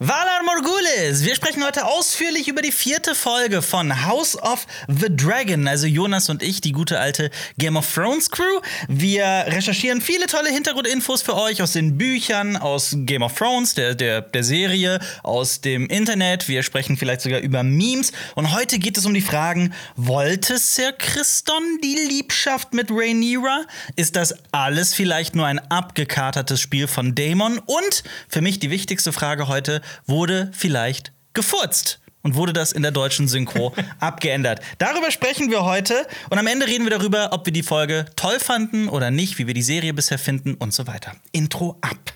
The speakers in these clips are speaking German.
ועל Morgulis! Wir sprechen heute ausführlich über die vierte Folge von House of the Dragon. Also Jonas und ich, die gute alte Game of Thrones Crew. Wir recherchieren viele tolle Hintergrundinfos für euch aus den Büchern, aus Game of Thrones, der, der, der Serie, aus dem Internet. Wir sprechen vielleicht sogar über Memes. Und heute geht es um die Fragen: Wollte Sir Christon die Liebschaft mit Rhaenyra? Ist das alles vielleicht nur ein abgekatertes Spiel von Daemon? Und für mich die wichtigste Frage heute: wurde vielleicht gefurzt. Und wurde das in der deutschen Synchro abgeändert? Darüber sprechen wir heute. Und am Ende reden wir darüber, ob wir die Folge toll fanden oder nicht, wie wir die Serie bisher finden und so weiter. Intro ab.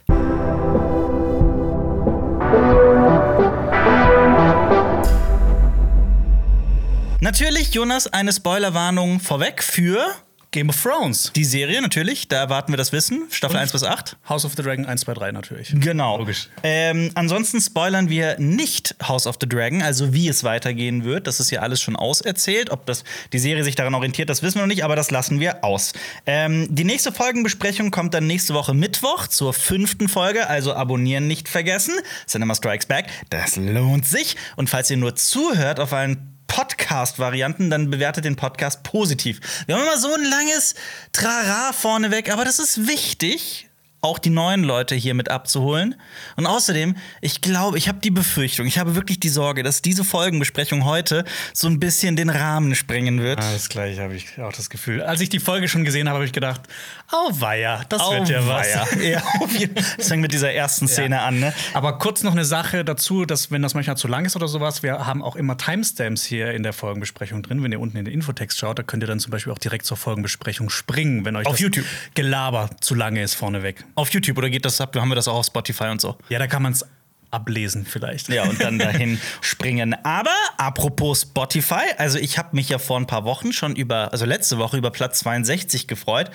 Natürlich, Jonas, eine Spoilerwarnung vorweg für Game of Thrones. die Serie, natürlich. Da erwarten wir das Wissen. Staffel Und 1 bis 8. House of the Dragon 1, 2, 3 natürlich. Genau. Logisch. Ähm, ansonsten spoilern wir nicht House of the Dragon, also wie es weitergehen wird. Das ist ja alles schon auserzählt. Ob das, die Serie sich daran orientiert, das wissen wir noch nicht, aber das lassen wir aus. Ähm, die nächste Folgenbesprechung kommt dann nächste Woche Mittwoch zur fünften Folge, also abonnieren nicht vergessen. Cinema Strikes Back, das lohnt sich. Und falls ihr nur zuhört auf allen Podcast-Varianten, dann bewertet den Podcast positiv. Wir haben immer so ein langes Trara vorneweg, aber das ist wichtig, auch die neuen Leute hier mit abzuholen. Und außerdem, ich glaube, ich habe die Befürchtung, ich habe wirklich die Sorge, dass diese Folgenbesprechung heute so ein bisschen den Rahmen sprengen wird. Alles gleich habe ich auch das Gefühl. Als ich die Folge schon gesehen habe, habe ich gedacht, oh weia, das wird ja was. Auweia. ja. Das fängt mit dieser ersten Szene an, ne? Aber kurz noch eine Sache dazu, dass wenn das manchmal zu lang ist oder sowas, wir haben auch immer Timestamps hier in der Folgenbesprechung drin. Wenn ihr unten in den Infotext schaut, da könnt ihr dann zum Beispiel auch direkt zur Folgenbesprechung springen, wenn euch Auf das YouTube. Gelaber zu lange ist vorneweg. Auf YouTube oder geht das, haben wir das auch auf Spotify und so? Ja, da kann man es ablesen vielleicht. Ja, und dann dahin springen. Aber apropos Spotify, also ich habe mich ja vor ein paar Wochen schon über, also letzte Woche über Platz 62 gefreut.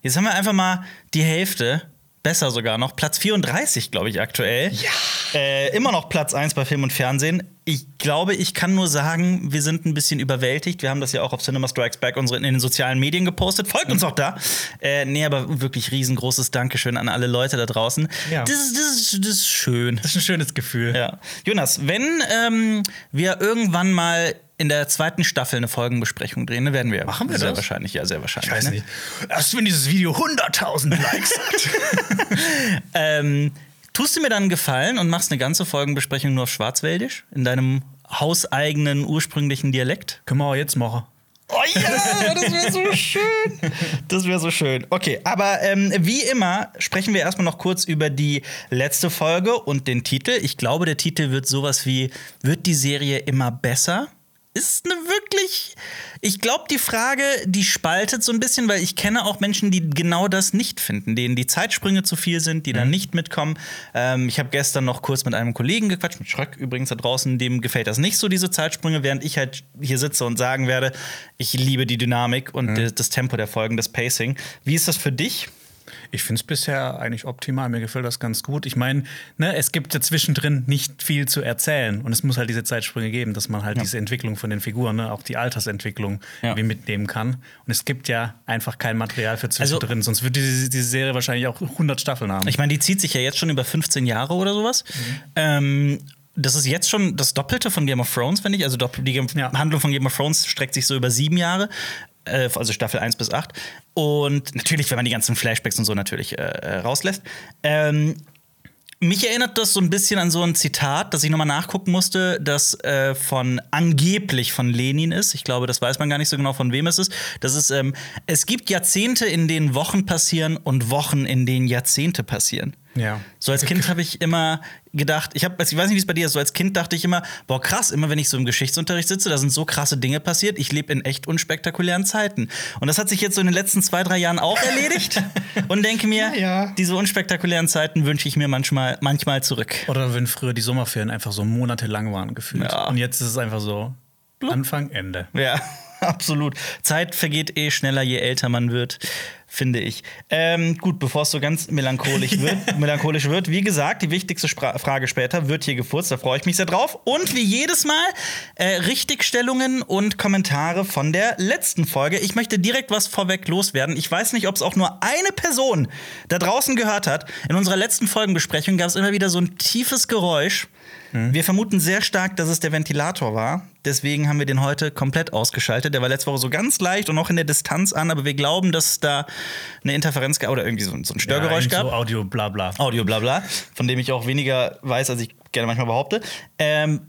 Jetzt haben wir einfach mal die Hälfte, besser sogar noch, Platz 34, glaube ich, aktuell. Ja. Äh, immer noch Platz 1 bei Film und Fernsehen. Ich glaube, ich kann nur sagen, wir sind ein bisschen überwältigt. Wir haben das ja auch auf Cinema Strikes Back unsere, in den sozialen Medien gepostet. Folgt uns auch da. Äh, nee, aber wirklich riesengroßes Dankeschön an alle Leute da draußen. Ja. Das, ist- das, ist- das ist schön. Das ist ein schönes Gefühl. Ja. Jonas, wenn ähm, wir irgendwann mal in der zweiten Staffel eine Folgenbesprechung drehen, ne, werden wir. Machen wir sehr das? wahrscheinlich, ja, sehr wahrscheinlich. Ich weiß ne? nicht. Erst wenn dieses Video 100.000 Likes hat. Ähm, tust du mir dann einen Gefallen und machst eine ganze Folgenbesprechung nur auf Schwarzwäldisch? In deinem hauseigenen ursprünglichen Dialekt? Können wir auch jetzt machen. Oh ja, das wäre so schön. Das wäre so schön. Okay, aber ähm, wie immer sprechen wir erstmal noch kurz über die letzte Folge und den Titel. Ich glaube, der Titel wird sowas wie: Wird die Serie immer besser? Ist eine wirklich. Ich glaube, die Frage, die spaltet so ein bisschen, weil ich kenne auch Menschen, die genau das nicht finden, denen die Zeitsprünge zu viel sind, die dann nicht mitkommen. Ähm, ich habe gestern noch kurz mit einem Kollegen gequatscht, mit Schröck übrigens da draußen, dem gefällt das nicht so, diese Zeitsprünge, während ich halt hier sitze und sagen werde, ich liebe die Dynamik und das- das Tempo der Folgen, das Pacing. Wie ist das für dich? Ich finde es bisher eigentlich optimal. Mir gefällt das ganz gut. Ich meine, ne, es gibt ja zwischendrin nicht viel zu erzählen. Und es muss halt diese Zeitsprünge geben, dass man halt diese Entwicklung von den Figuren, ne, auch die Altersentwicklung, Ja. mitnehmen kann. Und es gibt ja einfach kein Material für zwischendrin. Sonst würde diese, diese Serie wahrscheinlich auch 100 Staffeln haben. Ich meine, die zieht sich ja jetzt schon über 15 Jahre oder sowas. Ähm, das ist jetzt schon das Doppelte von Game of Thrones, finde ich. Also die Game Ja. Handlung von Game of Thrones streckt sich so über sieben Jahre. Äh, also Staffel 1 bis 8. Und natürlich, wenn man die ganzen Flashbacks und so natürlich äh, äh, rauslässt. Ähm, mich erinnert das so ein bisschen an so ein Zitat, das ich nochmal nachgucken musste, das äh, von angeblich von Lenin ist. Ich glaube, das weiß man gar nicht so genau, von wem es ist. Das ist, ähm, es gibt Jahrzehnte, in denen Wochen passieren und Wochen, in denen Jahrzehnte passieren. Ja. So als Kind habe ich immer gedacht, ich habe, ich weiß nicht, wie es bei dir ist, so als Kind dachte ich immer, boah krass, immer wenn ich so im Geschichtsunterricht sitze, da sind so krasse Dinge passiert. Ich lebe in echt unspektakulären Zeiten. Und das hat sich jetzt so in den letzten zwei, drei Jahren auch erledigt. und denke mir, Ja. diese unspektakulären Zeiten wünsche ich mir manchmal, manchmal zurück. Oder wenn früher die Sommerferien einfach so monatelang waren gefühlt. Ja. Und jetzt ist es einfach so Anfang, Ende. Ja, absolut. Zeit vergeht eh schneller, je älter man wird. Finde ich. Ähm, gut, bevor es so ganz melancholisch wird, melancholisch wird, wie gesagt, die wichtigste Spra Frage später wird hier gefurzt, da freue ich mich sehr drauf. Und wie jedes Mal äh, Richtigstellungen und Kommentare von der letzten Folge. Ich möchte direkt was vorweg loswerden. Ich weiß nicht, ob es auch nur eine Person da draußen gehört hat. In unserer letzten Folgenbesprechung gab es immer wieder so ein tiefes Geräusch. Mhm. Wir vermuten sehr stark, dass es der Ventilator war. Deswegen haben wir den heute komplett ausgeschaltet. Der war letzte Woche so ganz leicht und auch in der Distanz an, aber wir glauben, dass es da eine Interferenz gab oder irgendwie so, so ein Störgeräusch ja, gab. So Audio, bla bla. Audio, bla bla. Von dem ich auch weniger weiß, als ich gerne manchmal behaupte. Ähm,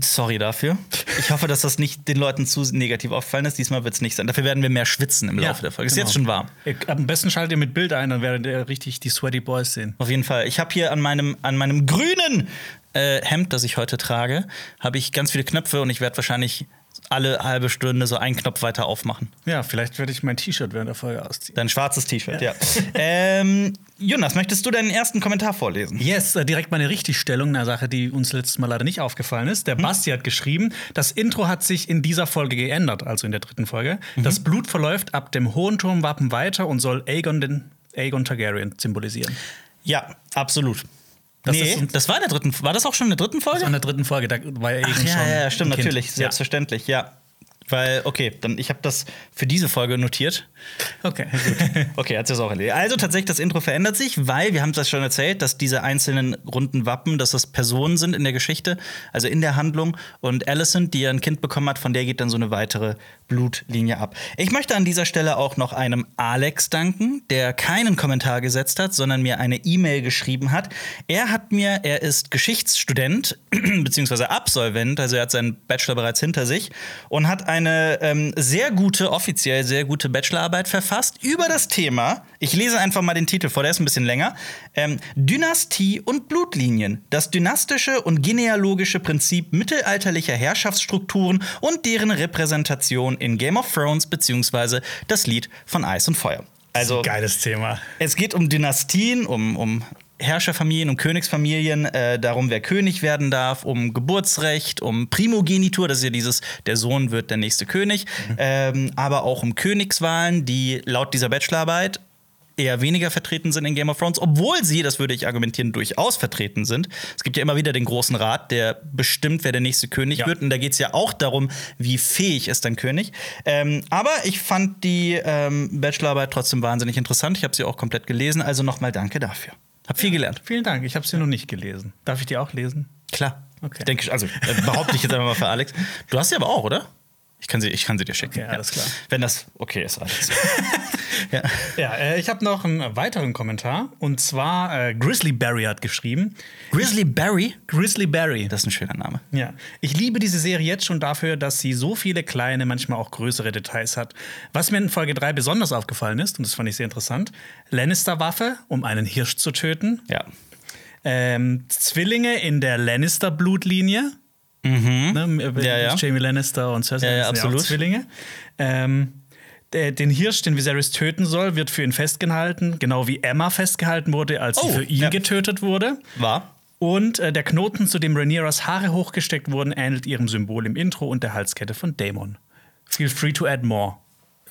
Sorry dafür. Ich hoffe, dass das nicht den Leuten zu negativ aufgefallen ist. Diesmal wird es nicht sein. Dafür werden wir mehr schwitzen im Laufe ja, der Folge. Genau. Ist jetzt schon warm. Am besten schaltet ihr mit Bild ein, dann werdet ihr richtig die Sweaty Boys sehen. Auf jeden Fall. Ich habe hier an meinem, an meinem grünen äh, Hemd, das ich heute trage, habe ich ganz viele Knöpfe und ich werde wahrscheinlich alle halbe Stunde so einen Knopf weiter aufmachen. Ja, vielleicht werde ich mein T-Shirt während der Folge ausziehen. Dein schwarzes T-Shirt, ja. ja. ähm, Jonas, möchtest du deinen ersten Kommentar vorlesen? Yes, äh, direkt meine Richtigstellung, eine Sache, die uns letztes Mal leider nicht aufgefallen ist. Der hm? Basti hat geschrieben, das Intro hat sich in dieser Folge geändert, also in der dritten Folge. Mhm. Das Blut verläuft ab dem Hohenturmwappen weiter und soll Aegon den Aegon Targaryen symbolisieren. Ja, absolut. Das, nee, das war in der dritten. War das auch schon in der dritten Folge? Das war in der dritten Folge. Da war ja Ach, ja, schon. Ja, stimmt, natürlich, selbstverständlich, ja. Weil, okay, dann ich habe das für diese Folge notiert. Okay, gut. okay, hat das auch erledigt. Also tatsächlich, das Intro verändert sich, weil wir haben das schon erzählt, dass diese einzelnen runden Wappen, dass das Personen sind in der Geschichte, also in der Handlung. Und Alicent, die ein Kind bekommen hat, von der geht dann so eine weitere Blutlinie ab. Ich möchte an dieser Stelle auch noch einem Alex danken, der keinen Kommentar gesetzt hat, sondern mir eine E-Mail geschrieben hat. Er hat mir, er ist Geschichtsstudent beziehungsweise Absolvent, also er hat seinen Bachelor bereits hinter sich und hat ein eine ähm, sehr gute, offiziell sehr gute Bachelorarbeit verfasst über das Thema. Ich lese einfach mal den Titel vor, der ist ein bisschen länger. Ähm, Dynastie und Blutlinien. Das dynastische und genealogische Prinzip mittelalterlicher Herrschaftsstrukturen und deren Repräsentation in Game of Thrones beziehungsweise das Lied von Eis und Feuer. Also, geiles Thema. Es geht um Dynastien, um, um Herrscherfamilien und Königsfamilien äh, darum, wer König werden darf, um Geburtsrecht, um Primogenitur, das ist ja dieses, der Sohn wird der nächste König, mhm. ähm, aber auch um Königswahlen, die laut dieser Bachelorarbeit eher weniger vertreten sind in Game of Thrones, obwohl sie, das würde ich argumentieren, durchaus vertreten sind. Es gibt ja immer wieder den großen Rat, der bestimmt, wer der nächste König ja. wird. Und da geht es ja auch darum, wie fähig ist ein König. Ähm, aber ich fand die ähm, Bachelorarbeit trotzdem wahnsinnig interessant. Ich habe sie auch komplett gelesen. Also nochmal danke dafür. Hab viel gelernt. Vielen Dank. Ich habe sie noch nicht gelesen. Darf ich die auch lesen? Klar. Okay. Ich denke, also äh, behaupte ich jetzt einfach mal für Alex. Du hast sie aber auch, oder? Ich kann sie, ich kann sie dir schicken. Okay, alles klar. Wenn das okay ist, alles. ja, ja äh, ich habe noch einen weiteren Kommentar. Und zwar äh, Grizzly Barry hat geschrieben. Grizzly Barry? Grizzly Barry. Das ist ein schöner Name. Ja. Ich liebe diese Serie jetzt schon dafür, dass sie so viele kleine, manchmal auch größere Details hat. Was mir in Folge 3 besonders aufgefallen ist, und das fand ich sehr interessant, Lannister-Waffe, um einen Hirsch zu töten. Ja. Ähm, Zwillinge in der Lannister-Blutlinie. Mhm. Ne, ja, ja. Jamie Lannister und Cersei ja, ja, absolut. Ja Zwillinge. Ähm, den Hirsch, den Viserys töten soll, wird für ihn festgehalten, genau wie Emma festgehalten wurde, als oh, sie für ihn ja. getötet wurde. War. Und äh, der Knoten, zu dem Rhaenyras Haare hochgesteckt wurden, ähnelt ihrem Symbol im Intro und der Halskette von Daemon. Feel free to add more.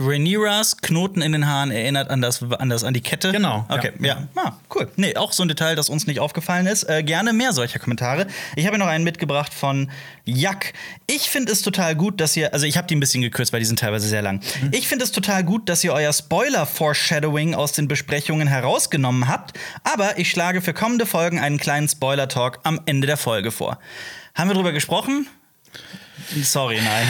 Rhaenyras Knoten in den Haaren erinnert an das, an das an die Kette. Genau. Okay, ja. ja. Ah, cool. Nee, auch so ein Detail, das uns nicht aufgefallen ist. Äh, gerne mehr solcher Kommentare. Ich habe noch einen mitgebracht von Jack. Ich finde es total gut, dass ihr, also ich habe die ein bisschen gekürzt, weil die sind teilweise sehr lang. Mhm. Ich finde es total gut, dass ihr euer Spoiler-Foreshadowing aus den Besprechungen herausgenommen habt, aber ich schlage für kommende Folgen einen kleinen Spoiler-Talk am Ende der Folge vor. Haben wir drüber gesprochen? Sorry, nein.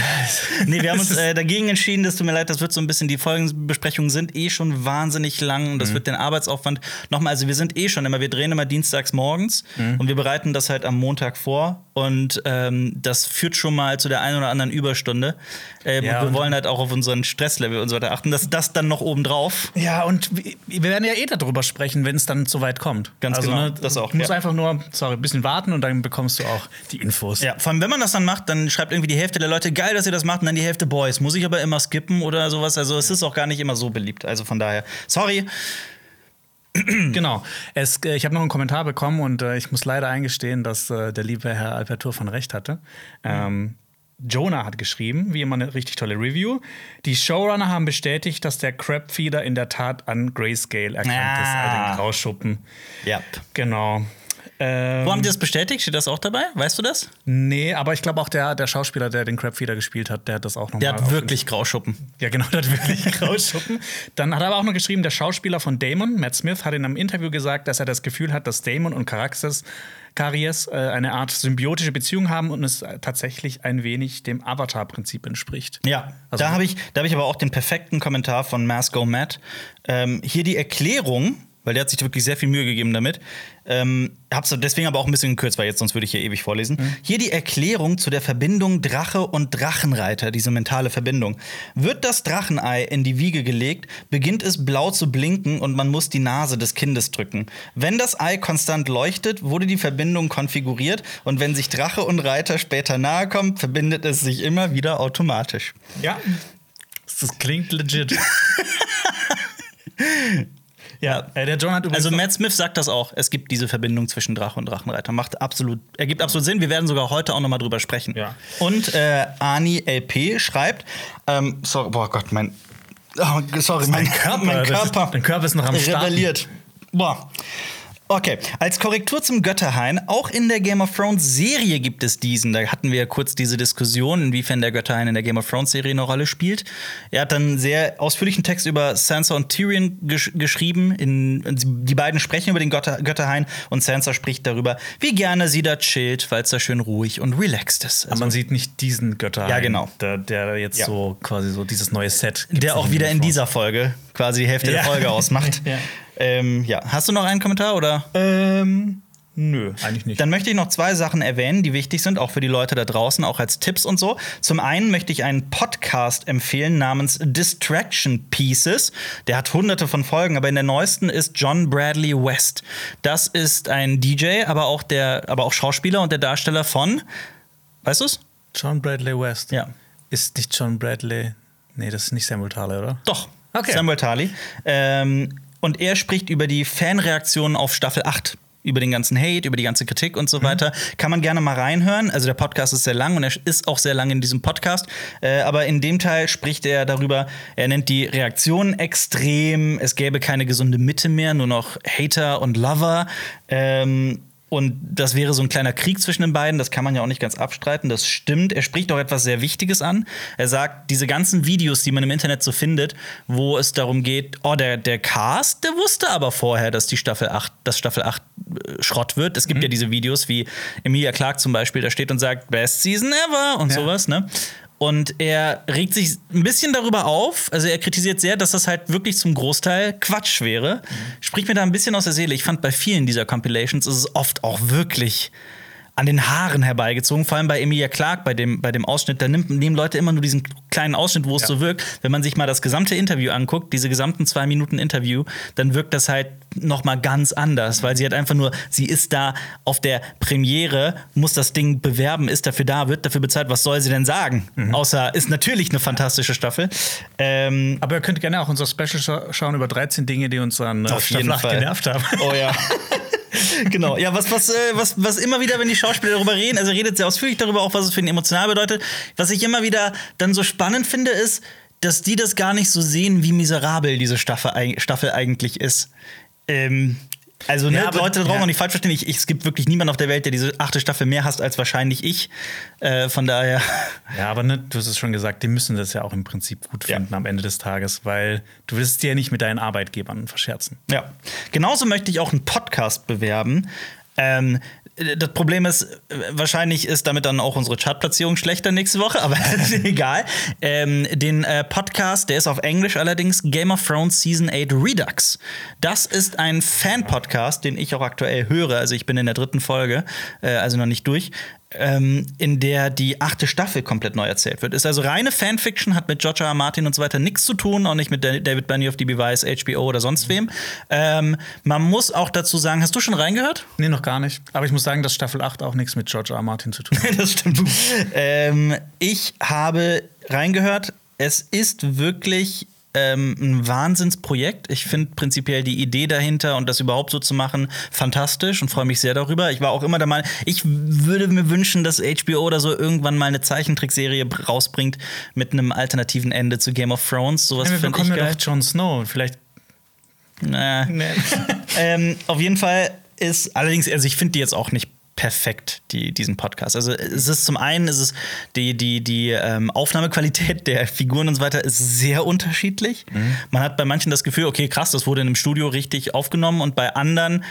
nee, wir haben uns äh, dagegen entschieden, das tut mir leid, das wird so ein bisschen, die Folgenbesprechungen sind eh schon wahnsinnig lang und das mhm. wird den Arbeitsaufwand nochmal, also wir sind eh schon immer, wir drehen immer dienstags morgens mhm. und wir bereiten das halt am Montag vor und ähm, das führt schon mal zu der einen oder anderen Überstunde. Äh, ja, wir wollen halt auch auf unseren Stresslevel und so weiter achten, dass das dann noch oben drauf. Ja, und wir werden ja eh darüber sprechen, wenn es dann so weit kommt. Ganz also, genau. Ne, das auch. Du musst ja. einfach nur, sorry, ein bisschen warten und dann bekommst du auch die Infos. Ja, vor allem, wenn man das dann macht, dann schreibt irgendwie die Hälfte der Leute, geil, dass ihr das macht, und dann die Hälfte Boys. Muss ich aber immer skippen oder sowas. Also es ist auch gar nicht immer so beliebt. Also von daher, sorry. genau. Es, äh, ich habe noch einen Kommentar bekommen und äh, ich muss leider eingestehen, dass äh, der liebe Herr Alpertur von Recht hatte. Ähm, Jonah hat geschrieben, wie immer eine richtig tolle Review. Die Showrunner haben bestätigt, dass der Crabfeeder in der Tat an Grayscale erkannt Ah. ist, also den Grauschuppen. Ja. Genau. Ähm, Wo haben die das bestätigt? Steht das auch dabei? Weißt du das? nee, aber ich glaube auch der, der Schauspieler, der den Crabfeeder gespielt hat, der hat das auch nochmal. Der hat wirklich Grauschuppen. Ja, genau, der hat wirklich Grauschuppen. Dann hat er aber auch noch geschrieben, der Schauspieler von Damon, Matt Smith, hat in einem Interview gesagt, dass er das Gefühl hat, dass Damon und Caraxes Karies äh, eine Art symbiotische Beziehung haben und es tatsächlich ein wenig dem Avatar-Prinzip entspricht. Ja, Also- da habe ich, da hab ich aber auch den perfekten Kommentar von Masco Matt. Ähm, hier die Erklärung, weil der hat sich wirklich sehr viel Mühe gegeben damit. Ähm, hab's deswegen aber auch ein bisschen gekürzt, weil jetzt sonst würde ich hier ewig vorlesen. Hier die Erklärung zu der Verbindung Drache und Drachenreiter, diese mentale Verbindung. Wird das Drachenei in die Wiege gelegt, beginnt es blau zu blinken und man muss die Nase des Kindes drücken. Wenn das Ei konstant leuchtet, wurde die Verbindung konfiguriert und wenn sich Drache und Reiter später nahe kommen, verbindet es sich immer wieder automatisch. Ja. Das klingt legit. ja, äh, der John hat übrigens. Also Matt Smith sagt das auch. Es gibt diese Verbindung zwischen Drache und Drachenreiter. Macht absolut, ergibt absolut Sinn. Wir werden sogar heute auch noch mal drüber sprechen. Ja. Und äh, Ani LP schreibt, ähm, sorry, boah Gott, mein, oh, sorry, mein, Körper, mein das ist- Körper, dein Körper ist noch am Starten. rebelliert. Boah. Okay, als Korrektur zum Götterhain, auch in der Game of Thrones Serie gibt es diesen. Da hatten wir ja kurz diese Diskussion, inwiefern der Götterhain in der Game of Thrones Serie eine Rolle spielt. Er hat dann einen sehr ausführlichen Text über Sansa und Tyrion gesch geschrieben. In, die beiden sprechen über den Götter Götterhain und Sansa spricht darüber, wie gerne sie da chillt, weil es da schön ruhig und relaxed ist. aber Also, man sieht nicht diesen Götter. Ja, genau. Der, der jetzt Ja. so quasi so dieses neue Set. der auch wieder in dieser Folge quasi die Hälfte Ja. der Folge ausmacht. Ja. Ähm, ja. Hast du noch einen Kommentar oder? Ähm, nö, eigentlich nicht. Dann möchte ich noch zwei Sachen erwähnen, die wichtig sind, auch für die Leute da draußen, auch als Tipps und so. Zum einen möchte ich einen Podcast empfehlen namens Distraction Pieces. Der hat hunderte von Folgen, aber in der neuesten ist John Bradley West. Das ist ein DJ, aber auch der, aber auch Schauspieler und der Darsteller von, weißt du's? John Bradley West. Ja. Ist nicht John Bradley. Nee, das ist nicht Samuel Thaler, oder? Doch. Okay. Samuel Tali. Ähm, und er spricht über die Fanreaktionen auf Staffel 8. Über den ganzen Hate, über die ganze Kritik und so weiter. Kann man gerne mal reinhören. Also der Podcast ist sehr lang und er ist auch sehr lang in diesem Podcast. Äh, aber in dem Teil spricht er darüber, er nennt die Reaktionen extrem. Es gäbe keine gesunde Mitte mehr, nur noch Hater und Lover. Ähm, und das wäre so ein kleiner Krieg zwischen den beiden, das kann man ja auch nicht ganz abstreiten, das stimmt. Er spricht auch etwas sehr Wichtiges an. Er sagt, diese ganzen Videos, die man im Internet so findet, wo es darum geht, oh, der, der Cast, der wusste aber vorher, dass die Staffel 8, dass Staffel 8 äh, Schrott wird. Es gibt ja diese Videos wie Emilia Clark zum Beispiel, da steht und sagt, Best Season ever und Ja. sowas, ne? Und er regt sich ein bisschen darüber auf. Also er kritisiert sehr, dass das halt wirklich zum Großteil Quatsch wäre. Spricht mir da ein bisschen aus der Seele. Ich fand bei vielen dieser Compilations ist es oft auch wirklich an den Haaren herbeigezogen. Vor allem bei Emilia Clark, bei dem, bei dem Ausschnitt. Da nimmt, nehmen Leute immer nur diesen kleinen Ausschnitt, wo es Ja. so wirkt. Wenn man sich mal das gesamte Interview anguckt, diese gesamten zwei Minuten Interview, dann wirkt das halt noch mal ganz anders, weil sie hat einfach nur, sie ist da auf der Premiere, muss das Ding bewerben, ist dafür da, wird dafür bezahlt. Was soll sie denn sagen? Außer ist natürlich eine fantastische Staffel. Ähm, Aber ihr könnt gerne auch unser Special scha schauen über 13 Dinge, die uns an äh, Auf jeden Staffel 8 Fall. genervt haben. Oh ja. genau. Ja, was, was, äh, was, was immer wieder, wenn die Schauspieler darüber reden, also redet sehr ausführlich darüber, auch was es für ihn emotional bedeutet. Was ich immer wieder dann so spannend finde, ist, dass die das gar nicht so sehen, wie miserabel diese Staffel, Staffel eigentlich ist. Ähm, also, ne, Ja, Leute da draußen ja. nicht falsch verstehen. Ich, ich, es gibt wirklich niemanden auf der Welt, der diese achte Staffel mehr hasst als wahrscheinlich ich. Äh, von daher. Ja, aber ne, du hast es schon gesagt, die müssen das ja auch im Prinzip gut Ja. finden am Ende des Tages, weil du willst es dir ja nicht mit deinen Arbeitgebern verscherzen. Ja. Genauso möchte ich auch einen Podcast bewerben. Ähm, das Problem ist, äh, wahrscheinlich ist damit dann auch unsere Chartplatzierung schlechter nächste Woche, aber egal. Ähm, den äh, Podcast, der ist auf Englisch allerdings Game of Thrones Season 8 Redux. Das ist ein Fan-Podcast, den ich auch aktuell höre. Also ich bin in der dritten Folge, äh, also noch nicht durch. Ähm, in der die achte Staffel komplett neu erzählt wird. Ist also reine Fanfiction, hat mit George R. R. Martin und so weiter nichts zu tun, auch nicht mit Da- David Benioff, DB Weiss, HBO oder sonst wem. Ähm, man muss auch dazu sagen, hast du schon reingehört? Nee, noch gar nicht. Aber ich muss sagen, dass Staffel 8 auch nichts mit George R. R. Martin zu tun hat. das stimmt. ähm, ich habe reingehört. Es ist wirklich ähm, ein Wahnsinnsprojekt. Ich finde prinzipiell die Idee dahinter und das überhaupt so zu machen fantastisch und freue mich sehr darüber. Ich war auch immer der Meinung, ich würde mir wünschen, dass HBO oder so irgendwann mal eine Zeichentrickserie rausbringt mit einem alternativen Ende zu Game of Thrones. Sowas Ja, wir finde ich bekommen ja geil. doch Jon Snow. Vielleicht. Naja. ähm, auf jeden Fall ist allerdings, also ich finde die jetzt auch nicht perfekt, die, diesen Podcast. Also es ist zum einen, ist es die, die, die ähm, Aufnahmequalität der Figuren und so weiter ist sehr unterschiedlich. Man hat bei manchen das Gefühl, okay, krass, das wurde in einem Studio richtig aufgenommen und bei anderen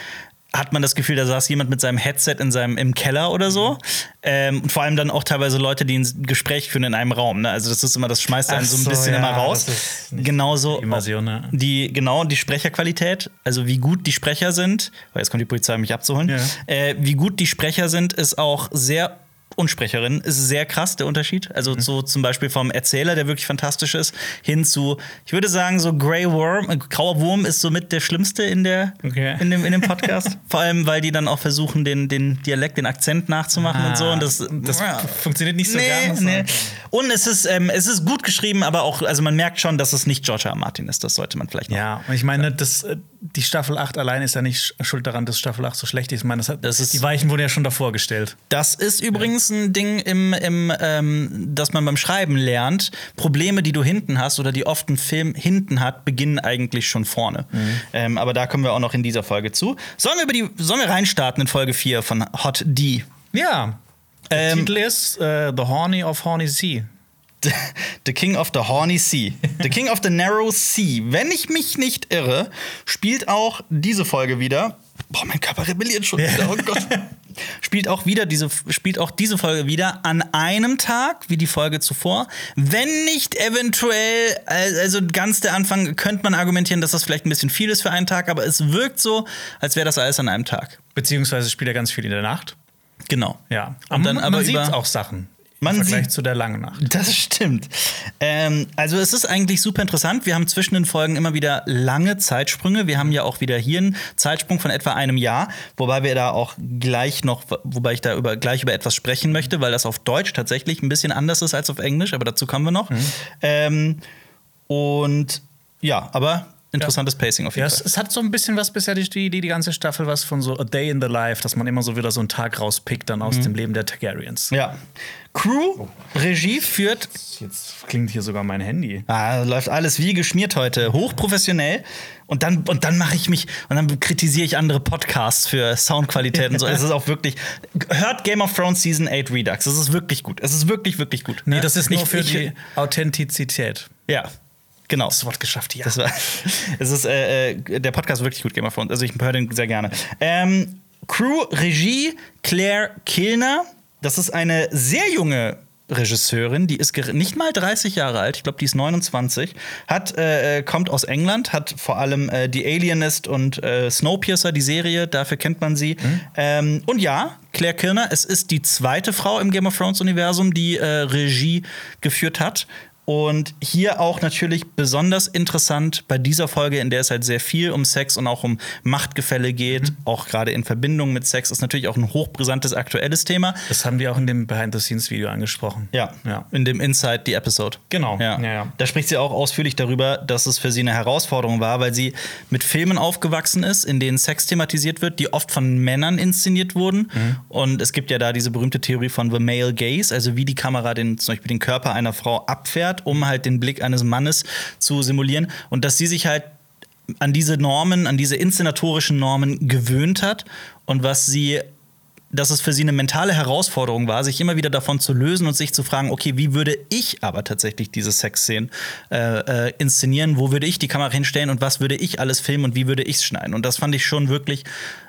hat man das Gefühl, da saß jemand mit seinem Headset in seinem, im Keller oder so. Ähm, und vor allem dann auch teilweise Leute, die ein Gespräch führen in einem Raum. Ne? Also das ist immer, das schmeißt einen Ach so ein so, bisschen ja, immer raus. Genauso die Immersion, ja. die, genau, die Sprecherqualität, also wie gut die Sprecher sind, weil jetzt kommt die Polizei, um mich abzuholen, Ja. äh, wie gut die Sprecher sind, ist auch sehr und Sprecherin ist sehr krass der Unterschied. Also Mhm. so zum Beispiel vom Erzähler, der wirklich fantastisch ist, hin zu, ich würde sagen, so Grey Worm, äh, grauer Wurm ist somit der schlimmste in der Okay. in dem, in dem Podcast. Vor allem, weil die dann auch versuchen, den, den Dialekt, den Akzent nachzumachen und so. Und das, Ah, das ja. funktioniert nicht so nee, ganz. Nee. Und es ist, ähm, es ist gut geschrieben, aber auch, also man merkt schon, dass es nicht George R. R. Martin ist. Das sollte man vielleicht noch. Ja, und ich meine, das, äh, die Staffel 8 allein ist ja nicht schuld daran, dass Staffel 8 so schlecht ist. Ich meine, das hat, Das ist- die Weichen wurden ja schon davor gestellt. Das ist übrigens ein Ding, im, im, ähm, das man beim Schreiben lernt. Probleme, die du hinten hast oder die oft ein Film hinten hat, beginnen eigentlich schon vorne. Ähm, aber da kommen wir auch noch in dieser Folge zu. Sollen wir, über die, sollen wir reinstarten in Folge 4 von Hot D? Ja. Der Ähm, Titel ist äh, The Horny of Horny Sea. The King of the Horny Sea. The King of the Narrow Sea. Wenn ich mich nicht irre, spielt auch diese Folge wieder. Boah, mein Körper rebelliert schon wieder. Oh Gott. Spielt auch wieder diese spielt auch diese Folge wieder an einem Tag wie die Folge zuvor. Wenn nicht eventuell, also ganz der Anfang, könnte man argumentieren, dass das vielleicht ein bisschen viel ist für einen Tag, aber es wirkt so, als wäre das alles an einem Tag. Beziehungsweise spielt er ganz viel in der Nacht. Genau. Ja. Und dann man, aber man sieht auch Sachen. Man Im Vergleich sieht- zu der langen Nacht. Das stimmt. Ähm, also es ist eigentlich super interessant. Wir haben zwischen den Folgen immer wieder lange Zeitsprünge. Wir haben ja auch wieder hier einen Zeitsprung von etwa einem Jahr, wobei wir da auch gleich noch, wobei ich da über, gleich über etwas sprechen möchte, weil das auf Deutsch tatsächlich ein bisschen anders ist als auf Englisch, aber dazu kommen wir noch. Ähm, und ja, aber interessantes Pacing auf Ja, jeden es, Fall. es hat so ein bisschen was bisher die, die, die ganze Staffel was von so A Day in the Life, dass man immer so wieder so einen Tag rauspickt dann aus dem Leben der Targaryens. Ja. Crew, Regie führt Jetzt klingt hier sogar mein Handy. Ah, läuft alles wie geschmiert heute, hochprofessionell. Und dann, und dann mache ich mich, und dann kritisiere ich andere Podcasts für Soundqualität und so. Es ist auch wirklich. Hört Game of Thrones Season 8 Redux. Es ist wirklich gut. Es ist wirklich, wirklich gut. Nee, das ist nur Ich- für ich- die Authentizität. Ja, genau. Das Wort geschafft, ja. Das war, es ist, äh, äh, der Podcast ist wirklich gut, Game of Thrones. Also ich höre den sehr gerne. Ähm, Crew, Regie, Claire Kilner. Das ist eine sehr junge Regisseurin, die ist nicht mal 30 Jahre alt, ich glaube, die ist 29, hat, äh, äh, kommt aus England, hat vor allem äh, die Alienist und äh, Snowpiercer, die Serie, dafür kennt man sie. Ähm, und ja, Claire Kirner, es ist die zweite Frau im Game of Thrones-Universum, die äh, Regie geführt hat. Und hier auch natürlich besonders interessant bei dieser Folge, in der es halt sehr viel um Sex und auch um Machtgefälle geht, auch gerade in Verbindung mit Sex, ist natürlich auch ein hochbrisantes aktuelles Thema. Das haben wir auch in dem Behind-the-Scenes-Video angesprochen. Ja, Ja. in dem Inside the Episode. Genau. Ja. Ja, ja. Da spricht sie auch ausführlich darüber, dass es für sie eine Herausforderung war, weil sie mit Filmen aufgewachsen ist, in denen Sex thematisiert wird, die oft von Männern inszeniert wurden. Mhm. Und es gibt ja da diese berühmte Theorie von The Male Gaze, also wie die Kamera den, zum Beispiel den Körper einer Frau abfährt, um halt den Blick eines Mannes zu simulieren. Und dass sie sich halt an diese Normen, an diese inszenatorischen Normen gewöhnt hat und was sie dass es für sie eine mentale Herausforderung war, sich immer wieder davon zu lösen und sich zu fragen, okay, wie würde ich aber tatsächlich diese Sexszenen äh, äh, inszenieren? Wo würde ich die Kamera hinstellen und was würde ich alles filmen und wie würde ich es schneiden? Und das fand ich schon wirklich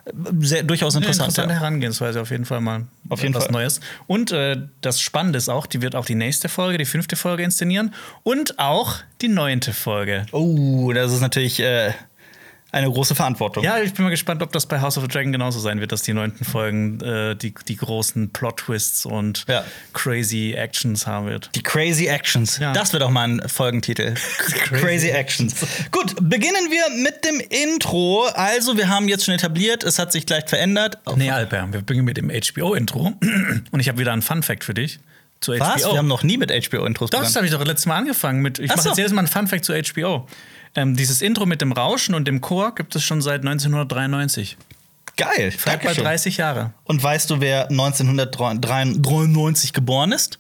äh, sehr, durchaus Eine interessant. interessante ja. Herangehensweise auf jeden Fall mal. Auf jeden was Fall. Neues. Und äh, das Spannende ist auch, die wird auch die nächste Folge, die fünfte Folge inszenieren und auch die neunte Folge. Oh, das ist natürlich äh, eine große Verantwortung. Ja, ich bin mal gespannt, ob das bei House of the Dragon genauso sein wird, dass die neunten Folgen äh, die, die großen Plot-Twists und Ja. crazy Actions haben wird. Die Crazy Actions. Ja. Das wird auch mal ein Folgentitel. Crazy Actions. Gut, beginnen wir mit dem Intro. Also, wir haben jetzt schon etabliert, es hat sich leicht verändert. Nee, Alper, wir beginnen mit dem HBO-Intro. Und ich habe wieder einen Fun-Fact für dich. zu Was? Wir haben noch nie mit HBO-Intros Doch, das habe ich doch letztes Mal angefangen mit. Ich Ach mache so. jetzt jedes Mal ein Funfact zu HBO. Ähm, dieses Intro mit dem Rauschen und dem Chor gibt es schon seit 1993. Geil. Seit bei Dankeschön. 30 Jahre. Und weißt du, wer 1993 geboren ist?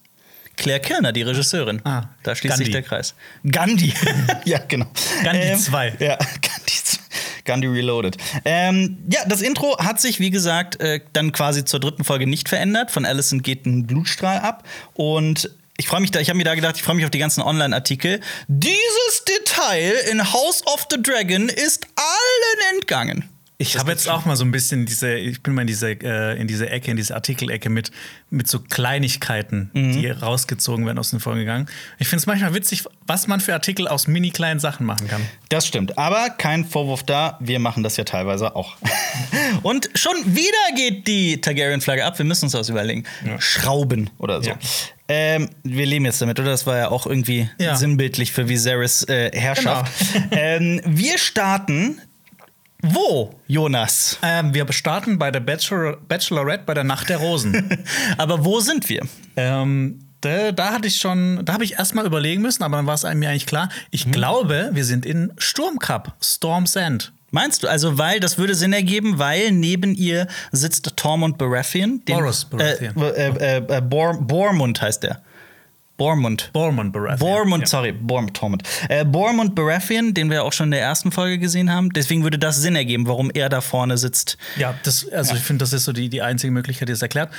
Claire Kirner, die Regisseurin. Ah, da schließt Gandhi. sich der Kreis. Gandhi. ja, genau. Gandhi 2. Ja, Gandhi 2. Gandhi Reloaded. Ähm, ja, das Intro hat sich, wie gesagt, äh, dann quasi zur dritten Folge nicht verändert. Von Allison geht ein Blutstrahl ab. Und ich freue mich da, ich habe mir da gedacht, ich freue mich auf die ganzen Online-Artikel. Dieses Detail in House of the Dragon ist allen entgangen. Ich habe jetzt auch mal so ein bisschen diese, ich bin mal in diese, äh, in diese Ecke, in diese Artikelecke mit, mit so Kleinigkeiten, Mhm. die rausgezogen werden aus den Folgen gegangen. Ich finde es manchmal witzig, was man für Artikel aus mini kleinen Sachen machen kann. Das stimmt. Aber kein Vorwurf da. Wir machen das ja teilweise auch. Und schon wieder geht die Targaryen-Flagge ab. Wir müssen uns das überlegen. Schrauben oder so. Ja. Ähm, wir leben jetzt damit, oder? Das war ja auch irgendwie Ja. sinnbildlich für Viserys äh, Herrschaft. ähm, wir starten. Wo, Jonas? Ähm, wir starten bei der Bachelor Bachelorette bei der Nacht der Rosen. Aber wo sind wir? ähm, da, da hatte ich schon, da habe ich erstmal überlegen müssen, aber dann war es mir eigentlich klar. Ich Mhm. glaube, wir sind in Sturmcup, Storm's End. Meinst du? Also, weil das würde Sinn ergeben, weil neben ihr sitzt Tormund Baratheon. den- Boros Baratheon. Äh, äh, äh, äh, Bor Bormund heißt der. Bormund. Bormund Baratheon. Bormund, Ja. sorry, Bormund, Tormund. Äh, Bormund Baratheon, den wir auch schon in der ersten Folge gesehen haben. Deswegen würde das Sinn ergeben, warum er da vorne sitzt. Ja, das, also ich finde, das ist so die, die einzige Möglichkeit, die es erklärt.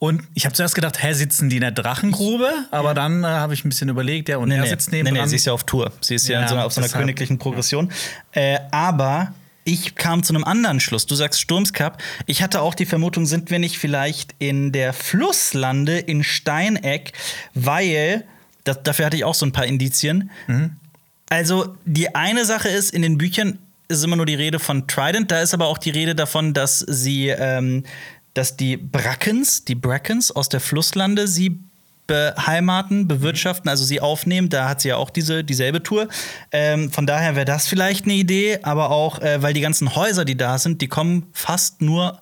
Und ich habe zuerst gedacht, hä, sitzen die in der Drachengrube? Aber dann äh, habe ich ein bisschen überlegt, ja, und er sitzt neben nee, nee, sie ist ja auf Tour. Sie ist ja, Ja, in so einer, auf so einer königlichen Progression. Äh, aber ich kam zu einem anderen Schluss. Du sagst Sturmskap. Ich hatte auch die Vermutung, sind wir nicht vielleicht in der Flusslande in Steineck, weil, das, dafür hatte ich auch so ein paar Indizien. Mhm. Also, die eine Sache ist, in den Büchern ist immer nur die Rede von Trident. Da ist aber auch die Rede davon, dass sie, ähm, dass die Brackens, die Brackens aus der Flusslande sie beheimaten, bewirtschaften, also sie aufnehmen. Da hat sie ja auch diese, dieselbe Tour. Ähm, von daher wäre das vielleicht eine Idee, aber auch, äh, weil die ganzen Häuser, die da sind, die kommen fast nur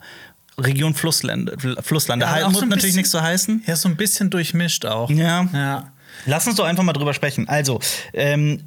Region Flusslande. Flusslande. Ja, halt, muss so natürlich bisschen- nichts so heißen. Ja, so ein bisschen durchmischt auch. Ja. Ja. Lass uns doch einfach mal drüber sprechen. Also, ähm,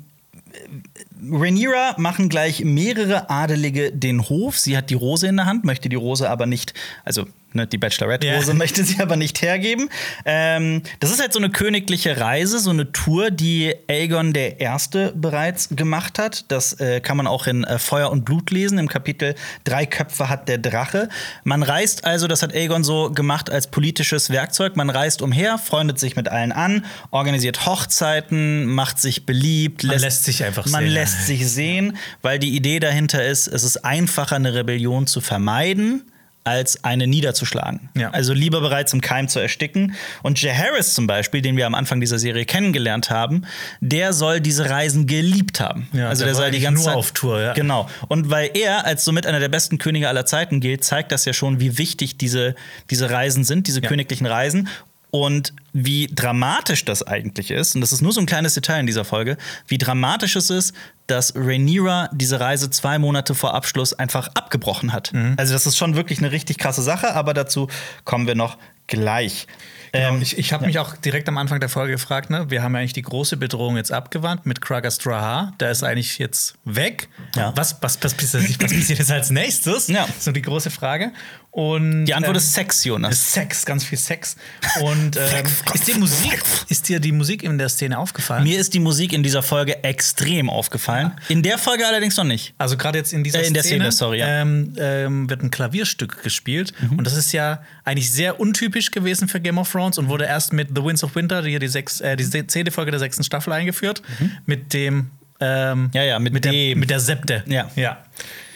Rhaenyra machen gleich mehrere Adelige den Hof. Sie hat die Rose in der Hand, möchte die Rose aber nicht, also ne, die Bachelorette-Rose Ja. möchte sie aber nicht hergeben. Ähm, das ist halt so eine königliche Reise, so eine Tour, die Aegon der Erste bereits gemacht hat. Das äh, kann man auch in äh, Feuer und Blut lesen, im Kapitel Drei Köpfe hat der Drache. Man reist also, das hat Aegon so gemacht als politisches Werkzeug. Man reist umher, freundet sich mit allen an, organisiert Hochzeiten, macht sich beliebt, Man lässt sich einfach man sehen. lässt sich sehen, weil die Idee dahinter ist, es ist einfacher, eine Rebellion zu vermeiden, als eine niederzuschlagen. Ja. Also lieber bereits im Keim zu ersticken. Und Jaehaerys zum Beispiel, den wir am Anfang dieser Serie kennengelernt haben, der soll diese Reisen geliebt haben. Ja, also der der soll die ganze nur Zeit auf Tour, ja. Genau. Und weil er als somit einer der besten Könige aller Zeiten gilt, zeigt das ja schon, wie wichtig diese, diese Reisen sind, diese Ja. königlichen Reisen. Und wie dramatisch das eigentlich ist, und das ist nur so ein kleines Detail in dieser Folge, wie dramatisch es ist, dass Rhaenyra diese Reise zwei Monate vor Abschluss einfach abgebrochen hat. Mhm. Also das ist schon wirklich eine richtig krasse Sache, aber dazu kommen wir noch gleich. Genau, Ähm, ich ich habe mich auch direkt am Anfang der Folge gefragt, ne? wir haben ja eigentlich die große Bedrohung jetzt abgewandt mit Krager Straha. Der ist eigentlich jetzt weg. Ja. Was, was, was, passiert, was passiert jetzt als nächstes? Ja. So die große Frage. Und, die Antwort ähm, ist Sex, Jonas. Sex, ganz viel Sex. Und ähm, ist, dir Musik, ist dir die Musik in der Szene aufgefallen? Mir ist die Musik in dieser Folge extrem aufgefallen. In der Folge allerdings noch nicht. Also gerade jetzt in dieser Äh, in der Szene, Szene, sorry, ja. ähm, ähm, wird ein Klavierstück gespielt Mhm. und das ist ja eigentlich sehr untypisch gewesen für Game of Thrones und wurde erst mit The Winds of Winter, die, die, sechs, äh, die zehnte Folge der sechsten Staffel eingeführt, mit dem ähm, Mhm. Ja, ja, mit der, dem. mit der Septe. Ja. ja.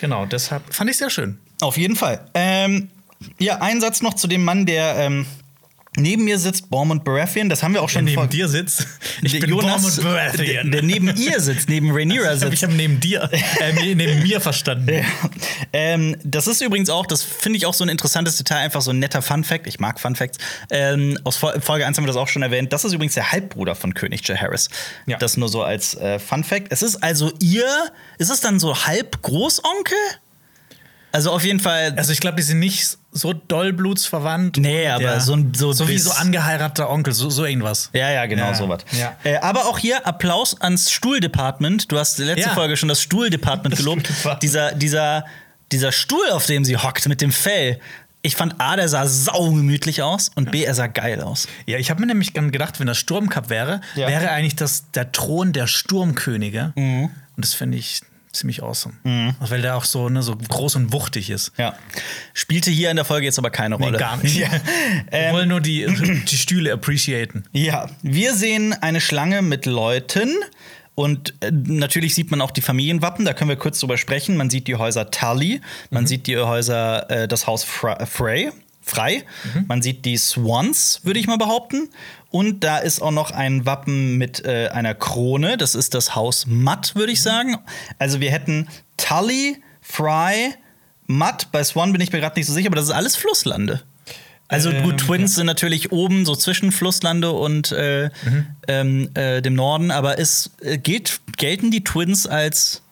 Genau, deshalb fand ich sehr schön. Auf jeden Fall. Ähm, ja, ein Satz noch zu dem Mann, der ähm, neben mir sitzt, Bormund Baratheon. Das haben wir auch schon neben vor- dir sitzt. Ich Der bin Jonas, Bormund Baratheon. der, der neben ihr sitzt, neben Rhaenyra ich habe sitzt. hab neben dir, äh, neben mir verstanden. Ja. Ähm, das ist übrigens auch, das finde ich auch so ein interessantes Detail, einfach so ein netter Fun-Fact. Ich mag Fun-Facts. Ähm, aus Fol- Folge 1 haben wir das auch schon erwähnt. Das ist übrigens der Halbbruder von König Jaehaerys. Ja. Das nur so als äh, Fun-Fact. Es ist also ihr, ist es dann so halb Großonkel? Also auf jeden Fall. Also ich glaube, die sind nicht so dollblutsverwandt. Nee, aber Ja. so ein- so so wie so angeheirateter Onkel, so, so irgendwas. Ja, ja, genau, Ja. sowas. Ja. Äh, aber auch hier Applaus ans Stuhldepartment. Du hast letzte Ja. Folge schon das Stuhldepartment gelobt. Stuhldepartment. Dieser, dieser, dieser Stuhl, auf dem sie hockt mit dem Fell. Ich fand A, der sah saugemütlich aus und B, er sah geil aus. Ja, ich habe mir nämlich gedacht, wenn das Sturmcup wäre, wäre eigentlich das der Thron der Sturmkönige. Mhm. Und das finde ich ziemlich awesome. Weil der auch so, ne, so groß und wuchtig ist. Ja. Spielte hier in der Folge jetzt aber keine Nee, Rolle. gar nicht. Ja. Wir wollen nur die, die Stühle appreciaten. Ja, wir sehen eine Schlange mit Leuten und äh, natürlich sieht man auch die Familienwappen, da können wir kurz drüber sprechen. Man sieht die Häuser Tully, man sieht die Häuser, äh, das Haus Fra Frey, Frei, man sieht die Swans, würde ich mal behaupten. Und da ist auch noch ein Wappen mit äh, einer Krone, das ist das Haus Matt, würde ich sagen. Also wir hätten Tully, Fry, Matt, bei Swan bin ich mir gerade nicht so sicher, aber das ist alles Flusslande. Also Ähm, gut, Twins sind natürlich oben so zwischen Flusslande und äh, ähm, äh, dem Norden, aber ist, äh, gilt, gelten die Twins als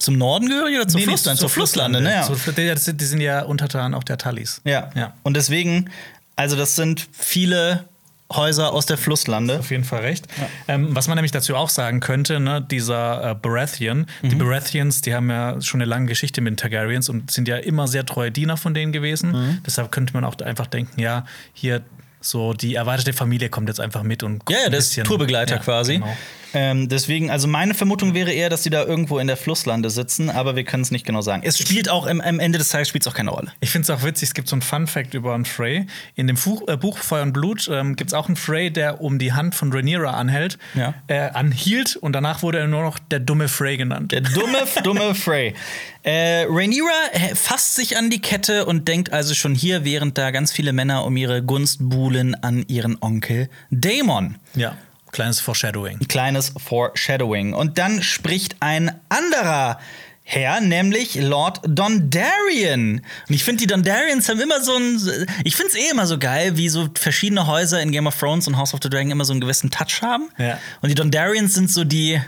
zum Norden gehörig oder zum Nee, Flussland? zur Zur Flusslande, ne? Ja. Die, sind- ja untertan auch der Tallis. ja. Ja. Und deswegen, also das sind viele Häuser aus der Flusslande. Auf jeden Fall recht. Ähm, was man nämlich dazu auch sagen könnte, ne, dieser äh, Baratheon, Mhm. die Baratheons, die haben ja schon eine lange Geschichte mit den Targaryens und sind ja immer sehr treue Diener von denen gewesen. Mhm. Deshalb könnte man auch einfach denken, ja, hier so die erweiterte Familie kommt jetzt einfach mit und Ja, ja, der ist Tourbegleiter Ja, quasi. genau. Ähm, deswegen, also meine Vermutung wäre eher, dass die da irgendwo in der Flusslande sitzen, aber wir können es nicht genau sagen. Es spielt auch im, am Ende des Tages spielt auch keine Rolle. Ich finde es auch witzig, es gibt so ein Fun-Fact über einen Frey. In dem Fu äh, Buch Feuer und Blut ähm, gibt es auch einen Frey, der um die Hand von Rhaenyra anhält, Ja. äh, anhielt und danach wurde er nur noch der dumme Frey genannt. Der dumme, dumme Frey. Äh, Rhaenyra äh, fasst sich an die Kette und denkt also schon hier, während da ganz viele Männer um ihre Gunst buhlen, an ihren Onkel Daemon. ja, kleines Foreshadowing. Ein kleines Foreshadowing. Und dann spricht ein anderer Herr, nämlich Lord Dondarrion. Und ich finde, die Dondarrions haben immer so ein. Ich finde es eh immer so geil, wie so verschiedene Häuser in Game of Thrones und House of the Dragon immer so einen gewissen Touch haben. Ja. Und die Dondarrions sind so die.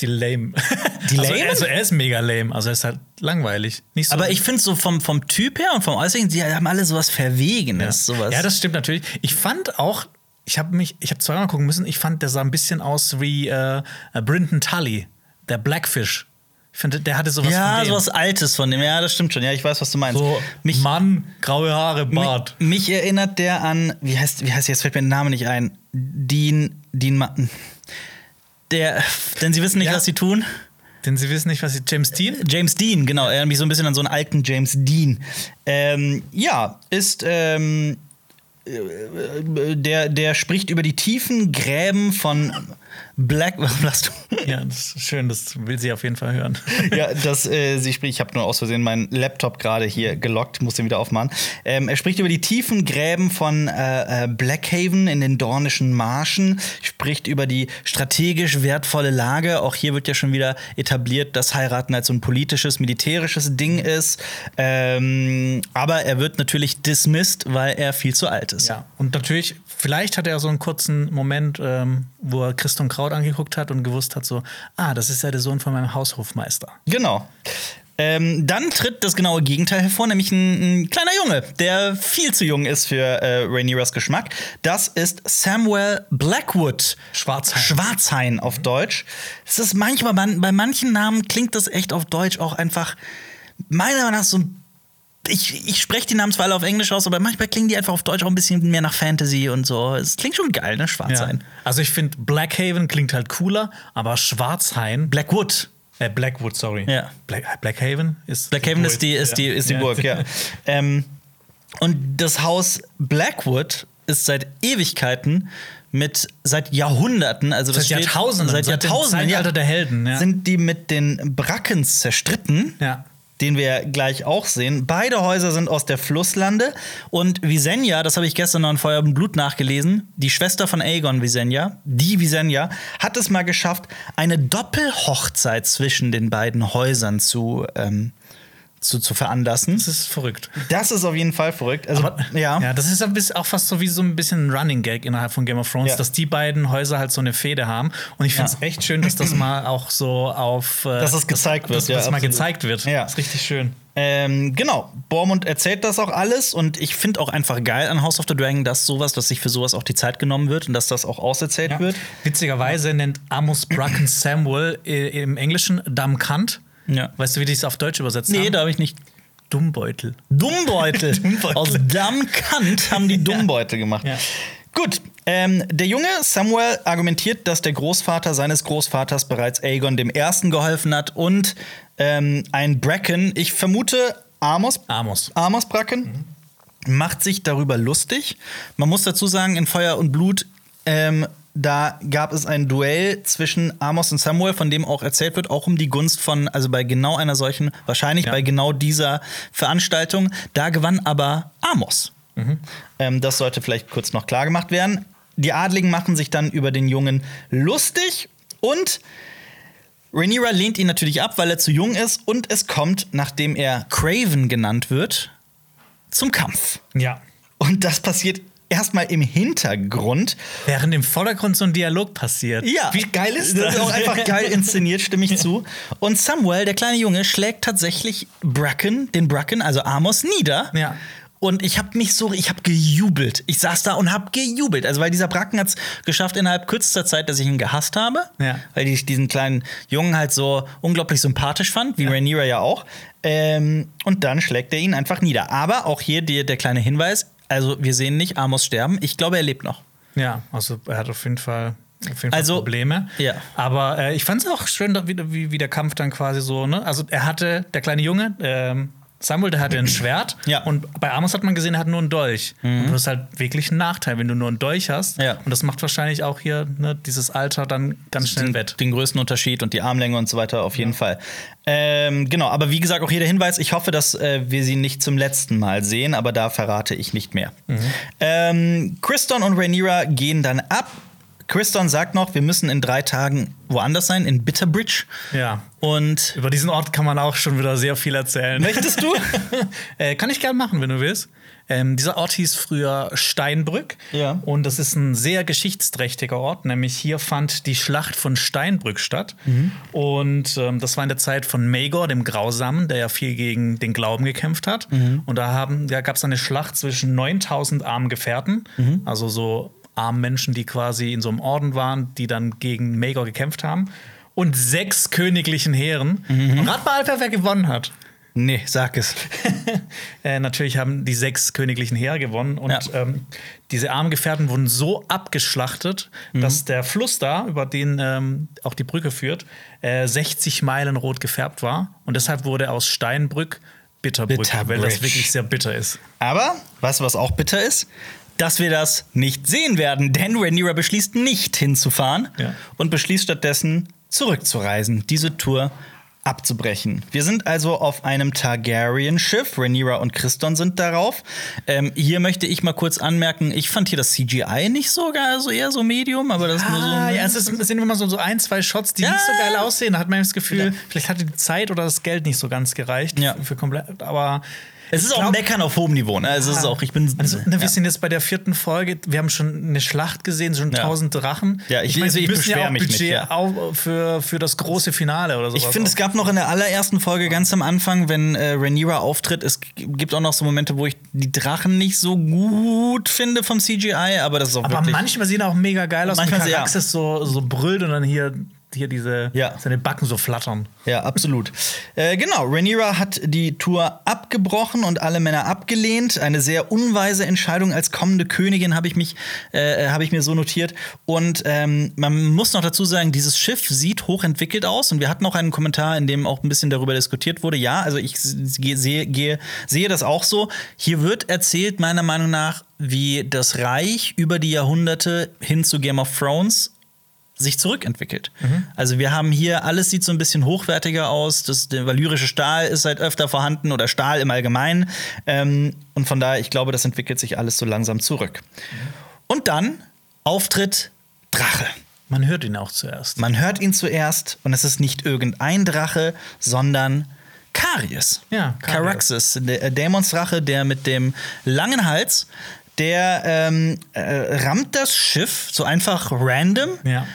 Die lame. Die Also, lame? also er ist mega lame. Also er ist halt langweilig. Nicht so Aber ich finde so vom, vom Typ her und vom Äußeren, die haben alle sowas Verwegenes. ja. Sowas. ja, das stimmt natürlich. Ich fand auch, ich habe mich, ich habe zweimal gucken müssen, ich fand, der sah ein bisschen aus wie äh, äh, Brinton Tully, der Blackfish. Ich finde, der hatte sowas ja, sowas Altes von dem. Ja, das stimmt schon. Ja, ich weiß, was du meinst. So, mich, Mann, graue Haare, Bart. Mich, mich erinnert der an, wie heißt, wie heißt jetzt fällt mir der Name nicht ein. Dean, Dean Martin. Der, denn sie wissen nicht, Ja. was sie tun. Denn sie wissen nicht, was sie. James Dean? James Dean, genau. Er erinnert mich so ein bisschen an so einen alten James Dean. Ähm, ja, ist. Ähm, äh, der, der spricht über die tiefen Gräben von Black. Was lachst du? Ja, das ist schön, das will sie auf jeden Fall hören. ja, dass äh, sie spricht. Ich habe nur aus Versehen meinen Laptop gerade hier gelockt, muss den wieder aufmachen. Ähm, er spricht über die tiefen Gräben von äh, äh, Blackhaven in den Dornischen Marschen, spricht über die strategisch wertvolle Lage. Auch hier wird ja schon wieder etabliert, dass Heiraten als so ein politisches, militärisches Ding ist. Ähm, aber er wird natürlich dismissed, weil er viel zu alt ist. Ja, und natürlich, vielleicht hat er so einen kurzen Moment, ähm, wo er Christon Kraut angeguckt hat und gewusst hat, so, ah, das ist ja der Sohn von meinem Haushofmeister. Genau. Ähm, dann tritt das genaue Gegenteil hervor, nämlich ein, ein kleiner Junge, der viel zu jung ist für äh, Rhaenyras Geschmack. Das ist Samuel Blackwood. Schwarzhain. Schwarzhain auf Deutsch. Es ist manchmal, bei, bei manchen Namen klingt das echt auf Deutsch auch einfach, meiner Meinung nach, so ein ich, ich spreche die Namen zwar alle auf Englisch aus, aber manchmal klingen die einfach auf Deutsch auch ein bisschen mehr nach Fantasy und so. Es klingt schon geil, ne? Schwarzhain. Also ich finde, Blackhaven klingt halt cooler, aber Schwarzhain. Blackwood. Äh, Blackwood, sorry. Ja. Black, Blackhaven ist. Blackhaven ist die, ist die, ist die Ja. Burg, ja. ähm, und das Haus Blackwood ist seit Ewigkeiten mit seit Jahrhunderten, also das Seit Jahrtausenden, seit seit dem Jahrtausenden, Zeitalter ja, der Helden, ja. sind die mit den Brackens zerstritten. Ja. Den wir gleich auch sehen. Beide Häuser sind aus der Flusslande. Und Visenya, das habe ich gestern noch in Feuer und Blut nachgelesen, die Schwester von Aegon Visenya, die Visenya, hat es mal geschafft, eine Doppelhochzeit zwischen den beiden Häusern zu, ähm, zu, zu veranlassen. Das ist verrückt. Das ist auf jeden Fall verrückt. Also, Aber, ja. ja, das ist ein bisschen, auch fast so wie so ein bisschen ein Running Gag innerhalb von Game of Thrones, Ja. dass die beiden Häuser halt so eine Fehde haben. Und ich finde es Ja. echt schön, dass das mal auch so auf. äh, Dass das gezeigt wird, Dass ja, das mal gezeigt wird. Ja. Das ist richtig schön. Ähm, genau, Bormund erzählt das auch alles und ich finde auch einfach geil an House of the Dragon, dass sowas, dass sich für sowas auch die Zeit genommen wird und dass das auch auserzählt wird. Witzigerweise nennt Amos Bracken Samuel i- im Englischen Dummkant. Ja. Weißt du, wie die es auf Deutsch übersetzt Nee, haben? da habe ich nicht. Dummbeutel. Dummbeutel. Dummbeutel. Aus Dammkant haben die Dummbeutel gemacht. Ja. Gut, ähm, der Junge Samuel argumentiert, dass der Großvater seines Großvaters bereits Aegon I. geholfen hat und ähm, ein Bracken, ich vermute Amos, Amos. Amos Bracken, macht sich darüber lustig. Man muss dazu sagen, in Feuer und Blut, ähm, da gab es ein Duell zwischen Amos und Samuel, von dem auch erzählt wird, auch um die Gunst von, also bei genau einer solchen, wahrscheinlich Ja. bei genau dieser Veranstaltung. Da gewann aber Amos. Ähm, das sollte vielleicht kurz noch klar gemacht werden. Die Adligen machen sich dann über den Jungen lustig und Rhaenyra lehnt ihn natürlich ab, weil er zu jung ist und es kommt, nachdem er Craven genannt wird, zum Kampf. Ja. Und das passiert erstmal im Hintergrund. Während im Vordergrund so ein Dialog passiert. Ja, Wie geil ist das? Das ist auch einfach geil inszeniert, stimme ich zu. Und Samuel, der kleine Junge, schlägt tatsächlich Bracken, den Bracken, also Amos, nieder. Ja. Und ich habe mich so, ich habe gejubelt. Ich saß da und habe gejubelt. Also, weil dieser Bracken hat es geschafft innerhalb kürzester Zeit, dass ich ihn gehasst habe. Ja. Weil ich diesen kleinen Jungen halt so unglaublich sympathisch fand, wie Rhaenyra ja auch. Ähm, und dann schlägt er ihn einfach nieder. Aber auch hier die, der kleine Hinweis: Also, wir sehen nicht Amos sterben. Ich glaube, er lebt noch. Ja, also er hat auf jeden Fall, auf jeden Fall Also, Probleme. ja. Aber äh, ich fand es auch schön, wie, wie, wie der Kampf dann quasi so, ne? Also er hatte, der kleine Junge, ähm, Samuel, der hatte ein Schwert. Ja. Mhm. Und bei Amos hat man gesehen, er hat nur einen Dolch. Und das ist halt wirklich ein Nachteil, wenn du nur einen Dolch hast. Ja. Und das macht wahrscheinlich auch hier ne, dieses Alter dann ganz schnell den, wett. den größten Unterschied und die Armlänge und so weiter auf jeden Fall. Ähm, genau, aber wie gesagt, auch hier der Hinweis, ich hoffe, dass äh, wir sie nicht zum letzten Mal sehen, aber da verrate ich nicht mehr. Ähm, Christon und Rhaenyra gehen dann ab. Christon sagt noch, wir müssen in drei Tagen woanders sein, in Bitterbridge. Ja. Und Über diesen Ort kann man auch schon wieder sehr viel erzählen. Möchtest du? äh, kann ich gerne machen, wenn du willst. Ähm, dieser Ort hieß früher Steinbrück. Ja. Und das ist ein sehr geschichtsträchtiger Ort. Nämlich hier fand die Schlacht von Steinbrück statt. Mhm. Und ähm, das war in der Zeit von Maegor, dem Grausamen, der ja viel gegen den Glauben gekämpft hat. Mhm. Und da, haben- da gab es eine Schlacht zwischen 9000 armen Gefährten. Mhm. Also so armen Menschen, die quasi in so einem Orden waren, die dann gegen Maegor gekämpft haben. Und sechs königlichen Heeren. Mhm. Und rat mal, Alter, wer gewonnen hat. nee, sag es. äh, natürlich haben die sechs königlichen Heere gewonnen und Ja. ähm, diese armen Gefährten wurden so abgeschlachtet, Mhm. dass der Fluss da, über den ähm, auch die Brücke führt, äh, 60 Meilen rot gefärbt war und deshalb wurde aus Steinbrück Bitterbrück, weil das wirklich sehr bitter ist. Aber, weißt du, was auch bitter ist? Dass wir das nicht sehen werden, denn Rhaenyra beschließt nicht hinzufahren Ja. und beschließt stattdessen zurückzureisen, diese Tour abzubrechen. Wir sind also auf einem Targaryen-Schiff. Rhaenyra und Christon sind darauf. Ähm, hier möchte ich mal kurz anmerken, ich fand hier das CGI nicht so geil, so eher so Medium, aber das ist nur so. Ah, ja, es ist, sind immer so, so ein, zwei Shots, die Ja. nicht so geil aussehen. Da hat man das Gefühl, Ja. vielleicht hatte die Zeit oder das Geld nicht so ganz gereicht Ja. für komplett. Aber es ist ich auch glaub- Meckern auf hohem Niveau. Ne? Also es ist auch, ich bin. Also, ne, wir ja. sind jetzt bei der vierten Folge. Wir haben schon eine Schlacht gesehen, schon Ja. tausend Drachen. Ja, ich- meine, also ich wir müssen ja auch nicht, Budget ja. au- für, für das große Finale oder sowas. Ich finde, es gab noch in der allerersten Folge ganz am Anfang, wenn äh, Rhaenyra auftritt, es gibt auch noch so Momente, wo ich die Drachen nicht so gut finde vom CGI, aber das ist auch aber manchmal sehen auch mega geil aus. Manchmal wenn sehr- Caraxes so, so brüllt und dann hier, hier diese, Ja. seine Backen so flattern. Ja, absolut. äh, genau, Rhaenyra hat die Tour abgebrochen und alle Männer abgelehnt. Eine sehr unweise Entscheidung als kommende Königin habe ich mich, äh, habe ich mir so notiert. Und ähm, man muss noch dazu sagen, dieses Schiff sieht hochentwickelt aus. Und wir hatten auch einen Kommentar, in dem auch ein bisschen darüber diskutiert wurde. Ja, also ich sehe, gehe- sehe das auch so. Hier wird erzählt, meiner Meinung nach, wie das Reich über die Jahrhunderte hin zu Game of Thrones sich zurückentwickelt. Also wir haben hier, alles sieht so ein bisschen hochwertiger aus. Das, der valyrische Stahl ist halt öfter vorhanden oder Stahl im Allgemeinen. Ähm, und von daher, ich glaube, das entwickelt sich alles so langsam zurück. Und dann Auftritt Drache. Man hört ihn auch zuerst. Man hört ihn zuerst und es ist nicht irgendein Drache, sondern Karies. Ja, Karies. Caraxes, der äh, Dämons Drache, der mit dem langen Hals, der ähm, äh, rammt das Schiff so einfach random. Ja.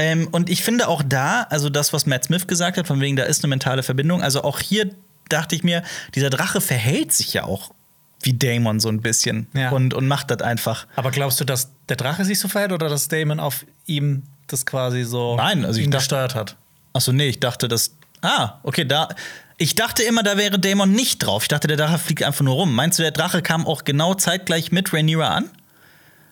Ähm, und ich finde auch da, also das, was Matt Smith gesagt hat, von wegen, da ist eine mentale Verbindung. Also auch hier dachte ich mir, dieser Drache verhält sich ja auch wie Damon so ein bisschen Ja. und, und macht das einfach. Aber glaubst du, dass der Drache sich so verhält oder dass Damon auf ihm das quasi so Nein, also ich ihn dachte- gesteuert hat? Achso, nee, ich dachte, dass. Ah, okay, da. Ich dachte immer, da wäre Damon nicht drauf. Ich dachte, der Drache fliegt einfach nur rum. Meinst du, der Drache kam auch genau zeitgleich mit Rhaenyra an?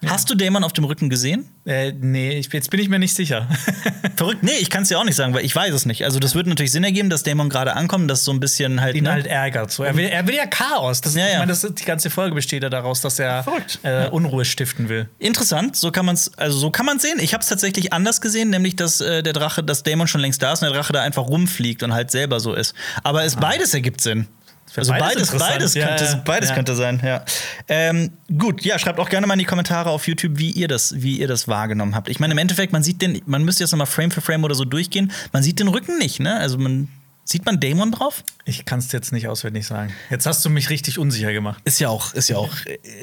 Hast du Damon auf dem Rücken gesehen? Äh, nee, ich, jetzt bin ich mir nicht sicher. Verrückt? Nee, ich kann es dir auch nicht sagen, weil ich weiß es nicht. Also, das würde natürlich Sinn ergeben, dass Damon gerade ankommt, dass so ein bisschen halt. ihn ne? halt ärgert. So. Er, will, er will ja Chaos. Das, Ja, ich ja. meine, das, die ganze Folge besteht ja daraus, dass er äh, Unruhe stiften will. Interessant, so kann man es also so kann man sehen. Ich habe es tatsächlich anders gesehen, nämlich dass äh, der Drache, dass Damon schon längst da ist und der Drache da einfach rumfliegt und halt selber so ist. Aber es beides ergibt Sinn. Also beides beides, beides, Ja, könnte, ja. beides Ja. könnte sein, ja. Ähm, gut, ja, schreibt auch gerne mal in die Kommentare auf YouTube, wie ihr das, wie ihr das wahrgenommen habt. Ich meine, im Endeffekt, man sieht den, man müsste jetzt noch mal Frame für Frame oder so durchgehen. Man sieht den Rücken nicht, ne? Also man sieht man Damon drauf? Ich kann es jetzt nicht auswendig sagen. Jetzt hast du mich richtig unsicher gemacht. Ist ja auch, ist ja auch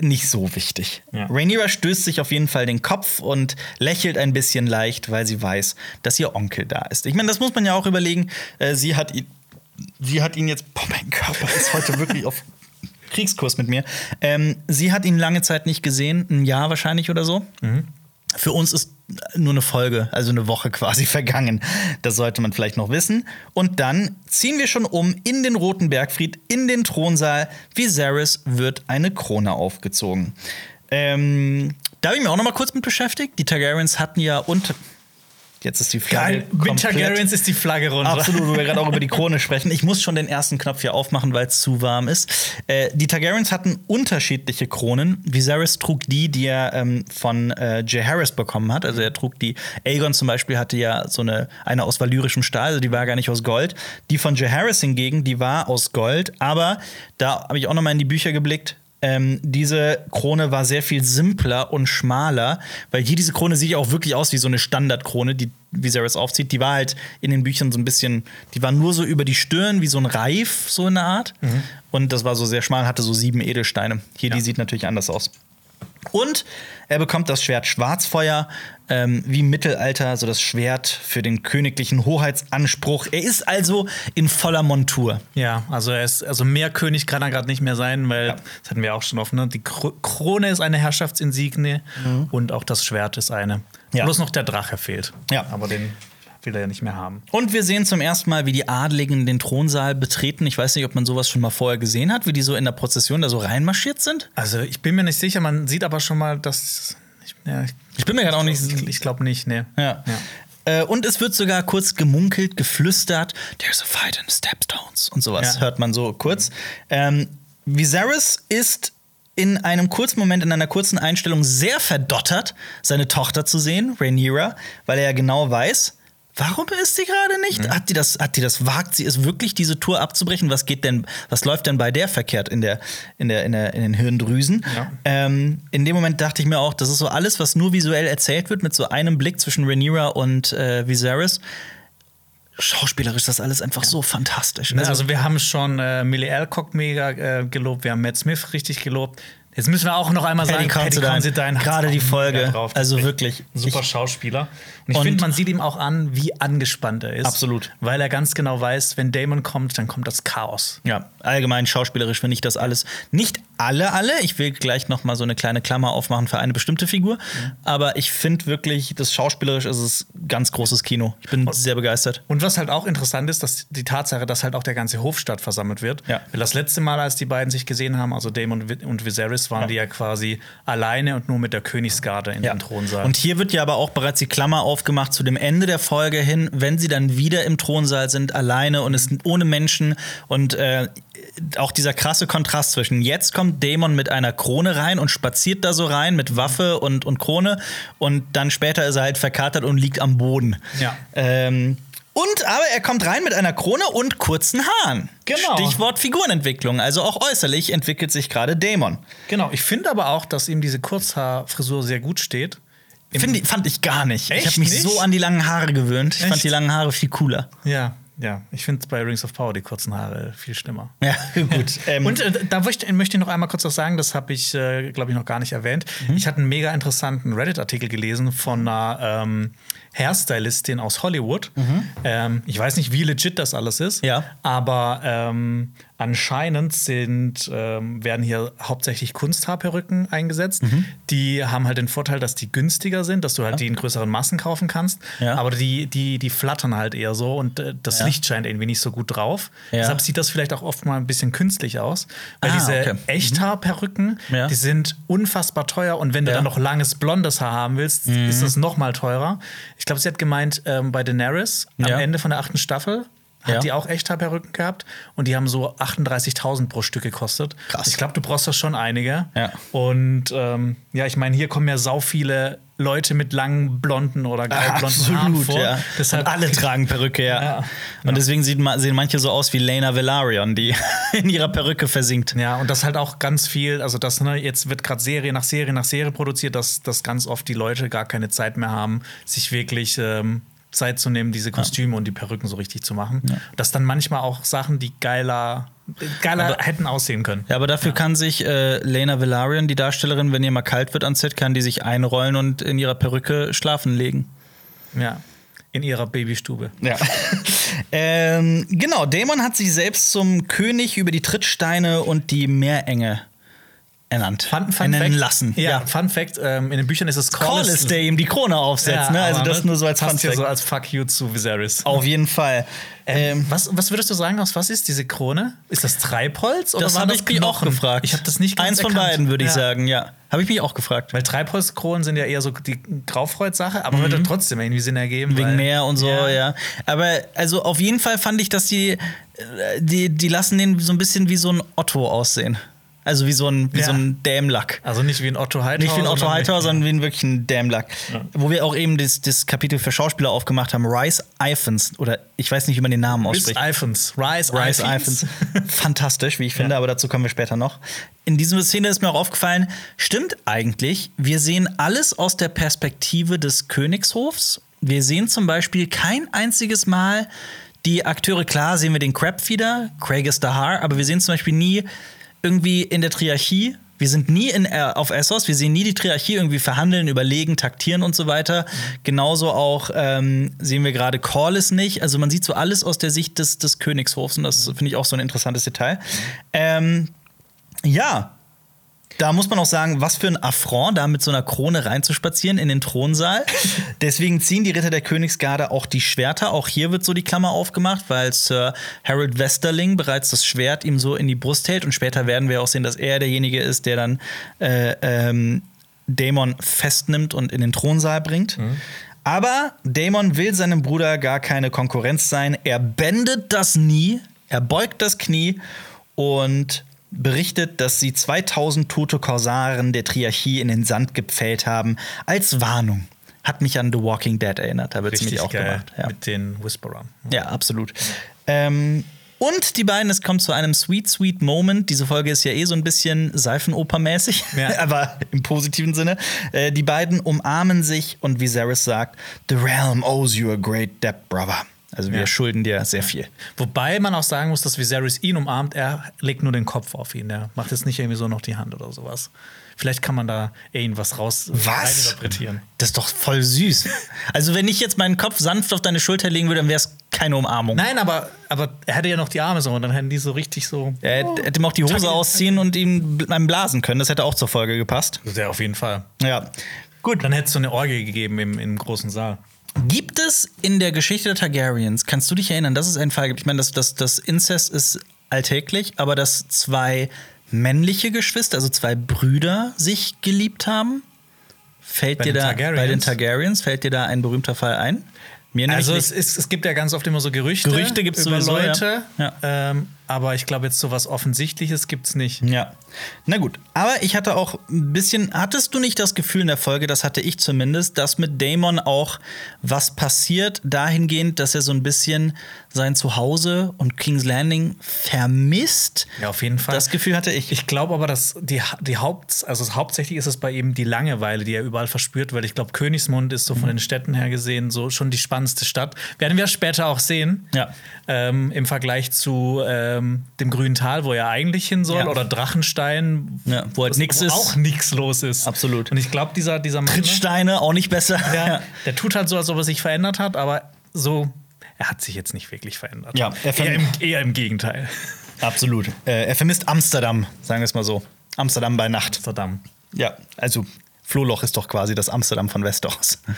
nicht so wichtig. Ja. Rhaenyra stößt sich auf jeden Fall den Kopf und lächelt ein bisschen leicht, weil sie weiß, dass ihr Onkel da ist. Ich meine, das muss man ja auch überlegen. Äh, sie hat sie hat ihn jetzt, boah, mein Körper ist heute wirklich auf Kriegskurs mit mir. Ähm, sie hat ihn lange Zeit nicht gesehen, ein Jahr wahrscheinlich oder so. Für uns ist nur eine Folge, also eine Woche quasi vergangen. Das sollte man vielleicht noch wissen. Und dann ziehen wir schon um in den Roten Bergfried, in den Thronsaal. Viserys wird eine Krone aufgezogen. Ähm, da habe ich mich auch noch mal kurz mit beschäftigt. Die Targaryens hatten ja unter. Jetzt ist die Flagge. Geil, mit Targaryens ist die Flagge runter. Absolut, wo wir gerade auch über die Krone sprechen. Ich muss schon den ersten Knopf hier aufmachen, weil es zu warm ist. Äh, die Targaryens hatten unterschiedliche Kronen. Viserys trug die, die er ähm, von äh, Jaehaerys bekommen hat. Also er trug die. Aegon zum Beispiel hatte ja so eine, eine aus valyrischem Stahl, also die war gar nicht aus Gold. Die von Jaehaerys hingegen, die war aus Gold. Aber da habe ich auch noch mal in die Bücher geblickt. Ähm, diese Krone war sehr viel simpler und schmaler, weil hier diese Krone sieht ja auch wirklich aus wie so eine Standardkrone, die Viserys aufzieht. Die war halt in den Büchern so ein bisschen, die war nur so über die Stirn wie so ein Reif, so in der Art. Und das war so sehr schmal, hatte so sieben Edelsteine. Hier, die sieht natürlich anders aus. Und er bekommt das Schwert Schwarzfeuer, ähm, wie im Mittelalter, so das Schwert für den königlichen Hoheitsanspruch. Er ist also in voller Montur. Ja, also er ist, also mehr König kann er gerade nicht mehr sein, weil das hatten wir auch schon offen. Ne? Die Kro Krone ist eine Herrschaftsinsigne und auch das Schwert ist eine. Mhm. Ja. Bloß noch der Drache fehlt. Ja. Aber den will er ja nicht mehr haben. Und wir sehen zum ersten Mal, wie die Adligen den Thronsaal betreten. Ich weiß nicht, ob man sowas schon mal vorher gesehen hat, wie die so in der Prozession da so reinmarschiert sind. Also ich bin mir nicht sicher, man sieht aber schon mal, dass. Ich, ja, ich, Ich bin mir gerade auch nicht ich, ich glaube nicht, ne. Ja. Äh, und es wird sogar kurz gemunkelt, geflüstert, there's a fight in the Stepstones und sowas Ja. hört man so kurz. Ähm, Viserys ist in einem kurzen Moment, in einer kurzen Einstellung sehr verdottert, seine Tochter zu sehen, Rhaenyra, weil er ja genau weiß, warum ist sie gerade nicht? Hat die das, hat die das wagt sie es wirklich, diese Tour abzubrechen? Was geht denn, was läuft denn bei der verkehrt in der, in der, in der, in den Hirndrüsen? Ja. Ähm, in dem Moment dachte ich mir auch, das ist so alles, was nur visuell erzählt wird, mit so einem Blick zwischen Rhaenyra und äh, Viserys. Schauspielerisch ist das alles einfach so fantastisch. Also, also wir haben schon äh, Millie Alcock mega äh, gelobt, wir haben Matt Smith richtig gelobt. Jetzt müssen wir auch noch einmal sagen, Paddy Considine, gerade die Folge, drauf. also wirklich. Super Ich- Schauspieler. Und ich finde, man sieht ihm auch an, wie angespannt er ist. Absolut. Weil er ganz genau weiß, wenn Damon kommt, dann kommt das Chaos. Ja, allgemein schauspielerisch finde ich das alles. Nicht alle, alle. Ich will gleich noch mal so eine kleine Klammer aufmachen für eine bestimmte Figur. Aber ich finde wirklich, das schauspielerisch ist es ganz großes Kino. Ich bin sehr begeistert. Und was halt auch interessant ist, dass die Tatsache, dass halt auch der ganze Hofstaat versammelt wird. Ja. Das letzte Mal, als die beiden sich gesehen haben, also Damon und Vi- und Viserys, waren die ja quasi alleine und nur mit der Königsgarde in den Thronsaal. Und hier wird ja aber auch bereits die Klammer aufgemacht zu dem Ende der Folge hin, wenn sie dann wieder im Thronsaal sind, alleine und es ohne Menschen und äh, auch dieser krasse Kontrast zwischen jetzt kommt Dämon mit einer Krone rein und spaziert da so rein mit Waffe und, und Krone und dann später ist er halt verkatert und liegt am Boden. Ja. Ähm, und aber er kommt rein mit einer Krone und kurzen Haaren. Genau. Stichwort Figurenentwicklung. Also auch äußerlich entwickelt sich gerade Dämon. genau, ich finde aber auch, dass ihm diese Kurzhaarfrisur sehr gut steht. Find, fand ich gar nicht. ich Echt habe mich nicht? so an die langen Haare gewöhnt. Ich fand Echt? die langen Haare viel cooler. Ja, ja, ich finde bei Rings of Power die kurzen Haare viel schlimmer. Ja, gut. Ähm, und äh, da möchte, möchte ich noch einmal kurz was sagen, das habe ich, äh, glaube ich, noch gar nicht erwähnt. Mhm. Ich hatte einen mega interessanten Reddit-Artikel gelesen von einer ähm, Hairstylistin aus Hollywood. Mhm. Ähm, ich weiß nicht, wie legit das alles ist, ja. aber ähm, anscheinend sind, ähm, werden hier hauptsächlich Kunsthaarperücken eingesetzt. Mhm. Die haben halt den Vorteil, dass die günstiger sind, dass du halt ja. die in größeren Massen kaufen kannst. Ja. Aber die, die, die flattern halt eher so und äh, das ja. Licht scheint irgendwie nicht so gut drauf. Deshalb sieht das vielleicht auch oft mal ein bisschen künstlich aus. Weil ah, diese okay. Mhm. Echthaarperücken, die sind unfassbar teuer und wenn du dann noch langes blondes Haar haben willst, mhm. ist das noch mal teurer. Ich glaube, sie hat gemeint, ähm, bei Daenerys am Ende von der achten Staffel hat ja. die auch Echthaarperücken gehabt und die haben so 38.000 pro Stück gekostet. Krass. Ich glaube, du brauchst das schon einige. Ja. Und ähm, ja, ich meine, hier kommen ja sau viele Leute mit langen blonden oder blonden Haaren vor. Ja. Deshalb alle tragen Perücke, ja. ja. Und deswegen sieht, sehen manche so aus wie Lena Velaryon, die in ihrer Perücke versinkt. Ja, und das halt auch ganz viel, also das ne, jetzt wird gerade Serie nach Serie nach Serie produziert, dass, dass ganz oft die Leute gar keine Zeit mehr haben, sich wirklich ähm, Zeit zu nehmen, diese Kostüme ja. und die Perücken so richtig zu machen. Ja. Dass dann manchmal auch Sachen, die geiler, geiler aber, hätten aussehen können. Ja, aber dafür ja. kann sich äh, Lena Valarian, die Darstellerin, wenn ihr mal kalt wird an Set, kann die sich einrollen und in ihrer Perücke schlafen legen. Ja. In ihrer Babystube. Ja. ähm, genau, Damon hat sich selbst zum König über die Trittsteine und die Meerenge ernannt. Fun, fun Ernennen Fact, lassen. Ja, ja, Fun Fact: ähm, In den Büchern ist es Corlys, der ihm die Krone aufsetzt. Ja, ne? Also das nur so als Fun Fact. so als Fuck you zu Viserys. Auf jeden Fall. Ähm, ähm, was, was würdest du sagen, aus was ist diese Krone? Ist das Treibholz oder das habe ich mich auch gefragt. Ich habe das nicht ganz Eins von erkannt. beiden würde ich ja. sagen, ja. Habe ich mich auch gefragt. Weil Treibholzkronen sind ja eher so die Graufreud-Sache, aber mhm. würde trotzdem irgendwie Sinn ergeben. Wegen Meer und so, ja. ja. Aber also auf jeden Fall fand ich, dass die, äh, die, die lassen den so ein bisschen wie so ein Otto aussehen. Also wie so ein, wie ja. so ein Dämlack. Also nicht wie ein Otto Hightower. Nicht wie ein Otto Hightower, sondern wie ein wirklich ein Dämlack. Ja. Wo wir auch eben das, das Kapitel für Schauspieler aufgemacht haben. Rice Iphans. Oder ich weiß nicht, wie man den Namen ausspricht. Rice Iphans. Rice, Rice Iphans. Fantastisch, wie ich finde, ja. aber dazu kommen wir später noch. In dieser Szene ist mir auch aufgefallen, stimmt eigentlich, wir sehen alles aus der Perspektive des Königshofs. Wir sehen zum Beispiel kein einziges Mal die Akteure, klar sehen wir den Crab wieder, Craig ist Dahar, aber wir sehen zum Beispiel nie irgendwie in der Triarchie. Wir sind nie in, äh, auf Essos, wir sehen nie die Triarchie irgendwie verhandeln, überlegen, taktieren und so weiter. Genauso auch ähm, sehen wir gerade Corlys nicht. Also man sieht so alles aus der Sicht des, des Königshofs und das finde ich auch so ein interessantes Detail. Ähm, ja, da muss man auch sagen, was für ein Affront, da mit so einer Krone reinzuspazieren in den Thronsaal. Deswegen ziehen die Ritter der Königsgarde auch die Schwerter. Auch hier wird so die Klammer aufgemacht, weil Sir Harold Westerling bereits das Schwert ihm so in die Brust hält. Und später werden wir auch sehen, dass er derjenige ist, der dann äh, ähm, Daemon festnimmt und in den Thronsaal bringt. Mhm. Aber Daemon will seinem Bruder gar keine Konkurrenz sein. Er bändet das Nie, er beugt das Knie und berichtet, dass sie 2000 tote Korsaren der Triarchie in den Sand gepfählt haben, als Warnung. Hat mich an The Walking Dead erinnert, da wird es mich auch geil, gemacht. Ja. Mit den Whisperern. Ja, absolut. Ähm, und die beiden, es kommt zu einem sweet, sweet Moment. Diese Folge ist ja eh so ein bisschen Seifenopermäßig, ja. aber im positiven Sinne. Äh, die beiden umarmen sich und Viserys sagt: The realm owes you a great debt, brother. Also wir ja. schulden dir sehr viel. Wobei man auch sagen muss, dass Viserys ihn umarmt, er legt nur den Kopf auf ihn. Er macht jetzt nicht irgendwie so noch die Hand oder sowas. Vielleicht kann man da irgendwas raus Was? interpretieren. Das ist doch voll süß. also wenn ich jetzt meinen Kopf sanft auf deine Schulter legen würde, dann wäre es keine Umarmung. Nein, aber, aber er hätte ja noch die Arme so und dann hätten die so richtig so. Er oh, hätte ihm auch die Hose ausziehen und ihm beim Blasen können. Das hätte auch zur Folge gepasst. Ja, auf jeden Fall. Ja. Gut. Dann hätte es so eine Orgie gegeben im, im großen Saal. Gibt es in der Geschichte der Targaryens, kannst du dich erinnern, dass es einen Fall gibt? Ich meine, das, das, das Inzest ist alltäglich, aber dass zwei männliche Geschwister, also zwei Brüder, sich geliebt haben? Fällt bei dir da bei den Targaryens, fällt dir da ein berühmter Fall ein? Mir also es, ist, es, gibt ja ganz oft immer so Gerüchte. Gerüchte gibt es über Leute. Ja. Ja. Ähm, aber ich glaube, jetzt so was Offensichtliches gibt es nicht. Ja. Na gut. Aber ich hatte auch ein bisschen. Hattest du nicht das Gefühl in der Folge, das hatte ich zumindest, dass mit Damon auch was passiert, dahingehend, dass er so ein bisschen sein Zuhause und King's Landing vermisst? Ja, auf jeden Fall. Das Gefühl hatte ich. Ich glaube aber, dass die, die Haupt, also hauptsächlich ist es bei ihm die Langeweile, die er überall verspürt, weil ich glaube, Königsmund ist so von den Städten her gesehen so schon die spannendste Stadt. Werden wir später auch sehen. Ja. Ähm, Im Vergleich zu ähm, dem Grünen Tal, wo er eigentlich hin soll, Ja. oder Drachenstein, Ja, wo halt wo ist. auch nichts los ist. Absolut. Und ich glaube, dieser, dieser Mann, ne, Trittsteine auch nicht besser. der, der tut halt so, als ob er sich verändert hat, aber so, er hat sich jetzt nicht wirklich verändert. Ja, er eher, im, eher im Gegenteil. Absolut. Äh, er vermisst Amsterdam, sagen wir es mal so. Amsterdam bei Nacht. Amsterdam. Ja, also Flohloch ist doch quasi das Amsterdam von Westeros.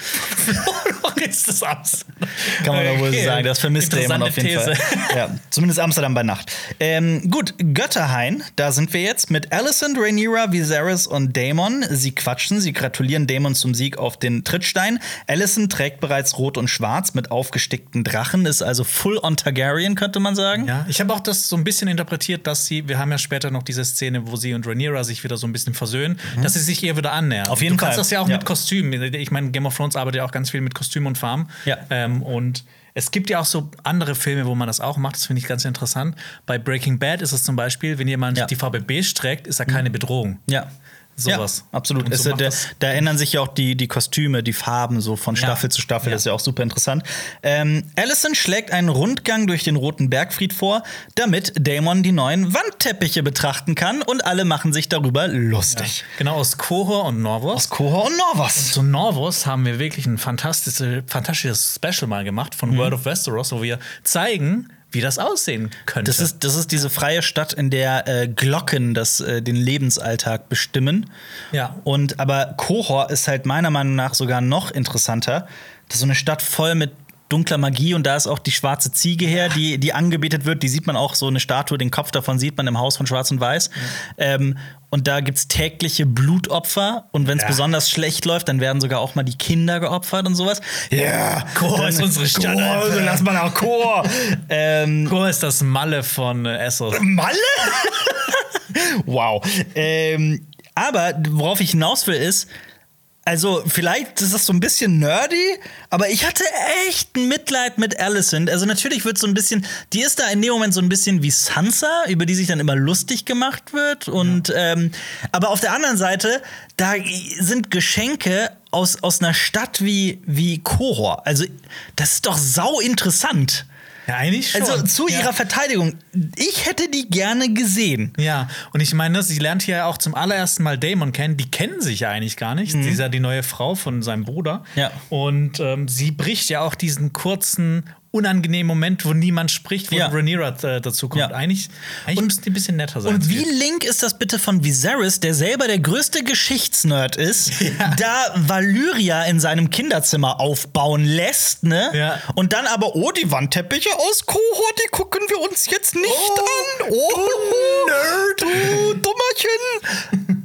ist das Amsterdam. Kann man doch wohl Okay. sagen. Das vermisst Damon auf jeden Interessante Fall. Ja, zumindest Amsterdam bei Nacht. Ähm, gut, Götterhain, da sind wir jetzt mit Alicent, Rhaenyra, Viserys und Daemon. Sie quatschen, sie gratulieren Daemon zum Sieg auf den Trittstein. Alicent trägt bereits Rot und Schwarz mit aufgestickten Drachen, ist also full on Targaryen, könnte man sagen. Ja, ich habe auch das so ein bisschen interpretiert, dass sie, wir haben ja später noch diese Szene, wo sie und Rhaenyra sich wieder so ein bisschen versöhnen, dass sie sich ihr wieder annähern. Mhm. Auf jeden du kannst Fall. das ja auch Ja. mit Kostümen. Ich meine, Game of Thrones arbeitet ja auch ganz viel mit Kostüm und Farben. Ja. Ähm, und es gibt ja auch so andere Filme, wo man das auch macht. Das finde ich ganz interessant. Bei Breaking Bad ist es zum Beispiel, wenn jemand Ja. Mhm. die Farbe beige trägt, ist er keine Bedrohung. Ja. Sowas. Ja, absolut. Und so da, das- da ändern sich ja auch die, die Kostüme, die Farben so von Ja. Staffel zu Staffel. Ja. Das ist ja auch super interessant. Ähm, Allison schlägt einen Rundgang durch den Roten Bergfried vor, damit Damon die neuen Wandteppiche betrachten kann und alle machen sich darüber lustig. Genau, aus Kohor und Norvos. Aus Kohor und Norvos. Zu Norvos haben wir wirklich ein fantastische, fantastisches Special mal gemacht von Mhm. World of Westeros, wo wir zeigen, wie das aussehen könnte. Das ist, das ist diese freie Stadt, in der äh, Glocken das, äh, den Lebensalltag bestimmen. Ja. Und aber Kohor ist halt meiner Meinung nach sogar noch interessanter. Das ist so eine Stadt voll mit dunkler Magie und da ist auch die schwarze Ziege her, die, die angebetet wird. Die sieht man auch so eine Statue, den Kopf davon sieht man im Haus von Schwarz und Weiß. Ähm, und da gibt es tägliche Blutopfer und wenn es Ja. besonders schlecht läuft, dann werden sogar auch mal die Kinder geopfert und sowas. Ja, Chor dann- ist unsere Stadt, Chor, Alter. lass mal nach Chor. ähm, Kohor ist das Malle von äh, Essos. Malle? wow. Ähm, aber worauf ich hinaus will, ist, also vielleicht ist das so ein bisschen nerdy, aber ich hatte echt ein Mitleid mit Alicent. Also natürlich wird so ein bisschen, die ist da in dem Moment so ein bisschen wie Sansa, über die sich dann immer lustig gemacht wird. Und ähm, aber auf der anderen Seite, da sind Geschenke aus, aus einer Stadt wie, wie Kohor. Also das ist doch sau interessant. Ja, eigentlich schon. Also zu ja. ihrer Verteidigung, ich hätte die gerne gesehen. Ja, und ich meine, sie lernt hier ja auch zum allerersten Mal Damon kennen. Die kennen sich ja eigentlich gar nicht. Sie ist ja die neue Frau von seinem Bruder. Mhm. Ja. Und ähm, sie bricht ja auch diesen kurzen, unangenehmen Moment, wo niemand spricht, wo Ja. Rhaenyra äh, dazu kommt. Ja. Eigentlich, eigentlich müssten die ein bisschen netter sein. Und wie link ist das bitte von Viserys, der selber der größte Geschichtsnerd ist, da Valyria in seinem Kinderzimmer aufbauen lässt, ne? Ja. Und dann aber, oh, die Wandteppiche aus Kohor, die gucken wir uns jetzt nicht an. Oh, Nerd, du Dummerchen.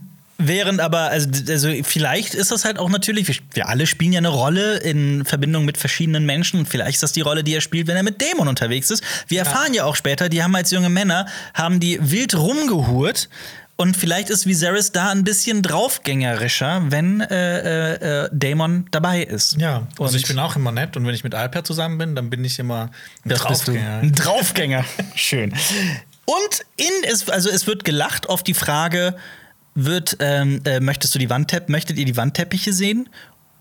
Während aber, also, also vielleicht ist das halt auch natürlich, wir, wir alle spielen ja eine Rolle in Verbindung mit verschiedenen Menschen und vielleicht ist das die Rolle, die er spielt, wenn er mit Dämon unterwegs ist. Wir erfahren ja. auch später, die haben als junge Männer, haben die wild rumgehurt und vielleicht ist Viserys da ein bisschen draufgängerischer, wenn äh, äh, äh, Daemon dabei ist. ja, also Und- ich bin auch immer nett und wenn ich mit Alper zusammen bin, dann bin ich immer ein Das. Draufgänger. Ein Draufgänger. Schön. Und in es, also es wird gelacht auf die Frage, wird, ähm, äh, möchtest du die Wandtepp möchtet ihr die Wandteppiche sehen?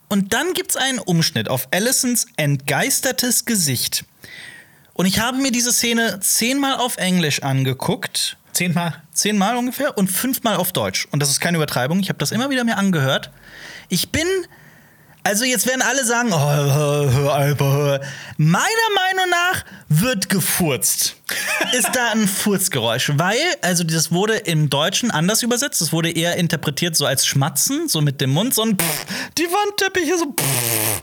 Und dann gibt es einen Umschnitt auf Allisons entgeistertes Gesicht. Und ich habe mir diese Szene zehnmal auf Englisch angeguckt. Zehnmal. Zehnmal ungefähr und fünfmal auf Deutsch. Und das ist keine Übertreibung. Ich habe das immer wieder mir angehört. Ich bin. Also jetzt werden alle sagen, oh, hör, hör, meiner Meinung nach wird gefurzt. ist da ein Furzgeräusch, weil also das wurde im Deutschen anders übersetzt. Es wurde eher interpretiert so als Schmatzen, so mit dem Mund, so ein Pff, die Wandteppiche so. Pff.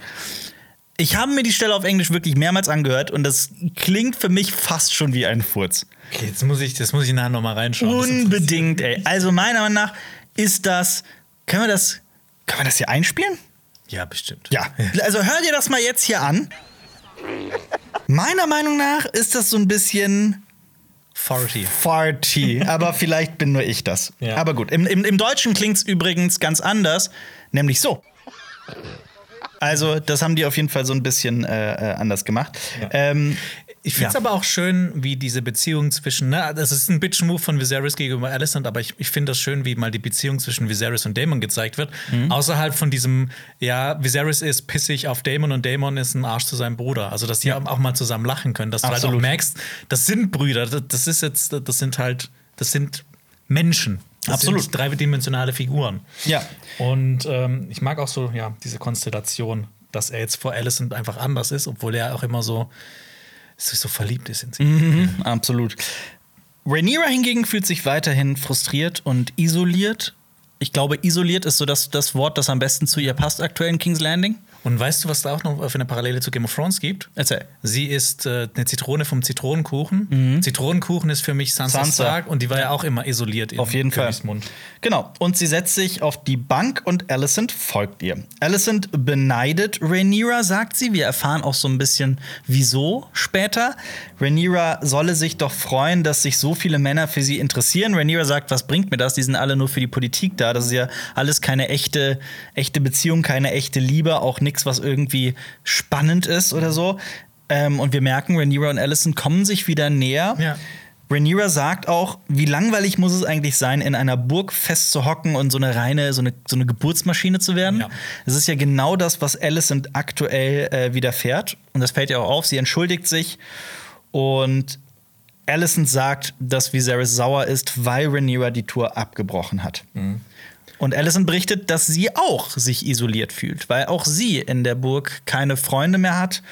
Ich habe mir die Stelle auf Englisch wirklich mehrmals angehört und das klingt für mich fast schon wie ein Furz. Okay, jetzt muss ich, das muss ich nachher noch mal reinschauen. Das Unbedingt, ey. Also meiner Meinung nach ist das. Können wir das. Können wir das hier einspielen? Ja, bestimmt. Ja. Also hör dir das mal jetzt hier an. Meiner Meinung nach ist das so ein bisschen Farty. Farty. Aber vielleicht bin nur ich das. Ja. Aber gut. Im, im, im Deutschen klingt es übrigens ganz anders, nämlich so. Also, das haben die auf jeden Fall so ein bisschen äh, äh, anders gemacht. Ja. Ähm, Ich finde es Ja. aber auch schön, wie diese Beziehung zwischen, ne, das ist ein Bitch-Move von Viserys gegenüber Alicent, aber ich, ich finde das schön, wie mal die Beziehung zwischen Viserys und Daemon gezeigt wird. Mhm. Außerhalb von diesem, ja, Viserys ist pissig auf Daemon und Daemon ist ein Arsch zu seinem Bruder. Also, dass die auch mal zusammen lachen können, dass du halt auch Absolut. merkst, das sind Brüder, das, das ist jetzt, das sind halt, das sind Menschen. Das Absolut. sind dreidimensionale Figuren. ja. Und ähm, ich mag auch so, ja, diese Konstellation, dass er jetzt vor Alicent einfach anders ist, obwohl er auch immer so, so verliebt ist in sie. Mhm, absolut. Rhaenyra hingegen fühlt sich weiterhin frustriert und isoliert. Ich glaube, isoliert ist so das, das Wort, das am besten zu ihr passt aktuell in King's Landing. Und weißt du, was da auch noch für eine Parallele zu Game of Thrones gibt? Erzähl. Sie ist äh, eine Zitrone vom Zitronenkuchen. Zitronenkuchen ist für mich Sansa, Mhm. Sansa. Stark und die war ja auch immer isoliert in Auf jeden Fall. Genau. Und sie setzt sich auf die Bank und Alicent folgt ihr. Alicent beneidet Rhaenyra, sagt sie. Wir erfahren auch so ein bisschen, wieso später. Rhaenyra solle sich doch freuen, dass sich so viele Männer für sie interessieren. Rhaenyra sagt, was bringt mir das? Die sind alle nur für die Politik da. Das ist ja alles keine echte, echte Beziehung, keine echte Liebe, auch nichts, was irgendwie spannend ist oder so. Ähm, und wir merken, Rhaenyra und Alicent kommen sich wieder näher. Ja. Rhaenyra sagt auch, wie langweilig muss es eigentlich sein, in einer Burg festzuhocken und so eine reine, so eine, so eine Geburtsmaschine zu werden. Ja. Das ist ja genau das, was Alicent aktuell äh, widerfährt. Und das fällt ja auch auf. Sie entschuldigt sich und Alicent sagt, dass Viserys sauer ist, weil Rhaenyra die Tour abgebrochen hat. Und Alicent berichtet, dass sie auch sich isoliert fühlt, weil auch sie in der Burg keine Freunde mehr hat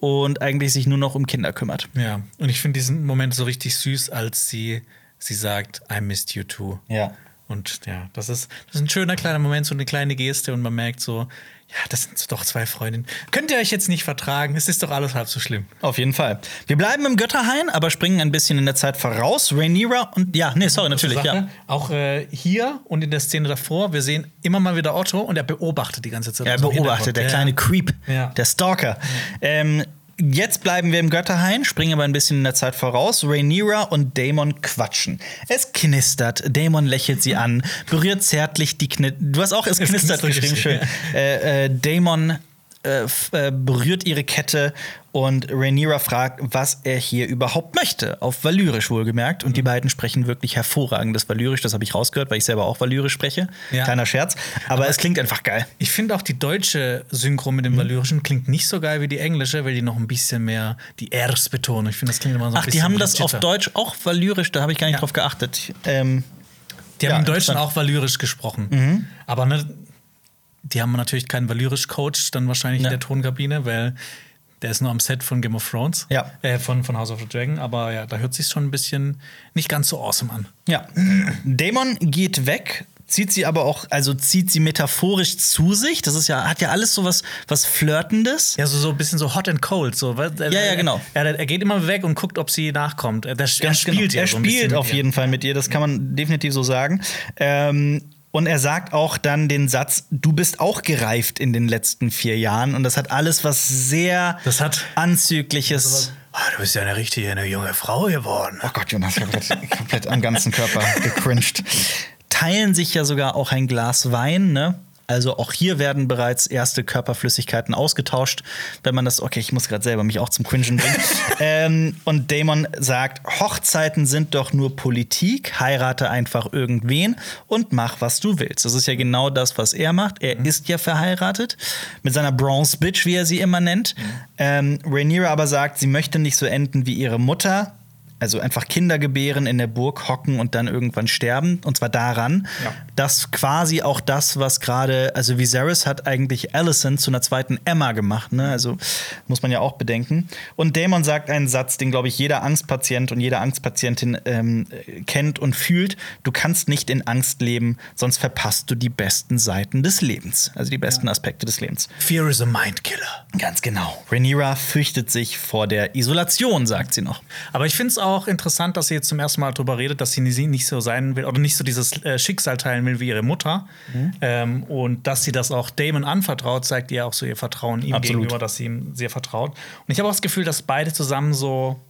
und eigentlich sich nur noch um Kinder kümmert. Ja, und ich finde diesen Moment so richtig süß, als sie, sie sagt, I missed you too. Ja. Und ja, das ist, das ist ein schöner kleiner Moment, so eine kleine Geste und man merkt so, ja, das sind doch zwei Freundinnen. Könnt ihr euch jetzt nicht vertragen? Es ist doch alles halb so schlimm. Auf jeden Fall. Wir bleiben im Götterhain, aber springen ein bisschen in der Zeit voraus. Rhaenyra und ja, nee, sorry, natürlich, ja. Auch äh, hier und in der Szene davor, wir sehen immer mal wieder Otto und er beobachtet die ganze Zeit. Er dem beobachtet, der kleine Creep, Ja. der Stalker. Ähm, jetzt bleiben wir im Götterhain, springen aber ein bisschen in der Zeit voraus. Rhaenyra und Daemon quatschen. Es knistert, Daemon lächelt sie an, berührt zärtlich die Knitter. Du hast auch es Es knistert knistert geschrieben, schön. geschrieben, Äh, äh, Daemon äh, äh, berührt ihre Kette und Rhaenyra fragt, was er hier überhaupt möchte. Auf Valyrisch wohlgemerkt. Und die Mhm. beiden sprechen wirklich hervorragendes Valyrisch. Das habe ich rausgehört, weil ich selber auch Valyrisch spreche. Ja. Kleiner Scherz. Aber, es klingt einfach geil. Ich finde auch die deutsche Synchro mit dem Mhm. Valyrischen klingt nicht so geil wie die englische, weil die noch ein bisschen mehr die Rs betonen. Ich finde, das klingt immer so ein Ach, die bisschen haben das auf. Deutsch auch valyrisch, da habe ich gar nicht Ja. drauf geachtet. Ähm, Die Ja, haben im Deutschen. Mhm. auch Valyrisch gesprochen. Aber ne, die haben natürlich keinen Valyrisch-Coach dann wahrscheinlich Ja. in der Tonkabine, weil der ist nur am Set von Game of Thrones. Ja. Äh, von, von House of the Dragon. Aber ja, da hört sich schon ein bisschen nicht ganz so awesome an. ja. Dämon geht weg, zieht sie aber auch, also zieht sie metaphorisch zu sich. Das ist ja, hat ja alles so was, was Flirtendes. Ja, so, so ein bisschen so hot and cold. So. Ja, ja, genau. Er, er geht immer weg und guckt, ob sie nachkommt. Er, er spielt genau. Er so spielt auf jeden Fall mit ihr, das kann man definitiv so sagen. Ähm, und er sagt auch dann den Satz: Du bist auch gereift in den letzten vier Jahren. Und das hat alles was sehr Das hat- Anzügliches. Ah, du bist ja eine richtige, eine junge Frau geworden. Oh Gott, Jonas, komplett, komplett am ganzen Körper gecringed. Teilen sich ja sogar auch ein Glas Wein, ne? Also auch hier werden bereits erste Körperflüssigkeiten ausgetauscht, wenn man das, okay, ich muss gerade selber mich auch zum Cringen bringen. ähm, und Damon sagt, Hochzeiten sind doch nur Politik, heirate einfach irgendwen und mach, was du willst. Das ist ja genau das, was er macht. Er ist ja verheiratet mit seiner Bronze Bitch, wie er sie immer nennt. Ähm, Rhaenyra aber sagt, sie möchte nicht so enden wie ihre Mutter. Also einfach Kinder gebären, in der Burg hocken und dann irgendwann sterben. Und zwar daran, Ja. dass quasi auch das, was gerade, also Viserys hat eigentlich Alicent zu einer zweiten Emma gemacht, ne? Also muss man ja auch bedenken. Und Daemon sagt einen Satz, den, glaube ich, jeder Angstpatient und jede Angstpatientin ähm, äh, kennt und fühlt. Du kannst nicht in Angst leben, sonst verpasst du die besten Seiten des Lebens. Also die besten Aspekte des Lebens. Fear is a mind killer. Ganz genau. Rhaenyra fürchtet sich vor der Isolation, sagt sie noch. Aber ich finde es auch interessant, dass sie jetzt zum ersten Mal darüber redet, dass sie nicht so sein will oder nicht so dieses äh, Schicksal teilen will wie ihre Mutter. Mhm. Ähm, und dass sie das auch Damon anvertraut, zeigt ihr auch so ihr Vertrauen ihm Absolut. gegenüber, dass sie ihm sehr vertraut. Und ich habe auch das Gefühl, dass beide zusammen so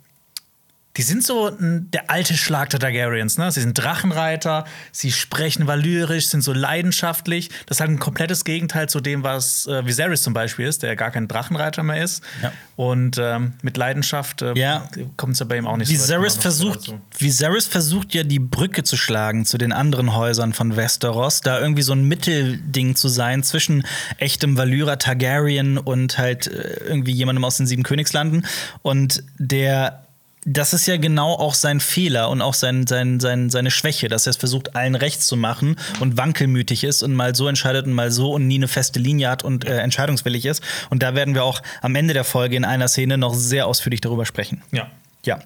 die sind so der alte Schlag der Targaryens, ne? Sie sind Drachenreiter, sie sprechen valyrisch, sind so leidenschaftlich. Das ist halt ein komplettes Gegenteil zu dem, was äh, Viserys zum Beispiel ist, der gar kein Drachenreiter mehr ist. Ja. Und ähm, mit Leidenschaft äh, Ja. kommt es ja bei ihm auch nicht Viserys weit. versucht, dazu. Viserys versucht ja die Brücke zu schlagen zu den anderen Häusern von Westeros, da irgendwie so ein Mittelding zu sein zwischen echtem Valyra Targaryen und halt äh, irgendwie jemandem aus den sieben Königslanden. Und der das ist ja genau auch sein Fehler und auch sein, sein, sein, seine Schwäche, dass er es versucht, allen rechts zu machen und wankelmütig ist und mal so entscheidet und mal so und nie eine feste Linie hat und äh, entscheidungswillig ist. Und da werden wir auch am Ende der Folge in einer Szene noch sehr ausführlich darüber sprechen. Ja. Ja.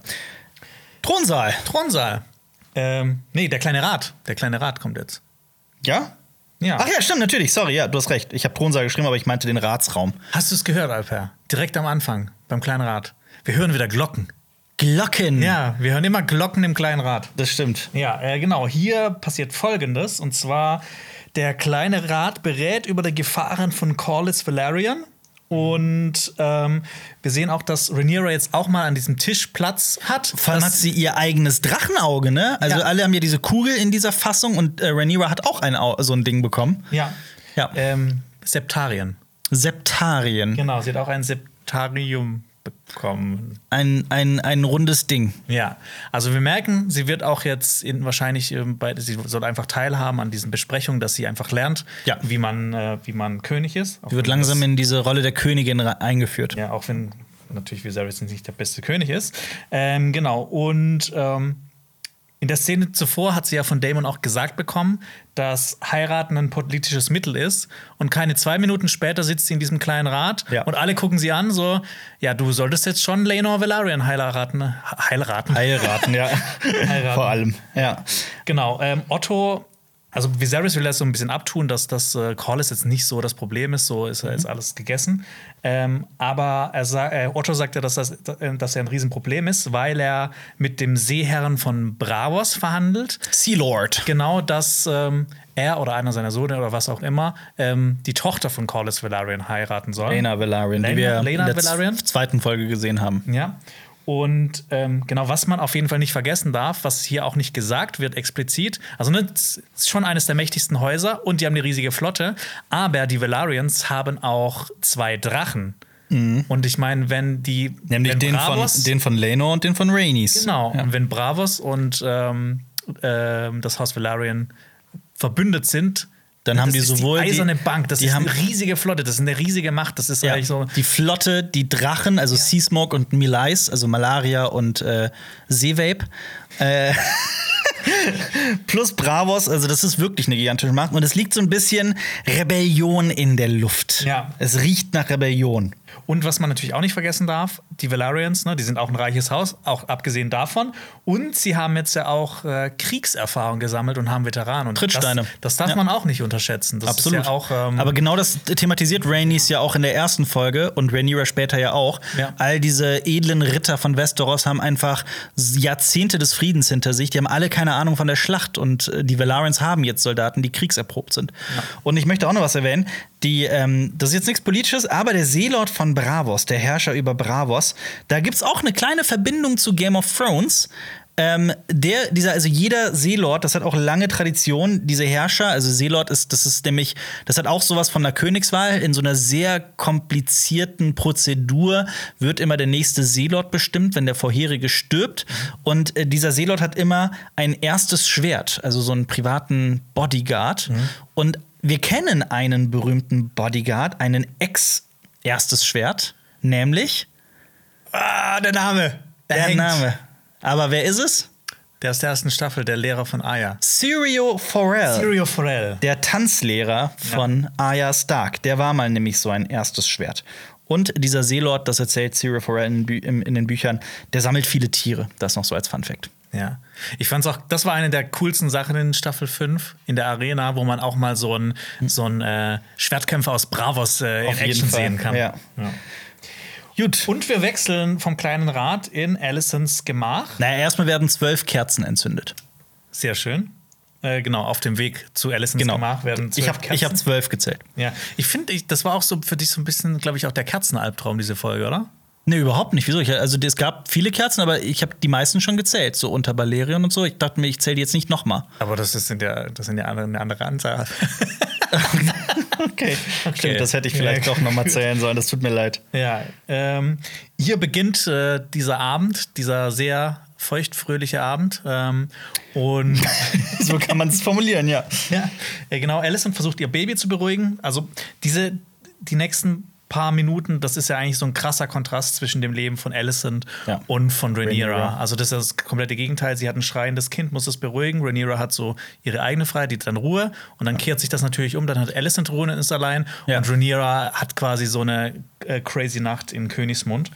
Thronsaal. Thronsaal. Ähm, nee, der kleine Rat. Der kleine Rat kommt jetzt. Ja? Ja. Ach ja, stimmt, natürlich. Sorry, ja, du hast recht. Ich habe Thronsaal geschrieben, aber ich meinte den Ratsraum. Hast du es gehört, Alper? Direkt am Anfang, beim kleinen Rat. Wir hören wieder Glocken. Glocken. Ja, wir hören immer Glocken im kleinen Rat. Das stimmt. Ja, äh, genau. Hier passiert Folgendes. Und zwar, der kleine Rat berät über die Gefahren von Corlys Valerian. Und ähm, wir sehen auch, dass Rhaenyra jetzt auch mal an diesem Tisch Platz hat. Vor allem hat sie ihr eigenes Drachenauge, ne? Also Ja. alle haben ja diese Kugel in dieser Fassung und äh, Rhaenyra hat auch ein Au so ein Ding bekommen. Ja. Ja. Ähm, Septarien. Septarien. Genau, sie hat auch ein Septarium bekommen. Ein, ein, ein rundes Ding. Ja, also wir merken, sie wird auch jetzt in, wahrscheinlich ähm, bei, sie soll einfach teilhaben an diesen Besprechungen, dass sie einfach lernt, Ja. wie, man, äh, wie man König ist. Sie wird langsam in diese Rolle der Königin eingeführt. Ja, auch wenn natürlich Viserys nicht der beste König ist. Ähm, genau, und ähm, in der Szene zuvor hat sie ja von Damon auch gesagt bekommen, dass heiraten ein politisches Mittel ist. Und keine zwei Minuten später sitzt sie in diesem kleinen Rat Ja. und alle gucken sie an, so, ja, du solltest jetzt schon Laenor Velaryon heiraten. Heiraten. Heiraten, ja. Heiraten. Vor allem. Ja. Genau, ähm, Otto, also Viserys will das so ein bisschen abtun, dass das äh, Corlys jetzt nicht so das Problem ist, so ist, ist alles gegessen. Ähm, aber er äh, Otto sagt ja, dass, das, dass er ein Riesenproblem ist, weil er mit dem Seeherren von Bravos verhandelt. Sea Lord. Genau, dass ähm, er oder einer seiner Söhne oder was auch immer ähm, die Tochter von Corlys Velaryon heiraten soll. Lena Velaryon, die Lena- wir Lena in der Velaryon? zweiten Folge gesehen haben. Ja. Und ähm, genau, was man auf jeden Fall nicht vergessen darf, was hier auch nicht gesagt wird explizit, also ne, es ist schon eines der mächtigsten Häuser und die haben eine riesige Flotte, aber die Valarians haben auch zwei Drachen. Und ich meine, wenn die Mhm. Nämlich wenn den von, Bravos- den von Lenor und den von Rhaenys. Genau, Ja. und wenn Bravos und ähm, ähm, das Haus Valarian verbündet sind, Dann haben das die ist sowohl die eiserne Bank, das die ist haben- eine riesige Flotte, das ist eine riesige Macht, das ist Ja, eigentlich so die Flotte, die Drachen, also Sea Smoke und Milais, also Malaria und äh, Seevape. Äh, plus Bravos, also das ist wirklich eine gigantische Macht. Und es liegt so ein bisschen Rebellion in der Luft. Ja. Es riecht nach Rebellion. Und was man natürlich auch nicht vergessen darf, die Valarians, ne, die sind auch ein reiches Haus, auch abgesehen davon. Und sie haben jetzt ja auch äh, Kriegserfahrung gesammelt und haben Veteranen. Und Trittsteine. Das, das darf Ja. man auch nicht unterschätzen. Das Absolut. Ist ja auch, ähm, Aber genau das thematisiert Rhaenys ja auch in der ersten Folge und Rhaenyra später ja auch. Ja. All diese edlen Ritter von Westeros haben einfach Jahrzehnte des Friedens hinter sich. Die haben alle keine Ahnung von der Schlacht und äh, die Valarians haben jetzt Soldaten, die kriegserprobt sind. Und ich möchte auch noch was erwähnen. Die, ähm, das ist jetzt nichts Politisches, aber der Seelord von Bravos, der Herrscher über Bravos, da gibt es auch eine kleine Verbindung zu Game of Thrones. Ähm, der, dieser, also jeder Seelord, das hat auch lange Tradition, diese Herrscher, also Seelord ist, das ist nämlich, das hat auch sowas von der Königswahl. In so einer sehr komplizierten Prozedur wird immer der nächste Seelord bestimmt, wenn der vorherige stirbt. Und äh, dieser Seelord hat immer ein erstes Schwert, also so einen privaten Bodyguard. Und wir kennen einen berühmten Bodyguard, einen Ex-erstes Schwert, nämlich ah, der Name. der hängt. Name. Aber wer ist es? Der aus der ersten Staffel, der Lehrer von Aya. Sirio Forel. Sirio Forel. Der Tanzlehrer von Arya Stark. Der war mal nämlich so ein erstes Schwert. Und dieser Seelord, das erzählt Sirio Forel in, in den Büchern, der sammelt viele Tiere. Das noch so als Fun Fact. Ja. Ich fand's auch, das war eine der coolsten Sachen in Staffel 5 in der Arena, wo man auch mal so einen so einen, äh, Schwertkämpfer aus Bravos äh, in Action Fall, sehen kann. ja. Gut. Und wir wechseln vom kleinen Rat in Alicents Gemach. Naja, erstmal werden zwölf Kerzen entzündet. Sehr schön. Äh, genau, auf dem Weg zu Alicents Genau. Gemach werden zwölf Ich habe Kerzen. hab zwölf gezählt. ja, ich finde, ich, das war auch so für dich so ein bisschen, glaube ich, auch der Kerzenalbtraum, diese Folge, oder? Nee, überhaupt nicht. Wieso? Ich, also es gab viele Kerzen, aber ich habe die meisten schon gezählt, so unter Balerion und so. Ich dachte mir, ich zähle jetzt nicht nochmal. Aber das sind ja, das sind ja andere, eine andere Anzahl. okay. Stimmt, das hätte ich vielleicht ja. doch nochmal zählen sollen. Das tut mir leid. Ja. Ähm, hier beginnt äh, dieser Abend, dieser sehr feuchtfröhliche Abend. Ähm, und so kann man es formulieren, ja. ja. Genau, Alison versucht ihr Baby zu beruhigen. Also diese, die nächsten paar Minuten, das ist ja eigentlich so ein krasser Kontrast zwischen dem Leben von Alicent ja. und von Rhaenyra. Rhaenyra. Also das ist das komplette Gegenteil. Sie hat ein schreiendes Kind, muss es beruhigen. Rhaenyra hat so ihre eigene Freiheit, die dann Ruhe. Und dann kehrt sich das natürlich um. Dann hat Alicent Ruhe und ist allein. Ja. Und Rhaenyra hat quasi so eine äh, crazy Nacht in Königsmund.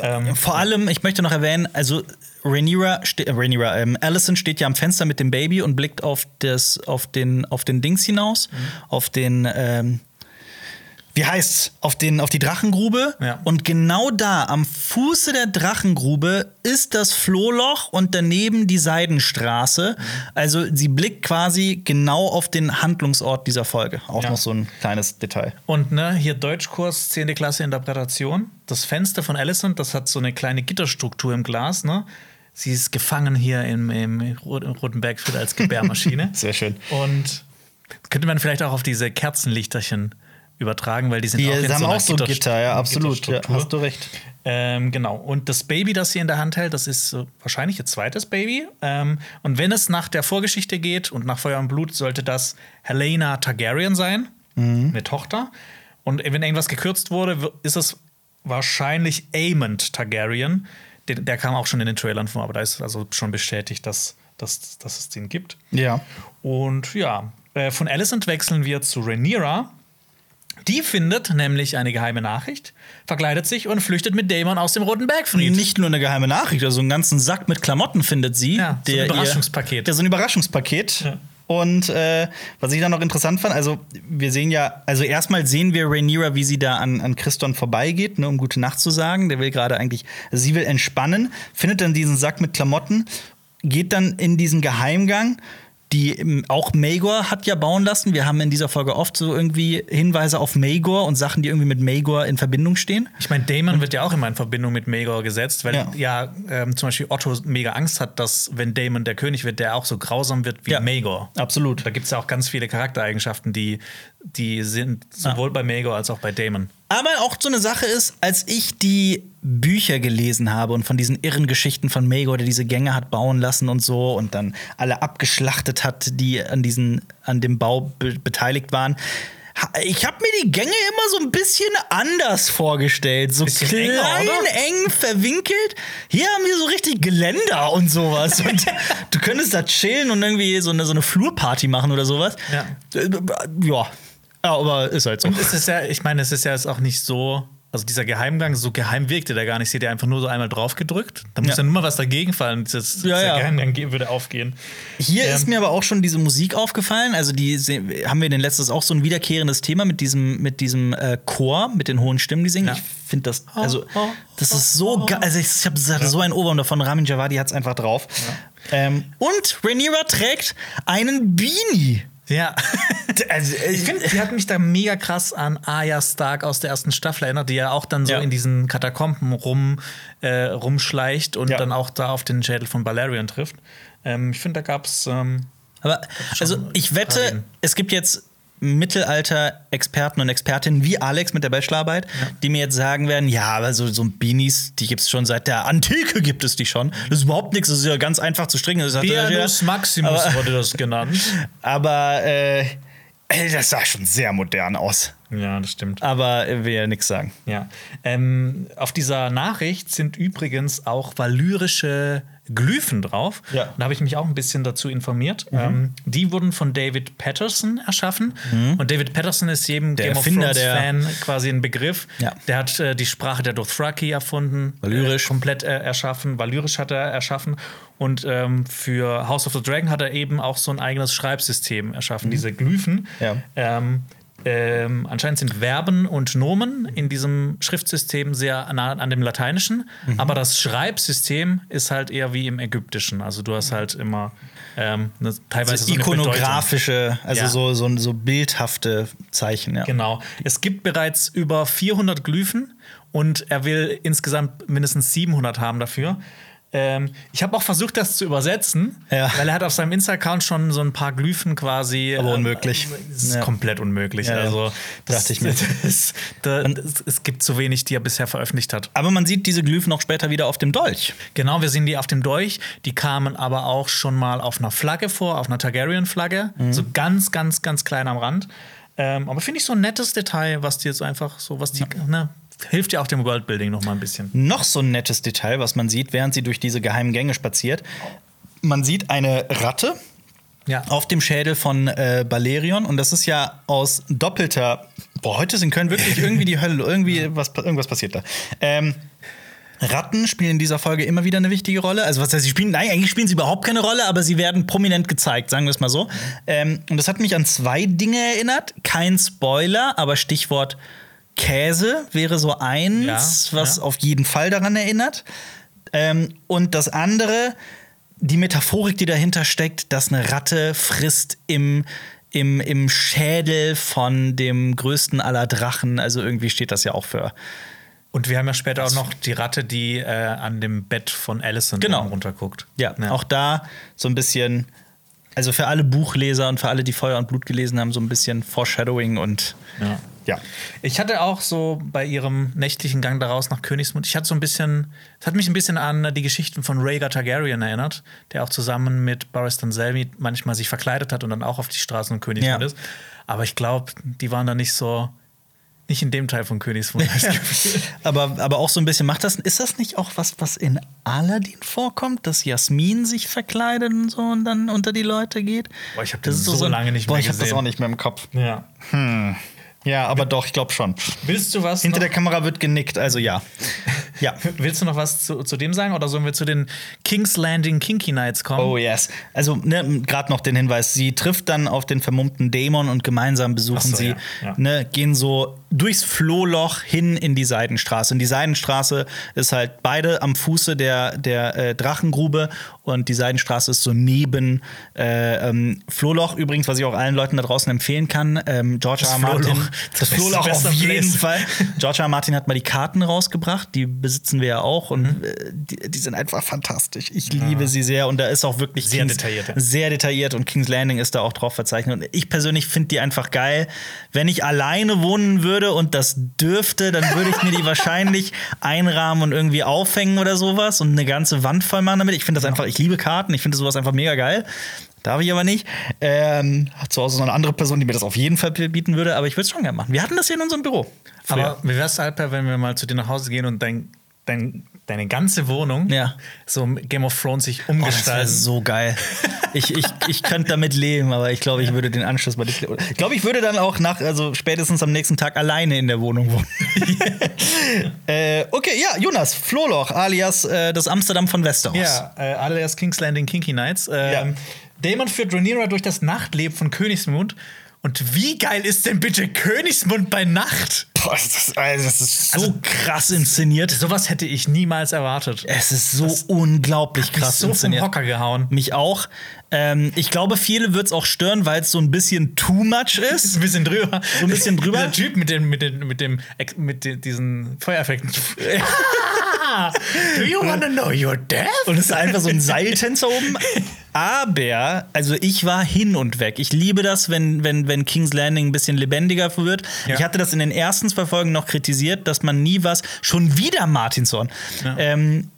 Ähm, Vor allem, ich möchte noch erwähnen, also Rhaenyra, äh, Rhaenyra ähm, Alicent steht ja am Fenster mit dem Baby und blickt auf, das, auf, den, auf den Dings hinaus, mhm. auf den ähm, wie heißt's, auf, den, auf die Drachengrube. Ja. Und genau da, am Fuße der Drachengrube, ist das Flohloch und daneben die Seidenstraße. Mhm. Also sie blickt quasi genau auf den Handlungsort dieser Folge. Auch ja. noch so ein kleines Detail. Und ne, hier Deutschkurs, 10. Klasse Interpretation. Das Fenster von Alicent, das hat so eine kleine Gitterstruktur im Glas, ne? Sie ist gefangen hier im, im Roten Bergfried als Gebärmaschine. Sehr schön. Und könnte man vielleicht auch auf diese Kerzenlichterchen übertragen, weil die sind die auch in haben so auch so Gitter, Gitter ja, absolut. Ja, hast du recht. Ähm, genau. Und das Baby, das sie in der Hand hält, das ist äh, wahrscheinlich ihr zweites Baby. Ähm, und wenn es nach der Vorgeschichte geht und nach Feuer und Blut, sollte das Helena Targaryen sein, mhm. eine Tochter. Und wenn irgendwas gekürzt wurde, ist es wahrscheinlich Aemond Targaryen. Der, der, kam auch schon in den Trailern vor, aber da ist also schon bestätigt, dass, dass, dass es den gibt. Ja. Und ja, äh, von Alicent wechseln wir zu Rhaenyra. Die findet nämlich eine geheime Nachricht, verkleidet sich und flüchtet mit Damon aus dem Roten Bergfried. Nicht nur eine geheime Nachricht, also einen ganzen Sack mit Klamotten findet sie. Ja, so ein Überraschungspaket. Ihr, der so ein Überraschungspaket. Ja. Und äh, was ich dann noch interessant fand, also wir sehen ja, also erstmal sehen wir Rhaenyra, wie sie da an, an Christon vorbeigeht, ne, um gute Nacht zu sagen. Der will gerade eigentlich, also sie will entspannen, findet dann diesen Sack mit Klamotten, geht dann in diesen Geheimgang die ähm, auch Magor hat ja bauen lassen. Wir haben in dieser Folge oft so irgendwie Hinweise auf Magor und Sachen, die irgendwie mit Magor in Verbindung stehen. Ich meine, Damon wird ja auch immer in Verbindung mit Magor gesetzt, weil ja, ja ähm, zum Beispiel Otto mega Angst hat, dass wenn Damon der König wird, der auch so grausam wird wie ja, Magor. Absolut. Da gibt es ja auch ganz viele Charaktereigenschaften, die, die sind sowohl ja. bei Magor als auch bei Damon. Aber auch so eine Sache ist, als ich die Bücher gelesen habe und von diesen irren Geschichten von Maegor, der diese Gänge hat bauen lassen und so und dann alle abgeschlachtet hat, die an, diesen, an dem Bau be beteiligt waren. Ich habe mir die Gänge immer so ein bisschen anders vorgestellt. So klein, enger, eng, verwinkelt. Hier haben wir so richtig Geländer und sowas. und du könntest da chillen und irgendwie so eine, so eine Flurparty machen oder sowas. Ja. ja. Ja, aber ist halt so. Und es ist ja, ich meine, es ist ja jetzt auch nicht so. Also dieser Geheimgang, so geheim wirkte der gar nicht. Sie hat ja einfach nur so einmal drauf gedrückt. Da muss ja, ja nur mal was dagegen fallen. Das, ja, ja. Geheimgang würde aufgehen. Hier ähm. ist mir aber auch schon diese Musik aufgefallen. Also die haben wir in den letzten auch so ein wiederkehrendes Thema mit diesem, mit diesem äh, Chor, mit den hohen Stimmen, die singen. Ja. Ich finde das, also das ist so geil. Also ich, ich habe so ein Ohrwurm davon. Ramin Javadi hat es einfach drauf. Ähm, und Rhaenyra trägt einen Beanie. Ja. also, ich finde, sie hat mich da mega krass an Arya Stark aus der ersten Staffel erinnert, die ja auch dann so ja. in diesen Katakomben rum, äh, rumschleicht und ja. dann auch da auf den Schädel von Balerion trifft. Ähm, ich finde, da gab es. Ähm, aber, also, ich wette, es gibt jetzt Mittelalter-Experten und Expertinnen wie Alex mit der Bachelorarbeit, ja. die mir jetzt sagen werden, ja, aber so, so Beanies, die gibt es schon seit der Antike gibt es die schon. Das ist überhaupt nichts, das ist ja ganz einfach zu stricken. Das Bianus Maximus aber, wurde das genannt. Aber äh, das sah schon sehr modern aus. Ja, das stimmt. Aber will ja nichts sagen. Ja. Ähm, auf dieser Nachricht sind übrigens auch valyrische Glyphen drauf. Ja. Da habe ich mich auch ein bisschen dazu informiert. Mhm. Ähm, die wurden von David Patterson erschaffen. Mhm. Und David Patterson ist jedem der Game of Thrones-Fan quasi ein Begriff. Ja. Der hat äh, die Sprache der Dothraki erfunden. Valyrisch. Äh, komplett äh, erschaffen. Valyrisch hat er erschaffen. Und ähm, für House of the Dragon hat er eben auch so ein eigenes Schreibsystem erschaffen, mhm. diese Glyphen. Ja. Ähm, ähm, anscheinend sind Verben und Nomen in diesem Schriftsystem sehr nah an dem Lateinischen, Mhm. aber das Schreibsystem ist halt eher wie im Ägyptischen. Also du hast halt immer ähm, ne, teilweise so eine Bedeutung. Ikonografische, also Ja. so, so, so bildhafte Zeichen, ja. Genau. Es gibt bereits über 400 Glyphen und er will insgesamt mindestens 700 haben dafür. Ähm, ich habe auch versucht, das zu übersetzen, Ja. weil er hat auf seinem Insta-Account schon so ein paar Glyphen quasi. Aber ähm, unmöglich. Das ist Ja. komplett unmöglich. Ja, also, Dachte ich mir. Das, da, das, es gibt zu wenig, die er bisher veröffentlicht hat. Aber man sieht diese Glyphen auch später wieder auf dem Dolch. Genau, wir sehen die auf dem Dolch. Die kamen aber auch schon mal auf einer Flagge vor, auf einer Targaryen-Flagge. Mhm. So ganz, ganz, ganz klein am Rand. Ähm, aber finde ich so ein nettes Detail, was die jetzt einfach so, was die, ne, hilft ja auch dem Worldbuilding noch mal ein bisschen. Noch so ein nettes Detail, was man sieht, während sie durch diese geheimen Gänge spaziert. Man sieht eine Ratte Ja. auf dem Schädel von äh, Balerion und das ist ja aus doppelter. Boah, heute in Köln wirklich irgendwie die Hölle, irgendwie was, irgendwas passiert da. Ähm, Ratten spielen in dieser Folge immer wieder eine wichtige Rolle. Also, was heißt, sie spielen, nein, eigentlich spielen sie überhaupt keine Rolle, aber sie werden prominent gezeigt, sagen wir es mal so. Ähm, und das hat mich an zwei Dinge erinnert. Kein Spoiler, aber Stichwort Käse wäre so eins, Ja, was ja. auf jeden Fall daran erinnert. Ähm, und das andere, die Metaphorik, die dahinter steckt, dass eine Ratte frisst im, im, im Schädel von dem größten aller Drachen. Also irgendwie steht das ja auch für. Und wir haben ja später auch noch die Ratte, die äh, an dem Bett von Allison Genau. runterguckt. Ja, auch da so ein bisschen, also für alle Buchleser und für alle, die Feuer und Blut gelesen haben, so ein bisschen Foreshadowing und Ja. Ja. Ich hatte auch so bei ihrem nächtlichen Gang daraus nach Königsmund, ich hatte so ein bisschen, es hat mich ein bisschen an die Geschichten von Rhaegar Targaryen erinnert, der auch zusammen mit Barristan Selmy manchmal sich verkleidet hat und dann auch auf die Straßen von Königsmund Ja. ist. Aber ich glaube, die waren da nicht so, nicht in dem Teil von Königsmund. das aber, aber auch so ein bisschen macht das, ist das nicht auch was, was in Aladdin vorkommt, dass Jasmin sich verkleidet und so und dann unter die Leute geht? Boah, ich hab Das ist so ein- lange nicht Boah, mehr ich hab das gesehen. auch nicht mehr im Kopf. ja. Ja, aber doch, ich glaube schon. Willst du was? Hinter der Kamera wird genickt, also ja. Ja. willst du noch was zu, zu dem sagen oder sollen wir zu den King's Landing Kinky Nights kommen? Oh yes. Also ne, gerade noch den Hinweis, sie trifft dann auf den vermummten Dämon und gemeinsam besuchen so, sie, ja, ja. Ne, gehen so durchs Flohloch hin in die Seidenstraße. Und die Seidenstraße ist halt beide am Fuße der, der äh, Drachengrube und die Seidenstraße ist so neben äh, ähm, Flohloch übrigens, was ich auch allen Leuten da draußen empfehlen kann. Ähm, George Das R. Martin. Flohloch. Das Das Flohloch auf jeden Place. Fall. George R. Martin hat mal die Karten rausgebracht, die besitzen wir ja auch und äh, die, die sind einfach fantastisch. Ich liebe sie sehr und da ist auch wirklich Sehr Kings- detailliert, ja. sehr detailliert und King's Landing ist da auch drauf verzeichnet. Und ich persönlich finde die einfach geil. Wenn ich alleine wohnen würde und das dürfte, dann würde ich mir die wahrscheinlich einrahmen und irgendwie aufhängen oder sowas und eine ganze Wand voll machen damit. Ich finde das einfach, ich liebe Karten, ich finde sowas einfach mega geil. Darf ich aber nicht. Ähm, hat zu Hause so eine andere Person, die mir das auf jeden Fall bieten würde, aber ich würde es schon gerne machen. Wir hatten das hier in unserem Büro. früher. Aber wie wär's, Alper, wenn wir mal zu dir nach Hause gehen und dein, dein, deine ganze Wohnung Ja. so im Game of Thrones sich Oh, das umgestalten? so geil. Ich, ich, ich könnte damit leben, aber ich glaube, ich würde den Anschluss bei Disney. Ich glaube, ich würde dann auch nach, also spätestens am nächsten Tag alleine in der Wohnung wohnen. äh, okay, ja, Jonas, Flohloch, alias äh, das Amsterdam von Westeros. ja, äh, alias King's Landing Kinky Nights. Ähm, Ja. Damon führt Rhaenyra durch das Nachtleben von Königsmund. Und wie geil ist denn bitte Königsmund bei Nacht? Boah, das, ist, also, das ist so krass inszeniert. Sowas hätte ich niemals erwartet. Es ist so unglaublich Mich krass so vom inszeniert. Hocker gehauen. Mich auch. Ähm, ich glaube, viele wird es auch stören, weil es so ein bisschen too much Ist ein bisschen drüber. So ein bisschen drüber? Dieser Typ mit, den, mit, den, mit, dem, mit den, diesen Feuereffekten. Do you wanna know your death? Und es ist einfach so ein Seiltänzer oben. Aber, also ich war hin und weg. Ich liebe das, wenn, wenn, wenn King's Landing ein bisschen lebendiger wird. Ja. Ich hatte das in den ersten zwei Folgen noch kritisiert, dass man nie was. Schon wieder Martinson. Ja. Ähm,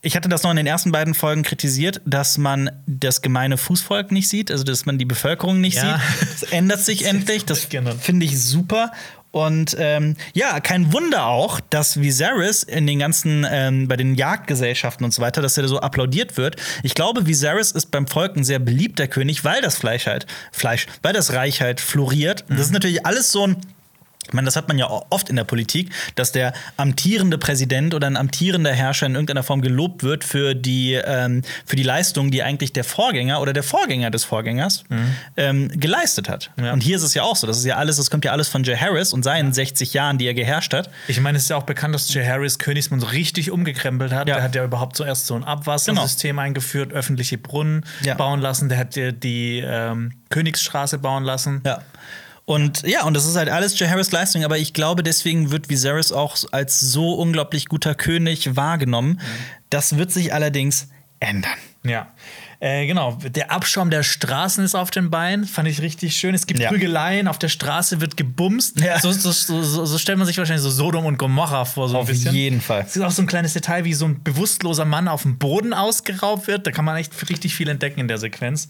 ich hatte das noch in den ersten beiden Folgen kritisiert, dass man das gemeine Fußvolk nicht sieht, also dass man die Bevölkerung nicht Ja. sieht. Das ändert sich endlich. Das finde ich super. Und ähm, ja, kein Wunder auch, dass Viserys in den ganzen, ähm, bei den Jagdgesellschaften und so weiter, dass er so applaudiert wird. Ich glaube, Viserys ist beim Volk ein sehr beliebter König, weil das Fleisch halt, Fleisch, weil das Reich halt floriert. Das ist natürlich alles so ein Ich meine, das hat man ja oft in der Politik, dass der amtierende Präsident oder ein amtierender Herrscher in irgendeiner Form gelobt wird für die, ähm, für die Leistung, die eigentlich der Vorgänger oder der Vorgänger des Vorgängers mhm. ähm, geleistet hat. Ja. Und hier ist es ja auch so. Das ist ja alles, das kommt ja alles von Jay Harris und seinen 60 Jahren, die er geherrscht hat. Ich meine, es ist ja auch bekannt, dass Jay Harris Königsmann so richtig umgekrempelt hat. Ja. Der hat ja überhaupt zuerst so ein Abwassersystem genau. eingeführt, öffentliche Brunnen ja. bauen lassen. Der hat die, die ähm, Königsstraße bauen lassen. Ja. Und ja, und das ist halt alles Jay Harris Leistung, aber ich glaube, deswegen wird Viserys auch als so unglaublich guter König wahrgenommen. Mhm. Das wird sich allerdings ändern. Ja. Äh, genau, der Abschaum der Straßen ist auf den Beinen, fand ich richtig schön. Es gibt ja. Prügeleien, auf der Straße wird gebumst. Ja. So, so, so, so, stellt man sich wahrscheinlich so Sodom und Gomorra vor, so auf ein bisschen. Auf jeden Fall. Es ist auch so ein kleines Detail, wie so ein bewusstloser Mann auf dem Boden ausgeraubt wird. Da kann man echt richtig viel entdecken in der Sequenz.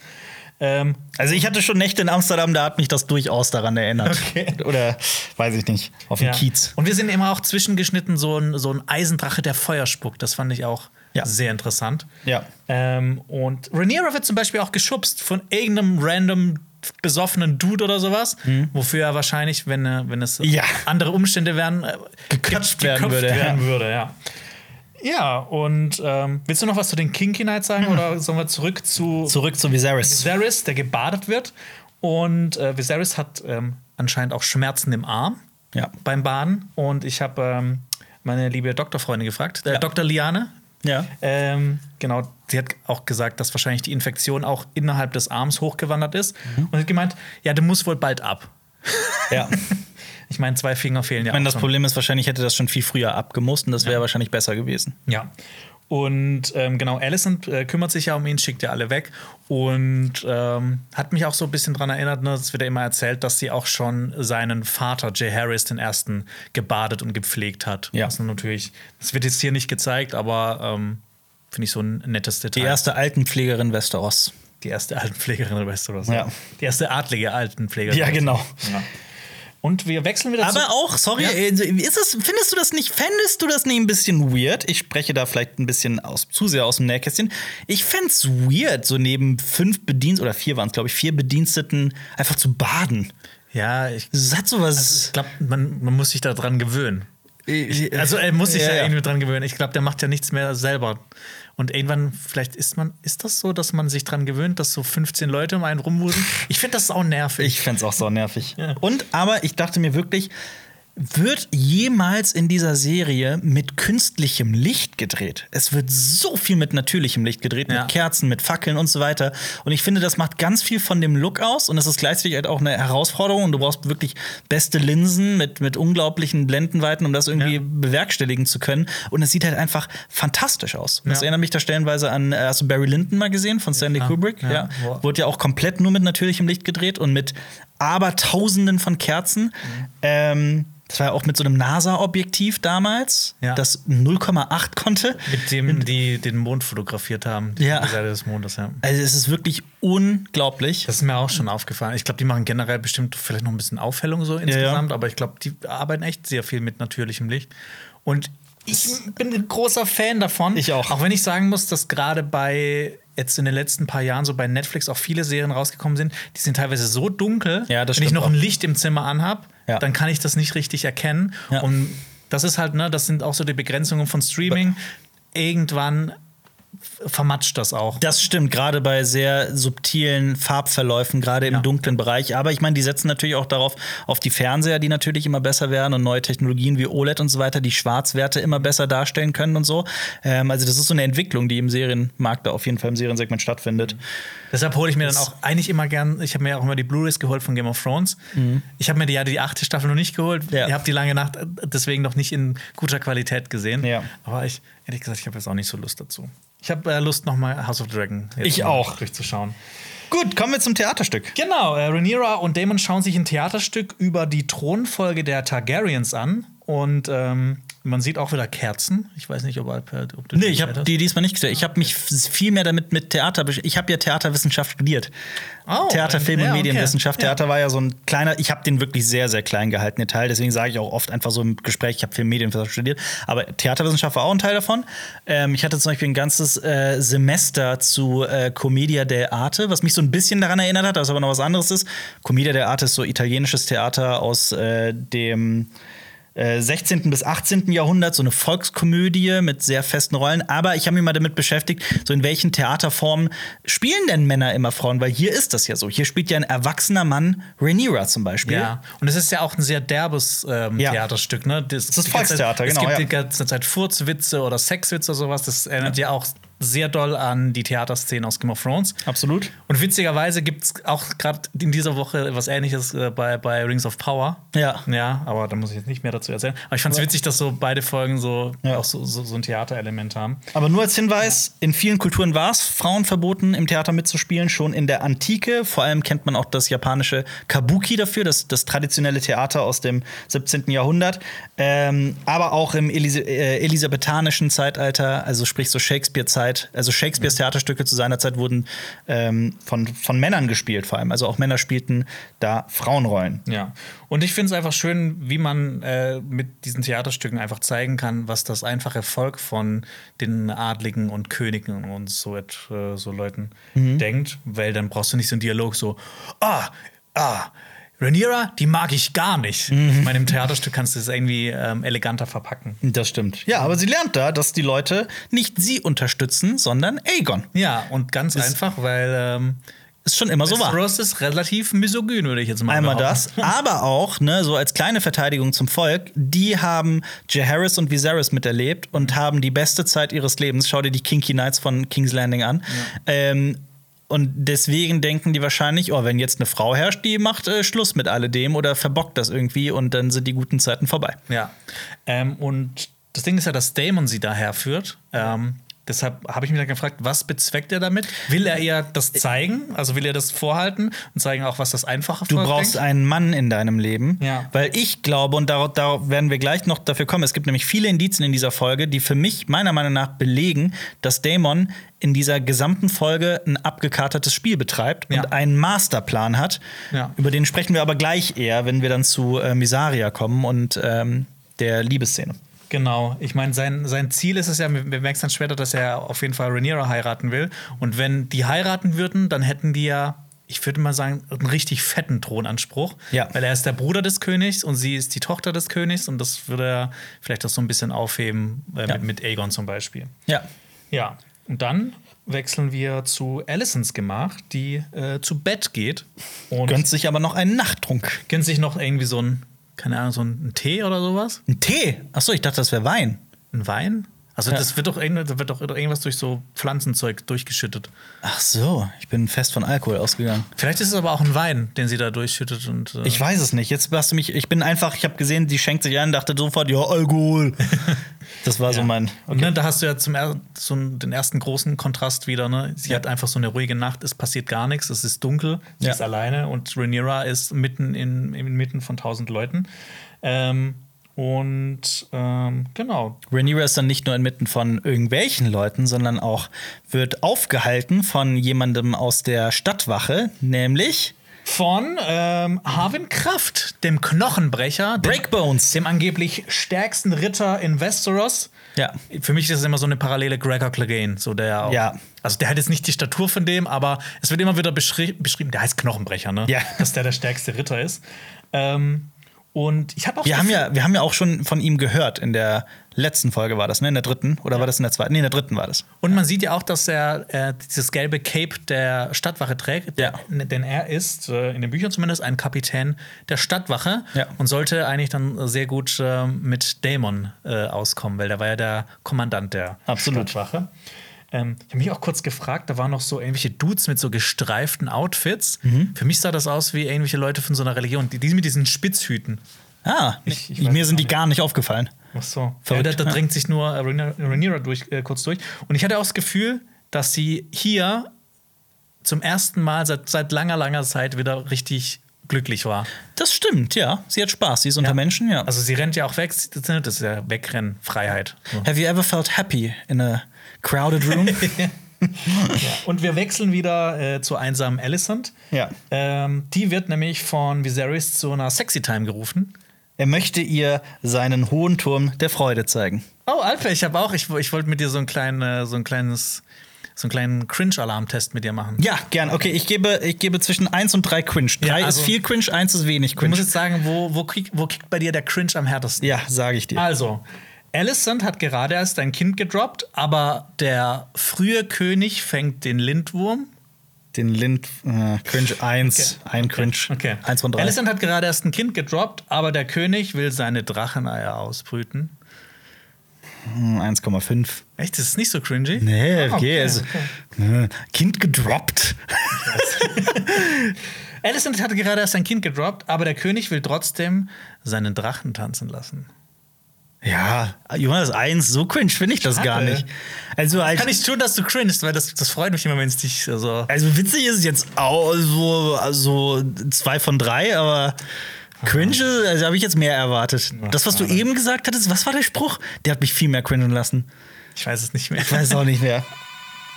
Ähm, also ich hatte schon Nächte in Amsterdam, da hat mich das durchaus daran erinnert. Okay. Oder weiß ich nicht, auf dem ja. Kiez. Und wir sind immer auch zwischengeschnitten, so ein, so ein Eisendrache, der Feuer spuckt. Das fand ich auch ja. sehr interessant. Ja. Ähm, und Rhaenyra wird zum Beispiel auch geschubst von irgendeinem random besoffenen Dude oder sowas, mhm. wofür er wahrscheinlich, wenn, wenn es ja. andere Umstände wären, äh, geköpft werden würde. Werden würde ja. Ja, und ähm, willst du noch was zu den Kinky Nights sagen oder sollen wir zurück zu zurück zu Viserys? Viserys, der gebadet wird und äh, Viserys hat ähm, anscheinend auch Schmerzen im Arm ja. beim Baden und ich habe ähm, meine liebe Doktorfreundin gefragt, äh, ja. Dr. Liane. Ja. Ähm, genau, sie hat auch gesagt, dass wahrscheinlich die Infektion auch innerhalb des Arms hochgewandert ist mhm. und hat gemeint, ja, du musst wohl bald ab. Ja. Ich meine, zwei Finger fehlen ja. Ich meine, das schon. Problem ist, wahrscheinlich hätte das schon viel früher abgemusst und das wäre ja. wahrscheinlich besser gewesen. Ja. Und ähm, genau, Allison äh, kümmert sich ja um ihn, schickt ja alle weg und ähm, hat mich auch so ein bisschen daran erinnert, ne, es wird ja immer erzählt, dass sie auch schon seinen Vater, Jay Harris, den ersten, gebadet und gepflegt hat. Ja. Das, natürlich, das wird jetzt hier nicht gezeigt, aber ähm, finde ich so ein nettes Detail. Die erste Altenpflegerin Westeros. Die erste Altenpflegerin Westeros. Ja. Die erste adlige Altenpflegerin. Ja, genau. Ja. Und wir wechseln wieder Aber auch, sorry, ja. Äh, ist das, findest du das nicht, fändest du das nicht ein bisschen weird? Ich spreche da vielleicht ein bisschen aus, zu sehr aus dem Nähkästchen. Ich fände es weird, so neben fünf Bediensteten, oder vier waren es, glaube ich, vier Bediensteten einfach zu baden. Ja, ich, das hat sowas. Also ich glaube, man, man muss sich daran gewöhnen. Ich, also er muss sich ja, ja irgendwie dran gewöhnen. Ich glaube, der macht ja nichts mehr selber. Und irgendwann, vielleicht ist man, ist das so, dass man sich dran gewöhnt, dass so 15 Leute um einen rumwuseln? Ich finde das auch nervig. Ich finde es auch so nervig. Ja. Und, aber ich dachte mir wirklich, wird jemals in dieser Serie mit künstlichem Licht gedreht. Es wird so viel mit natürlichem Licht gedreht, ja. mit Kerzen, mit Fackeln und so weiter. Und ich finde, das macht ganz viel von dem Look aus und es ist gleichzeitig halt auch eine Herausforderung. Und du brauchst wirklich beste Linsen mit, mit unglaublichen Blendenweiten, um das irgendwie ja. bewerkstelligen zu können. Und es sieht halt einfach fantastisch aus. Ja. Das erinnert mich da stellenweise an, äh, hast du Barry Lyndon mal gesehen von Stanley Kubrick? Ja. Wurde ja auch komplett nur mit natürlichem Licht gedreht und mit Abertausenden von Kerzen. Mhm. Ähm, das war ja auch mit so einem NASA-Objektiv damals, ja. das 0,8 konnte. Mit dem die den Mond fotografiert haben, die ja. Seite des Mondes, ja. Also es ist wirklich unglaublich. Das ist mir auch schon aufgefallen. Ich glaube, die machen generell bestimmt vielleicht noch ein bisschen Aufhellung so insgesamt, ja, aber ich glaube, die arbeiten echt sehr viel mit natürlichem Licht. Und ich bin ein großer Fan davon. Ich auch. Auch wenn ich sagen muss, dass gerade bei jetzt in den letzten paar Jahren so bei Netflix auch viele Serien rausgekommen sind, die sind teilweise so dunkel, ja, wenn ich noch ein Licht im Zimmer anhab, ja. dann kann ich das nicht richtig erkennen. Und das ist halt, ne, das sind auch so die Begrenzungen von Streaming. Irgendwann vermatscht das auch. Das stimmt, gerade bei sehr subtilen Farbverläufen, gerade im ja. dunklen Bereich. Aber ich meine, die setzen natürlich auch darauf, auf die Fernseher, die natürlich immer besser werden und neue Technologien wie OLED und so weiter, die Schwarzwerte immer besser darstellen können und so. Ähm, also, das ist so eine Entwicklung, die im Serienmarkt da auf jeden Fall im Seriensegment stattfindet. Mhm. Deshalb hole ich mir das dann auch eigentlich immer gern, ich habe mir auch immer die Blu-rays geholt von Game of Thrones. Mhm. Ich habe mir die, ja die achte Staffel noch nicht geholt. Ja. Ich habe die lange Nacht deswegen noch nicht in guter Qualität gesehen. Ja. Aber ich, ehrlich gesagt, ich habe jetzt auch nicht so Lust dazu. Ich habe äh, Lust, nochmal House of Dragon ich auch. durchzuschauen. Gut, kommen wir zum Theaterstück. Genau, äh, Rhaenyra und Damon schauen sich ein Theaterstück über die Thronfolge der Targaryens an. Und ähm, man sieht auch wieder Kerzen. Ich weiß nicht, ob, ob du Nee, ich habe die diesmal nicht gesehen. Ich habe mich viel mehr damit mit Theater Ich habe ja Theaterwissenschaft studiert. Oh, Theater, Film ja, und Medienwissenschaft. Okay. Theater war ja so ein kleiner, ich habe den wirklich sehr, sehr klein gehalten, den Teil. Deswegen sage ich auch oft einfach so im Gespräch, ich habe Film und Medienwissenschaft studiert. Aber Theaterwissenschaft war auch ein Teil davon. Ähm, ich hatte zum Beispiel ein ganzes äh, Semester zu äh, Commedia dell'arte, was mich so ein bisschen daran erinnert hat, was aber noch was anderes ist. Commedia dell'arte ist so italienisches Theater aus äh, dem 16. Äh, bis 18. Jahrhundert, so eine Volkskomödie mit sehr festen Rollen. Aber ich habe mich mal damit beschäftigt, so in welchen Theaterformen spielen denn Männer immer Frauen? Weil hier ist das ja so. Hier spielt ja ein erwachsener Mann Rhaenyra zum Beispiel. Ja, und es ist ja auch ein sehr derbes ähm, ja. Theaterstück, ne? Das, das ist Volkstheater, genau. Es gibt ja. die ganze Zeit Furzwitze oder Sexwitze oder sowas. Das erinnert ja, ja auch sehr doll an die Theaterszene aus Game of Thrones. Absolut. Und witzigerweise gibt es auch gerade in dieser Woche was ähnliches äh, bei, bei Rings of Power. Ja. Ja, aber da muss ich jetzt nicht mehr dazu erzählen. Aber ich fand es witzig, dass so beide Folgen so ja. auch so, so, so, ein Theaterelement haben. Aber nur als Hinweis: In vielen Kulturen war es Frauen verboten, im Theater mitzuspielen, schon in der Antike. Vor allem kennt man auch das japanische Kabuki dafür, das, das traditionelle Theater aus dem 17. Jahrhundert. Ähm, aber auch im Elise äh, elisabethanischen Zeitalter, also sprich so Shakespeare-Zeit Zeit, also Shakespeares mhm. Theaterstücke zu seiner Zeit wurden ähm, von, von Männern gespielt, vor allem. Also auch Männer spielten da Frauenrollen. Ja. Und ich finde es einfach schön, wie man äh, mit diesen Theaterstücken einfach zeigen kann, was das einfache Volk von den Adligen und Königen und so, äh, so Leuten mhm. denkt, weil dann brauchst du nicht so einen Dialog so, ah, ah, Rhaenyra, die mag ich gar nicht. Mhm. Ich meine, im Theaterstück kannst du es irgendwie ähm, eleganter verpacken. Das stimmt. Ja, aber sie lernt da, dass die Leute nicht sie unterstützen, sondern Aegon. Ja, und ganz ist einfach, weil ähm, ist schon immer so war. Ross ist relativ misogyn, würde ich jetzt mal Einmal behaupten. das, aber auch, ne, so als kleine Verteidigung zum Volk, die haben Jaehaerys und Viserys miterlebt und haben die beste Zeit ihres Lebens. Schau dir die Kinky Knights von King's Landing an. Ja. Ähm, und deswegen denken die wahrscheinlich, oh, wenn jetzt eine Frau herrscht, die macht äh, Schluss mit alledem oder verbockt das irgendwie und dann sind die guten Zeiten vorbei. Ja. Ähm, und das Ding ist ja, dass Damon sie daher führt. Ähm, Deshalb habe ich mich dann gefragt, was bezweckt er damit? Will er eher das zeigen? Also will er das vorhalten und zeigen auch, was das einfache Du brauchst denkt? einen Mann in deinem Leben. Ja. Weil ich glaube, und darauf, darauf werden wir gleich noch dafür kommen, es gibt nämlich viele Indizien in dieser Folge, die für mich meiner Meinung nach belegen, dass Damon in dieser gesamten Folge ein abgekatertes Spiel betreibt ja. und einen Masterplan hat. Ja. Über den sprechen wir aber gleich eher, wenn wir dann zu äh, Misaria kommen und ähm, der Liebesszene. Genau. Ich meine, sein, sein Ziel ist es ja, wir merken dann später, dass er auf jeden Fall Rhaenyra heiraten will. Und wenn die heiraten würden, dann hätten die ja, ich würde mal sagen, einen richtig fetten Thronanspruch. Ja. Weil er ist der Bruder des Königs und sie ist die Tochter des Königs. Und das würde er vielleicht auch so ein bisschen aufheben äh, ja. mit, mit Aegon zum Beispiel. Ja. Ja. Und dann wechseln wir zu Alicents Gemach, die äh, zu Bett geht. Und gönnt sich aber noch einen Nachttrunk. Gönnt sich noch irgendwie so ein keine Ahnung, so ein Tee oder sowas? Ein Tee? Achso, ich dachte, das wäre Wein. Ein Wein? Also ja. das wird doch, da wird doch irgendwas durch so Pflanzenzeug durchgeschüttet. Ach so, ich bin fest von Alkohol ausgegangen. Vielleicht ist es aber auch ein Wein, den sie da durchschüttet und. Äh ich weiß es nicht. Jetzt hast du mich. Ich bin einfach. Ich habe gesehen, die schenkt sich ein, dachte sofort, ja Alkohol. das war ja. so mein. Okay. Und ne, da hast du ja zum er so den ersten großen Kontrast wieder. Ne? Sie ja. hat einfach so eine ruhige Nacht. Es passiert gar nichts. Es ist dunkel. Sie ist alleine und Rhaenyra ist mitten in, inmitten von tausend Leuten. Ähm, und ähm, genau. Rhaenyra ist dann nicht nur inmitten von irgendwelchen Leuten, sondern auch wird aufgehalten von jemandem aus der Stadtwache, nämlich von ähm, Harvin Kraft, dem Knochenbrecher, Breakbones, dem, dem angeblich stärksten Ritter in Westeros. Ja. Für mich ist es immer so eine parallele Gregor Clegane, so der auch, ja. Also der hat jetzt nicht die Statur von dem, aber es wird immer wieder beschri beschrieben, der heißt Knochenbrecher, ne? Ja. Dass der der stärkste Ritter ist. Ähm, und ich habe auch. Wir haben, ja, wir haben ja auch schon von ihm gehört. In der letzten Folge war das, ne? In der dritten? Oder ja. war das in der zweiten? Nee, in der dritten war das. Und man sieht ja auch, dass er äh, dieses gelbe Cape der Stadtwache trägt. Ja. Denn er ist, äh, in den Büchern zumindest, ein Kapitän der Stadtwache. Ja. Und sollte eigentlich dann sehr gut äh, mit Daemon äh, auskommen, weil der war ja der Kommandant der Absolut. Stadtwache. Ähm, ich habe mich auch kurz gefragt, da waren noch so irgendwelche Dudes mit so gestreiften Outfits. Mhm. Für mich sah das aus wie irgendwelche Leute von so einer Religion, die, die mit diesen Spitzhüten. Ah, ich, ich mir sind die gar nicht aufgefallen. Ach so. Ja, da, da drängt sich nur äh, Rhaenyra durch, äh, kurz durch. Und ich hatte auch das Gefühl, dass sie hier zum ersten Mal seit, seit langer, langer Zeit wieder richtig glücklich war. Das stimmt, ja. Sie hat Spaß. Sie ist unter Menschen, ja. Also sie rennt ja auch weg, das ist ja Wegrennfreiheit. So. Have you ever felt happy in a crowded room? Und wir wechseln wieder äh, zur einsamen Alicent. Ja. Ähm, die wird nämlich von Viserys zu einer Sexy Time gerufen. er möchte ihr seinen hohen Turm der Freude zeigen. Oh, Alper, ich habe auch, ich, ich wollte mit dir so ein, klein, äh, so ein kleines, so einen kleinen Cringe-Alarm-Test mit dir machen. Ja, gern. Okay, ich gebe, ich gebe zwischen 1 und 3 Cringe. 3 Ja, also- ist viel Cringe, 1 ist wenig Du musst Cringe. jetzt sagen, wo, wo, krieg, wo kickt bei dir der Cringe am härtesten? Ja, sage ich dir. Also, Alicent hat gerade erst ein Kind gedroppt, aber der frühe König fängt den Lindwurm. Den Lind. Äh, cringe 1. Ein Cringe. Okay. 1 von 3. Alicent hat gerade erst ein Kind gedroppt, aber der König will seine Dracheneier ausbrüten. 1,5. Echt? Das ist nicht so cringy? Nee, Ah, okay. okay, also, äh, Kind gedroppt. Alicent hat gerade erst ein Kind gedroppt, aber der König will trotzdem seinen Drachen tanzen lassen. Ja, Jonas 1, so cringe finde ich das Schade. gar nicht. Also, als, Kann ich tun, dass du cringest, weil das, das freut mich immer, wenn es dich so. also witzig ist es jetzt auch so also zwei von drei, aber cringe, also habe ich jetzt mehr erwartet. Das, was du eben gesagt hattest, was war der Spruch? Der hat mich viel mehr cringen lassen. Ich weiß es nicht mehr. Ich weiß auch nicht mehr.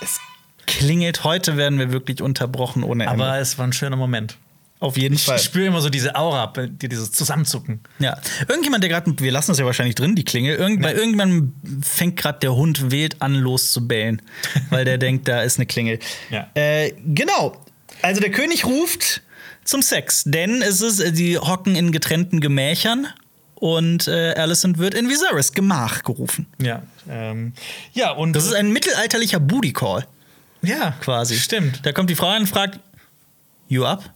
Es klingelt, heute werden wir wirklich unterbrochen ohne Ende. Aber es war ein schöner Moment. Auf jeden Ich Fall. spüre immer so diese Aura, die- dieses Zusammenzucken. Ja, irgendjemand, der gerade, wir lassen das ja wahrscheinlich drin, die Klingel. Irgend, Bei irgendjemandem fängt gerade der Hund wild an, loszubellen, weil der denkt, da ist eine Klingel. Ja. Äh, genau. Also der König ruft zum Sex, denn es ist, die hocken in getrennten Gemächern und äh, Alicent wird in Viserys Gemach gerufen. Ja. Ähm, ja, und. Das ist ein mittelalterlicher Booty Call ja, quasi. Stimmt. Da kommt die Frau an und fragt: You up?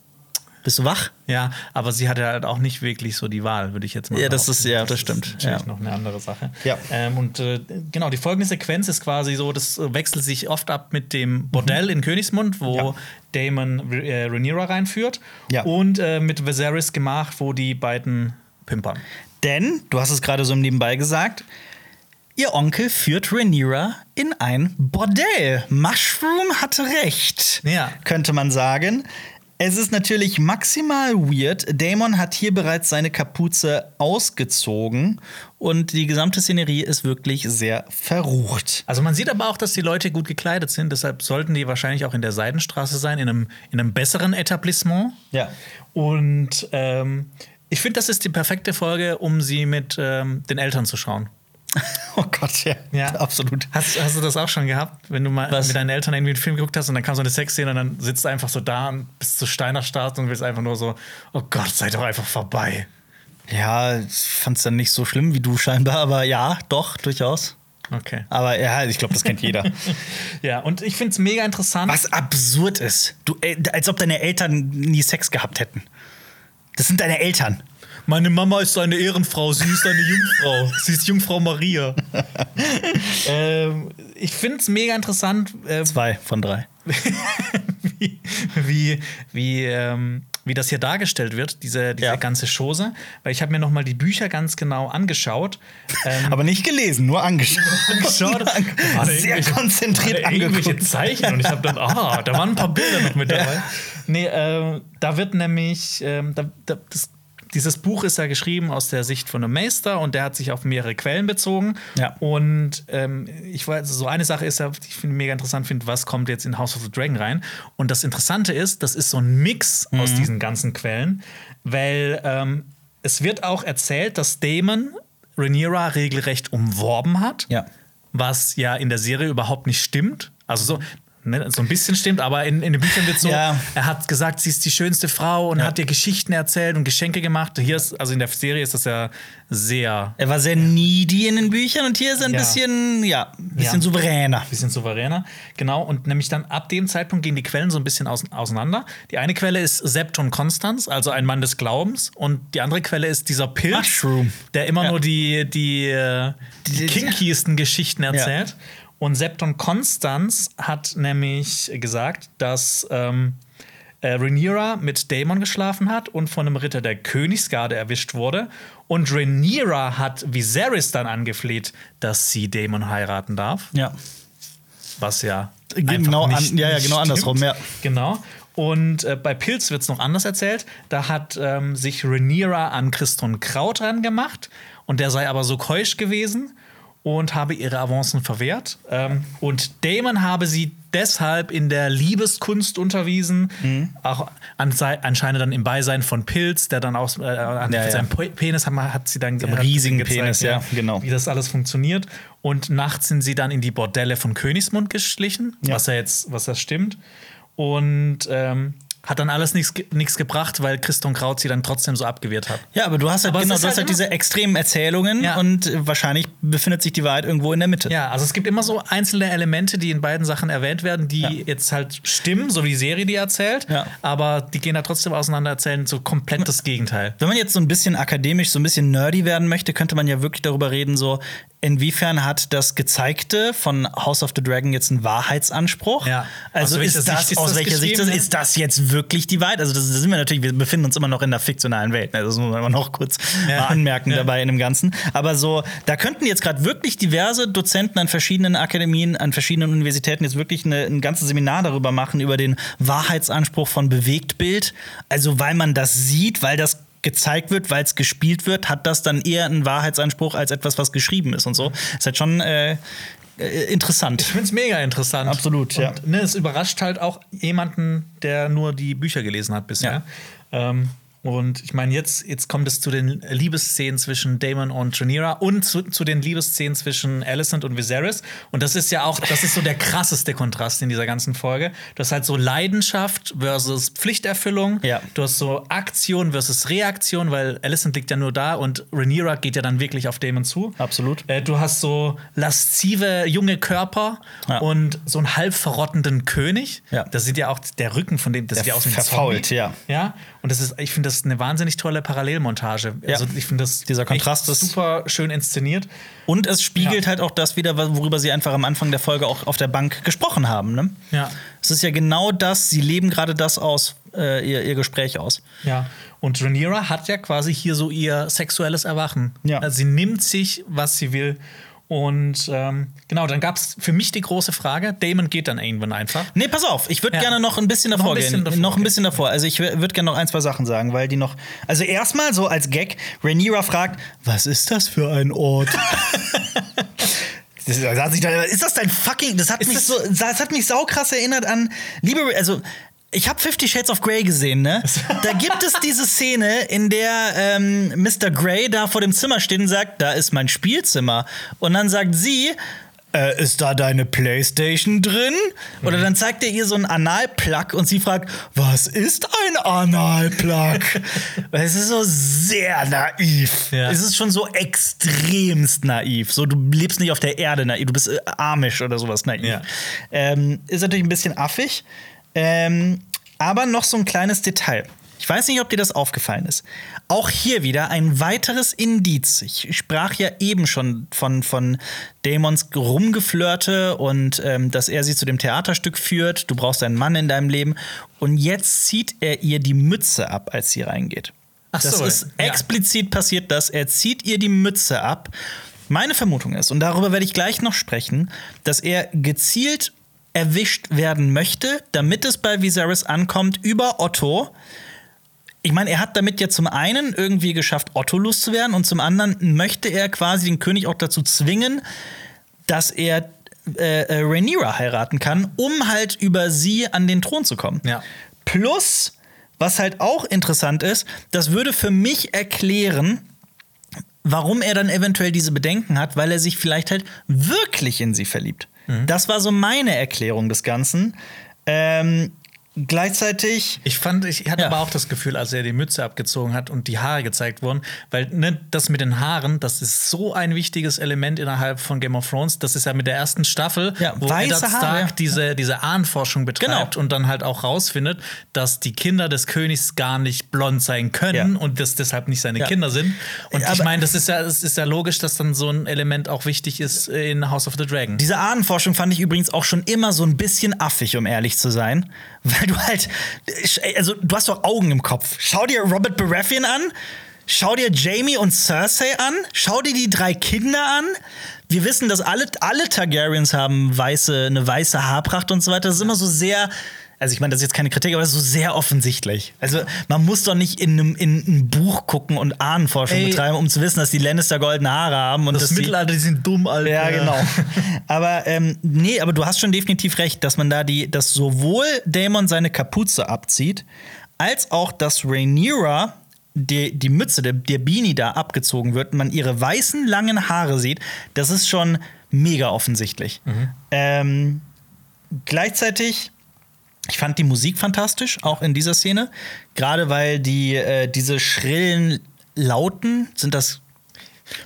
Bist du wach? Ja, aber sie hatte halt auch nicht wirklich so die Wahl, würde ich jetzt mal Ja, das ist- ja, das stimmt. natürlich Ja. noch eine andere Sache. Ja. Ähm, und äh, genau, die folgende Sequenz ist quasi so, das äh, wechselt sich oft ab mit dem Bordell in Königsmund, wo Mhm. Ja. Damon äh, Rhaenyra reinführt. Ja. Und äh, mit Viserys Gemach, wo die beiden pimpern. Denn, du hast es gerade so nebenbei gesagt, ihr Onkel führt Rhaenyra in ein Bordell. Mushroom hatte recht, Ja. könnte man sagen. Es ist natürlich maximal weird. Damon hat hier bereits seine Kapuze ausgezogen und die gesamte Szenerie ist wirklich sehr verrucht. Also man sieht aber auch, dass die Leute gut gekleidet sind, deshalb sollten die wahrscheinlich auch in der Seidenstraße sein, in einem, in einem besseren Etablissement. Ja. Und ähm, ich finde, das ist die perfekte Folge, um sie mit ähm, den Eltern zu schauen. Oh Gott, ja. Ja. Absolut. Hast, hast du das auch schon gehabt, wenn du mal Was? mit deinen Eltern irgendwie einen Film geguckt hast und dann kam so eine Sexszene und dann sitzt du einfach so da und bist zu Steiner Start und willst einfach nur so, oh Gott, sei doch einfach vorbei. Ja, ich fand es dann nicht so schlimm wie du scheinbar, aber ja, doch, durchaus. Okay. Aber ja, ich glaube, das kennt jeder. Ja, und ich finde es mega interessant. Was absurd ist. Du, äh, als ob deine Eltern nie Sex gehabt hätten. Das sind deine Eltern. Meine Mama ist eine Ehrenfrau, sie ist eine Jungfrau. sie ist Jungfrau Maria. ähm, ich finde es mega interessant, äh, Zwei von drei. wie, wie, wie, ähm, wie das hier dargestellt wird, diese, diese Ja. ganze Chose. Weil ich habe mir noch mal die Bücher ganz genau angeschaut. Ähm, Aber nicht gelesen, nur angeschaut. Angeschaut. Sehr konzentriert waren irgendwelche angeguckt. Zeichen und ich habe dann, ah, da waren ein paar Bilder noch mit dabei. Nee, äh, da wird nämlich, ähm, da, da, das, dieses Buch ist ja geschrieben aus der Sicht von einem Meister und der hat sich auf mehrere Quellen bezogen. Ja. Und ähm, ich weiß, so eine Sache ist ja, die ich mega interessant finde, was kommt jetzt in House of the Dragon rein. Und das Interessante ist, das ist so ein Mix aus Mhm. diesen ganzen Quellen, weil ähm, es wird auch erzählt, dass Damon Rhaenyra regelrecht umworben hat Ja. was ja in der Serie überhaupt nicht stimmt. Also so, ne, so ein bisschen stimmt, aber in, in den Büchern wird so, Ja. er hat gesagt, sie ist die schönste Frau und hat ihr Geschichten erzählt und Geschenke gemacht. Hier ist, also in der Serie ist das ja sehr Er war sehr needy in den Büchern und hier ist er ein Ja. bisschen, ja, ein bisschen Ja. souveräner. bisschen souveräner. Genau, und nämlich dann ab dem Zeitpunkt gehen die Quellen so ein bisschen aus, auseinander. Die eine Quelle ist Septon Constans, also ein Mann des Glaubens, und die andere Quelle ist dieser Pilz, Mushroom. der immer Ja. nur die, die, äh, die kinkiesten Geschichten erzählt. Und Septon Constans hat nämlich gesagt, dass ähm, äh, Rhaenyra mit Daemon geschlafen hat und von einem Ritter der Königsgarde erwischt wurde. Und Rhaenyra hat Viserys dann angefleht, dass sie Daemon heiraten darf Ja. was ja Genau einfach an- ja, ja, genau andersrum, ja. Genau. Und äh, bei Pilz wird es noch anders erzählt. Da hat ähm, sich Rhaenyra an Christon Kraut ran gemacht und der sei aber so keusch gewesen und habe ihre Avancen verwehrt. Ähm, und Damon habe sie deshalb in der Liebeskunst unterwiesen, Mhm. auch an, anscheinend dann im Beisein von Pilz, der dann auch äh, an Ja, ja. seinem Po- Penis hat, hat sie dann einem hat riesigen gezeigt, Penis, ja, genau. wie das alles funktioniert. Und nachts sind sie dann in die Bordelle von Königsmund geschlichen, Ja. was ja jetzt, was das stimmt. Und ähm, hat dann alles nichts ge- nichts gebracht, weil Christon Kraut sie dann trotzdem so abgewehrt hat. Ja, aber du hast halt, Aber genau, du hast halt halt diese extremen Erzählungen Ja. und äh, wahrscheinlich befindet sich die Wahrheit irgendwo in der Mitte. Ja, also es gibt immer so einzelne Elemente, die in beiden Sachen erwähnt werden, die Ja. jetzt halt stimmen, so wie die Serie die erzählt, Ja. aber die gehen da trotzdem auseinander, erzählen so komplett das Gegenteil. Wenn man jetzt so ein bisschen akademisch, so ein bisschen nerdy werden möchte, könnte man ja wirklich darüber reden, so inwiefern hat das Gezeigte von House of the Dragon jetzt einen Wahrheitsanspruch? Ja. Also Aus ist das, Sicht ist aus das welcher Sicht ist, geschrieben, ist das jetzt wirklich die Wahrheit? Also das, das sind wir natürlich, wir befinden uns immer noch in der fiktionalen Welt. ne? Das muss man immer noch kurz Ja. anmerken Ja. dabei in dem Ganzen. Aber so, da könnten jetzt gerade wirklich diverse Dozenten an verschiedenen Akademien, an verschiedenen Universitäten jetzt wirklich eine, ein ganzes Seminar darüber machen, über den Wahrheitsanspruch von Bewegtbild. Also weil man das sieht, weil das gezeigt wird, weil es gespielt wird, hat das dann eher einen Wahrheitsanspruch als etwas, was geschrieben ist und so. Ist halt schon äh, äh, interessant. Ich finde es mega interessant. Absolut, Und, ja. Ne, es überrascht halt auch jemanden, der nur die Bücher gelesen hat bisher. Ähm, und ich meine, jetzt, jetzt kommt es zu den Liebesszenen zwischen Damon und Rhaenyra und zu, zu den Liebesszenen zwischen Alicent und Viserys. Und das ist ja auch, das ist so der krasseste Kontrast in dieser ganzen Folge. Du hast halt so Leidenschaft versus Pflichterfüllung. Ja. Du hast so Aktion versus Reaktion, weil Alicent liegt ja nur da und Rhaenyra geht ja dann wirklich auf Damon zu. Absolut. Äh, du hast so laszive junge Körper Ja. und so einen halb verrottenden König. Ja. Das sieht ja auch der Rücken von dem, das Der sieht ja aus wie ein verfault, Zombie. ja. Ja. Und das ist, ich finde das eine wahnsinnig tolle Parallelmontage. Ja. Also ich finde das Dieser Kontrast ist- super schön inszeniert. Und es spiegelt Ja. halt auch das wieder, worüber sie einfach am Anfang der Folge auch auf der Bank gesprochen haben. Ne? Ja. Es ist ja genau das, sie leben gerade das aus, äh, ihr, ihr Gespräch aus. Ja. Und Rhaenyra hat ja quasi hier so ihr sexuelles Erwachen. Ja. Also sie nimmt sich, was sie will. Und ähm, genau, dann gab es für mich die große Frage: Damon geht dann irgendwann einfach. Nee, pass auf, ich würde Ja. gerne noch ein bisschen davor Noch ein bisschen gehen. davor, noch ein okay. bisschen davor. Also ich würde gerne noch ein, zwei Sachen sagen, weil die noch. Also erstmal so als Gag, Rhaenyra fragt, was ist das für ein Ort? Das, das hat sich da, ist das dein fucking. Das hat Ist mich das- so. Das hat mich saukrass erinnert an. Liebe. Also. Ich habe Fifty Shades of Grey gesehen, ne? Da gibt es diese Szene, in der ähm, Mr. Grey da vor dem Zimmer steht und sagt, da ist mein Spielzimmer. Und dann sagt sie, äh, ist da deine Playstation drin? Oder dann zeigt er ihr so einen Analplug und sie fragt, was ist ein Analplug? Es ist so sehr naiv. Ja. Es ist schon so extremst naiv. So, du lebst nicht auf der Erde naiv, du bist äh, amisch oder sowas naiv. Ja. Ähm, ist natürlich ein bisschen affig. Ähm, aber noch so ein kleines Detail. Ich weiß nicht, ob dir das aufgefallen ist. Auch hier wieder ein weiteres Indiz. Ich sprach ja eben schon von, von Damons Rumgeflirte und ähm, dass er sie zu dem Theaterstück führt. Du brauchst einen Mann in deinem Leben. Und jetzt zieht er ihr die Mütze ab, als sie reingeht. Ach das so, ist ja. explizit passiert, dass er zieht ihr die Mütze ab. Meine Vermutung ist, und darüber werde ich gleich noch sprechen, dass er gezielt erwischt werden möchte, damit es bei Viserys ankommt über Otto. Ich meine, er hat damit ja zum einen irgendwie geschafft, Otto loszuwerden und zum anderen möchte er quasi den König auch dazu zwingen, dass er äh, äh, Rhaenyra heiraten kann, um halt über sie an den Thron zu kommen. Ja. Plus, was halt auch interessant ist, das würde für mich erklären, warum er dann eventuell diese Bedenken hat, weil er sich vielleicht halt wirklich in sie verliebt. Das war so meine Erklärung des Ganzen. Ähm, gleichzeitig. Ich fand, ich hatte Ja. aber auch das Gefühl, als er die Mütze abgezogen hat und die Haare gezeigt wurden, weil ne, das mit den Haaren, das ist so ein wichtiges Element innerhalb von Game of Thrones. Das ist ja mit der ersten Staffel, Ja, wo Eddard Stark Haare, diese, diese Ahnenforschung betreibt Genau. und dann halt auch rausfindet, dass die Kinder des Königs gar nicht blond sein können Ja. und das deshalb nicht seine. Kinder sind. Und ich Aber- meine, das ist ja, es ist ja logisch, dass dann so ein Element auch wichtig ist in House of the Dragon. Diese Ahnenforschung fand ich übrigens auch schon immer so ein bisschen affig, um ehrlich zu sein. Weil du halt. Also, du hast doch Augen im Kopf. Schau dir Robert Baratheon an. Schau dir Jamie und Cersei an. Schau dir die drei Kinder an. Wir wissen, dass alle, alle Targaryens haben weiße, eine weiße Haarpracht und so weiter. Das ist immer so sehr. Also ich meine, das ist jetzt keine Kritik, aber es ist so sehr offensichtlich. Also man muss doch nicht in, einem, in ein Buch gucken und Ahnenforschung Ey. betreiben, um zu wissen, dass die Lannister goldene Haare haben und Das Mittelalter, die sind dumm, Alter. Ja, genau. aber ähm, nee, aber du hast schon definitiv recht, dass man da die, dass sowohl Daemon seine Kapuze abzieht, als auch, dass Rhaenyra die, die Mütze, der, der Beanie da abgezogen wird, man ihre weißen langen Haare sieht, das ist schon mega offensichtlich. Ähm, gleichzeitig ich fand die Musik fantastisch, auch in dieser Szene. Gerade weil die, äh, diese schrillen Lauten, sind das.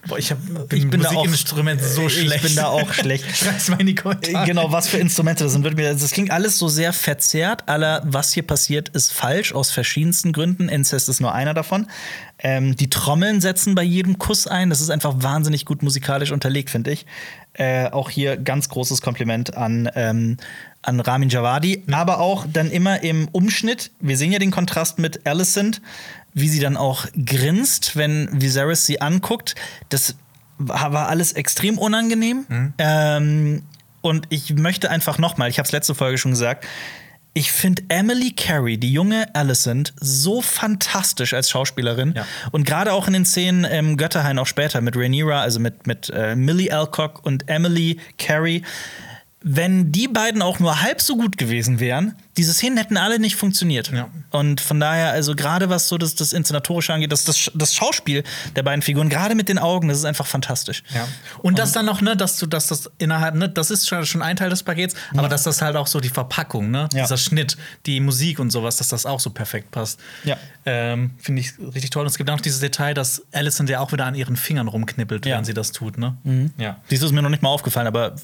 Boah, ich hab, bin, Ich bin da auch- Musikinstrument so ich schlecht. bin da auch schlecht. Schreib's mal in die Kommentare. Genau, was für Instrumente das sind. Das klingt alles so sehr verzerrt. Aller, was hier passiert, ist falsch aus verschiedensten Gründen. Incest ist nur einer davon. Ähm, die Trommeln setzen bei jedem Kuss ein. Das ist einfach wahnsinnig gut musikalisch unterlegt, finde ich. Äh, auch hier ganz großes Kompliment an, ähm, an Ramin Javadi. Aber auch dann immer im Umschnitt. Wir sehen ja den Kontrast mit Alicent, wie sie dann auch grinst, wenn Viserys sie anguckt. Das war alles extrem unangenehm. Ähm, und ich möchte einfach noch mal, ich habe es letzte Folge schon gesagt, ich finde Emily Carey, die junge Alicent, so fantastisch als Schauspielerin. Ja. Und gerade auch in den Szenen im Götterhain auch später mit Rhaenyra, also mit, mit äh, Millie Alcock und Emily Carey. Wenn die beiden auch nur halb so gut gewesen wären, diese Szenen hätten alle nicht funktioniert. Ja. Und von daher, also gerade was so das, das Inszenatorische angeht, das, das, das Schauspiel der beiden Figuren, gerade mit den Augen, das ist einfach fantastisch. Ja. Und das dann noch, ne, dass du, dass das innerhalb, ne, das ist schon, schon ein Teil des Pakets, aber dass das halt auch so die Verpackung, ne, dieser Schnitt, die Musik und sowas, dass das auch so perfekt passt. Ja. Ähm, Finde ich richtig toll. Und es gibt auch noch dieses Detail, dass Alison ja auch wieder an ihren Fingern rumknippelt, während sie das tut, ne? Ja. Dies ist mir noch nicht mal aufgefallen, aber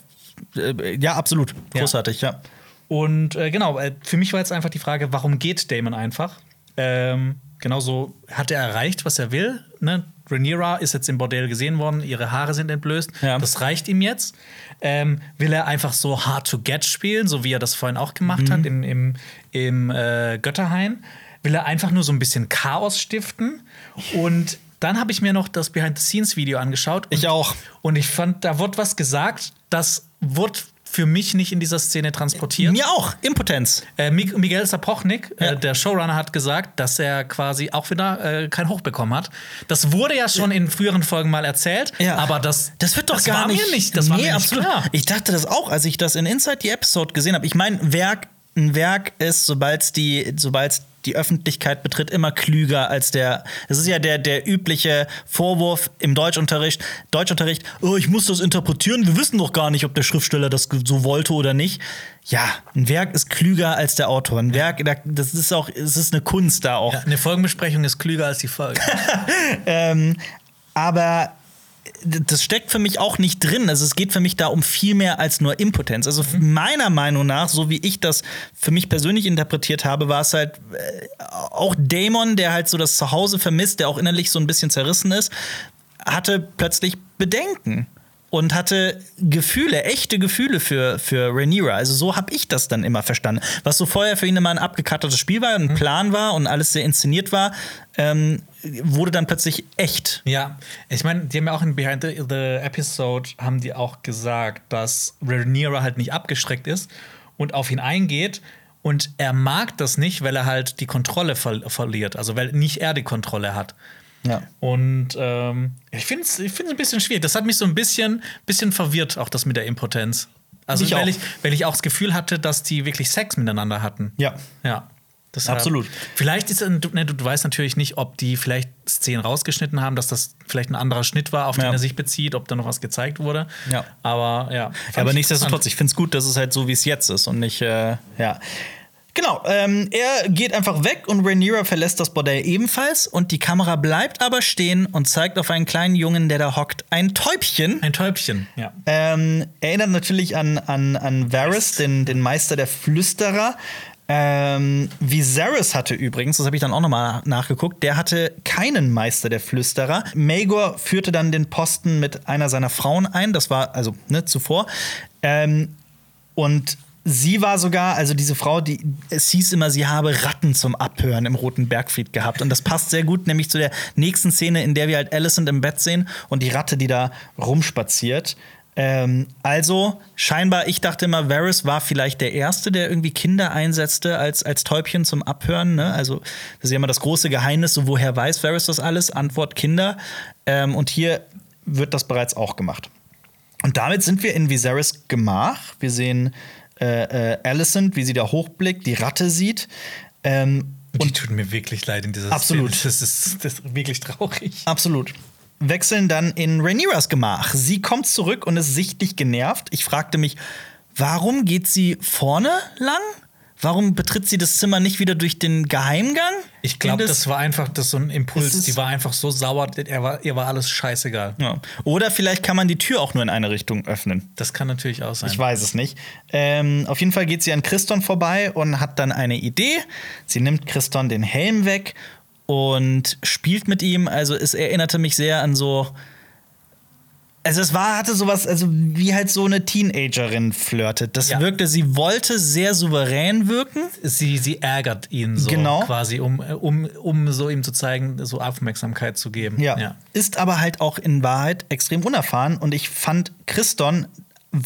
äh, ja, absolut. Großartig, ja. Und äh, genau, äh, für mich war jetzt einfach die Frage, warum geht Damon einfach? Ähm, genauso hat er erreicht, was er will. Ne? Rhaenyra ist jetzt im Bordell gesehen worden, ihre Haare sind entblößt. Ja. Das reicht ihm jetzt. Ähm, will er einfach so hard to get spielen, so wie er das vorhin auch gemacht Mhm. hat im, im, im äh, Götterhain? Will er einfach nur so ein bisschen Chaos stiften? Und dann habe ich mir noch das Behind-the-Scenes-Video angeschaut. Ich auch. Und ich fand, da wurde was gesagt, das wurde für mich nicht in dieser Szene transportiert. Mir auch, Impotenz. Äh, Mig- Miguel Sapochnik, Ja. äh, der Showrunner, hat gesagt, dass er quasi auch wieder äh, kein Hoch bekommen hat. Das wurde ja schon in früheren Folgen mal erzählt, aber das, das wird doch das gar war nicht. Mir nicht das war mir nicht klar. Ich dachte das auch, als ich das in Inside the Episode gesehen habe. Ich meine, Werk, ein Werk ist, sobald die, sobald die Öffentlichkeit betritt, immer klüger als der. Es ist ja der, der übliche Vorwurf im Deutschunterricht. Deutschunterricht, oh, ich muss das interpretieren. Wir wissen doch gar nicht, ob der Schriftsteller das so wollte oder nicht. Ja, ein Werk ist klüger als der Autor. Ein Werk, da- das ist auch, es ist eine Kunst da auch. Ja, eine Folgenbesprechung ist klüger als die Folge. Ähm, aber das steckt für mich auch nicht drin. Also es geht für mich da um viel mehr als nur Impotenz. Also meiner Meinung nach, so wie ich das für mich persönlich interpretiert habe, war es halt äh, auch Damon, der halt so das Zuhause vermisst, der auch innerlich so ein bisschen zerrissen ist, hatte plötzlich Bedenken und hatte Gefühle, echte Gefühle für, für Rhaenyra. Also so habe ich das dann immer verstanden. Was so vorher für ihn immer ein abgekartetes Spiel war, ein Plan war und alles sehr inszeniert war, ähm, wurde dann plötzlich echt. Ja, ich meine, die haben ja auch in Behind the, the Episode haben die auch gesagt, dass Rhaenyra halt nicht abgeschreckt ist und auf ihn eingeht. Und er mag das nicht, weil er halt die Kontrolle ver verliert. Also weil nicht er die Kontrolle hat. Ja. Und ähm, ich finde es ich find's ein bisschen schwierig. Das hat mich so ein bisschen, bisschen verwirrt, auch das mit der Impotenz. Also, Ich weil, auch. ich, weil ich auch das Gefühl hatte, dass die wirklich Sex miteinander hatten. Ja. Ja. Deshalb- Absolut. Vielleicht ist du, ne, du weißt natürlich nicht, ob die vielleicht Szenen rausgeschnitten haben, dass das vielleicht ein anderer Schnitt war, auf Ja. den er sich bezieht, ob da noch was gezeigt wurde. Ja. Aber ja. Ja, aber ich nichtsdestotrotz, ich finde es gut, dass es halt so, wie es jetzt ist und nicht, äh, ja. Genau, ähm, er geht einfach weg und Rhaenyra verlässt das Bordell ebenfalls und die Kamera bleibt aber stehen und zeigt auf einen kleinen Jungen, der da hockt, ein Täubchen. Ein Täubchen, ja. Ähm, erinnert natürlich an, an, an Varys, den, den Meister der Flüsterer. Ähm, Viserys hatte übrigens, das habe ich dann auch nochmal nachgeguckt, der hatte keinen Meister der Flüsterer. Maegor führte dann den Posten mit einer seiner Frauen ein, das war also ne, zuvor. Ähm, und sie war sogar, also diese Frau, die es hieß immer, sie habe Ratten zum Abhören im Roten Bergfried gehabt. Und das passt sehr gut, nämlich zu der nächsten Szene, in der wir halt Alicent im Bett sehen und die Ratte, die da rumspaziert. Ähm, also scheinbar, ich dachte immer, Varys war vielleicht der Erste, der irgendwie Kinder einsetzte als, als Täubchen zum Abhören. Ne? Also das ist ja immer das große Geheimnis, so woher weiß Varys das alles? Antwort Kinder. Ähm, und hier wird das bereits auch gemacht. Und damit sind wir in Viserys Gemach. Wir sehen äh, äh, Alicent, wie sie da hochblickt, die Ratte sieht. Ähm, und die tut mir wirklich leid in dieser Absolut. Szene. Das ist, das ist wirklich traurig. Absolut. Wechseln dann in Rhaenyras Gemach. Sie kommt zurück und ist sichtlich genervt. Ich fragte mich, warum geht sie vorne lang? Warum betritt sie das Zimmer nicht wieder durch den Geheimgang? Ich glaube, das war einfach das so ein Impuls. Die war einfach so sauer, ihr war, ihr war alles scheißegal. Ja. Oder vielleicht kann man die Tür auch nur in eine Richtung öffnen. Das kann natürlich auch sein. Ich weiß es nicht. Ähm, auf jeden Fall geht sie an Christon vorbei und hat dann eine Idee. Sie nimmt Christon den Helm weg und spielt mit ihm. Also es erinnerte mich sehr an so. Also es war, hatte sowas, also wie halt so eine Teenagerin flirtet. Das Ja. wirkte, sie wollte sehr souverän wirken. Sie, sie ärgert ihn so Genau. quasi, um, um, um so ihm zu zeigen, so Aufmerksamkeit zu geben. Ja. Ist aber halt auch in Wahrheit extrem unerfahren. Und ich fand, Christon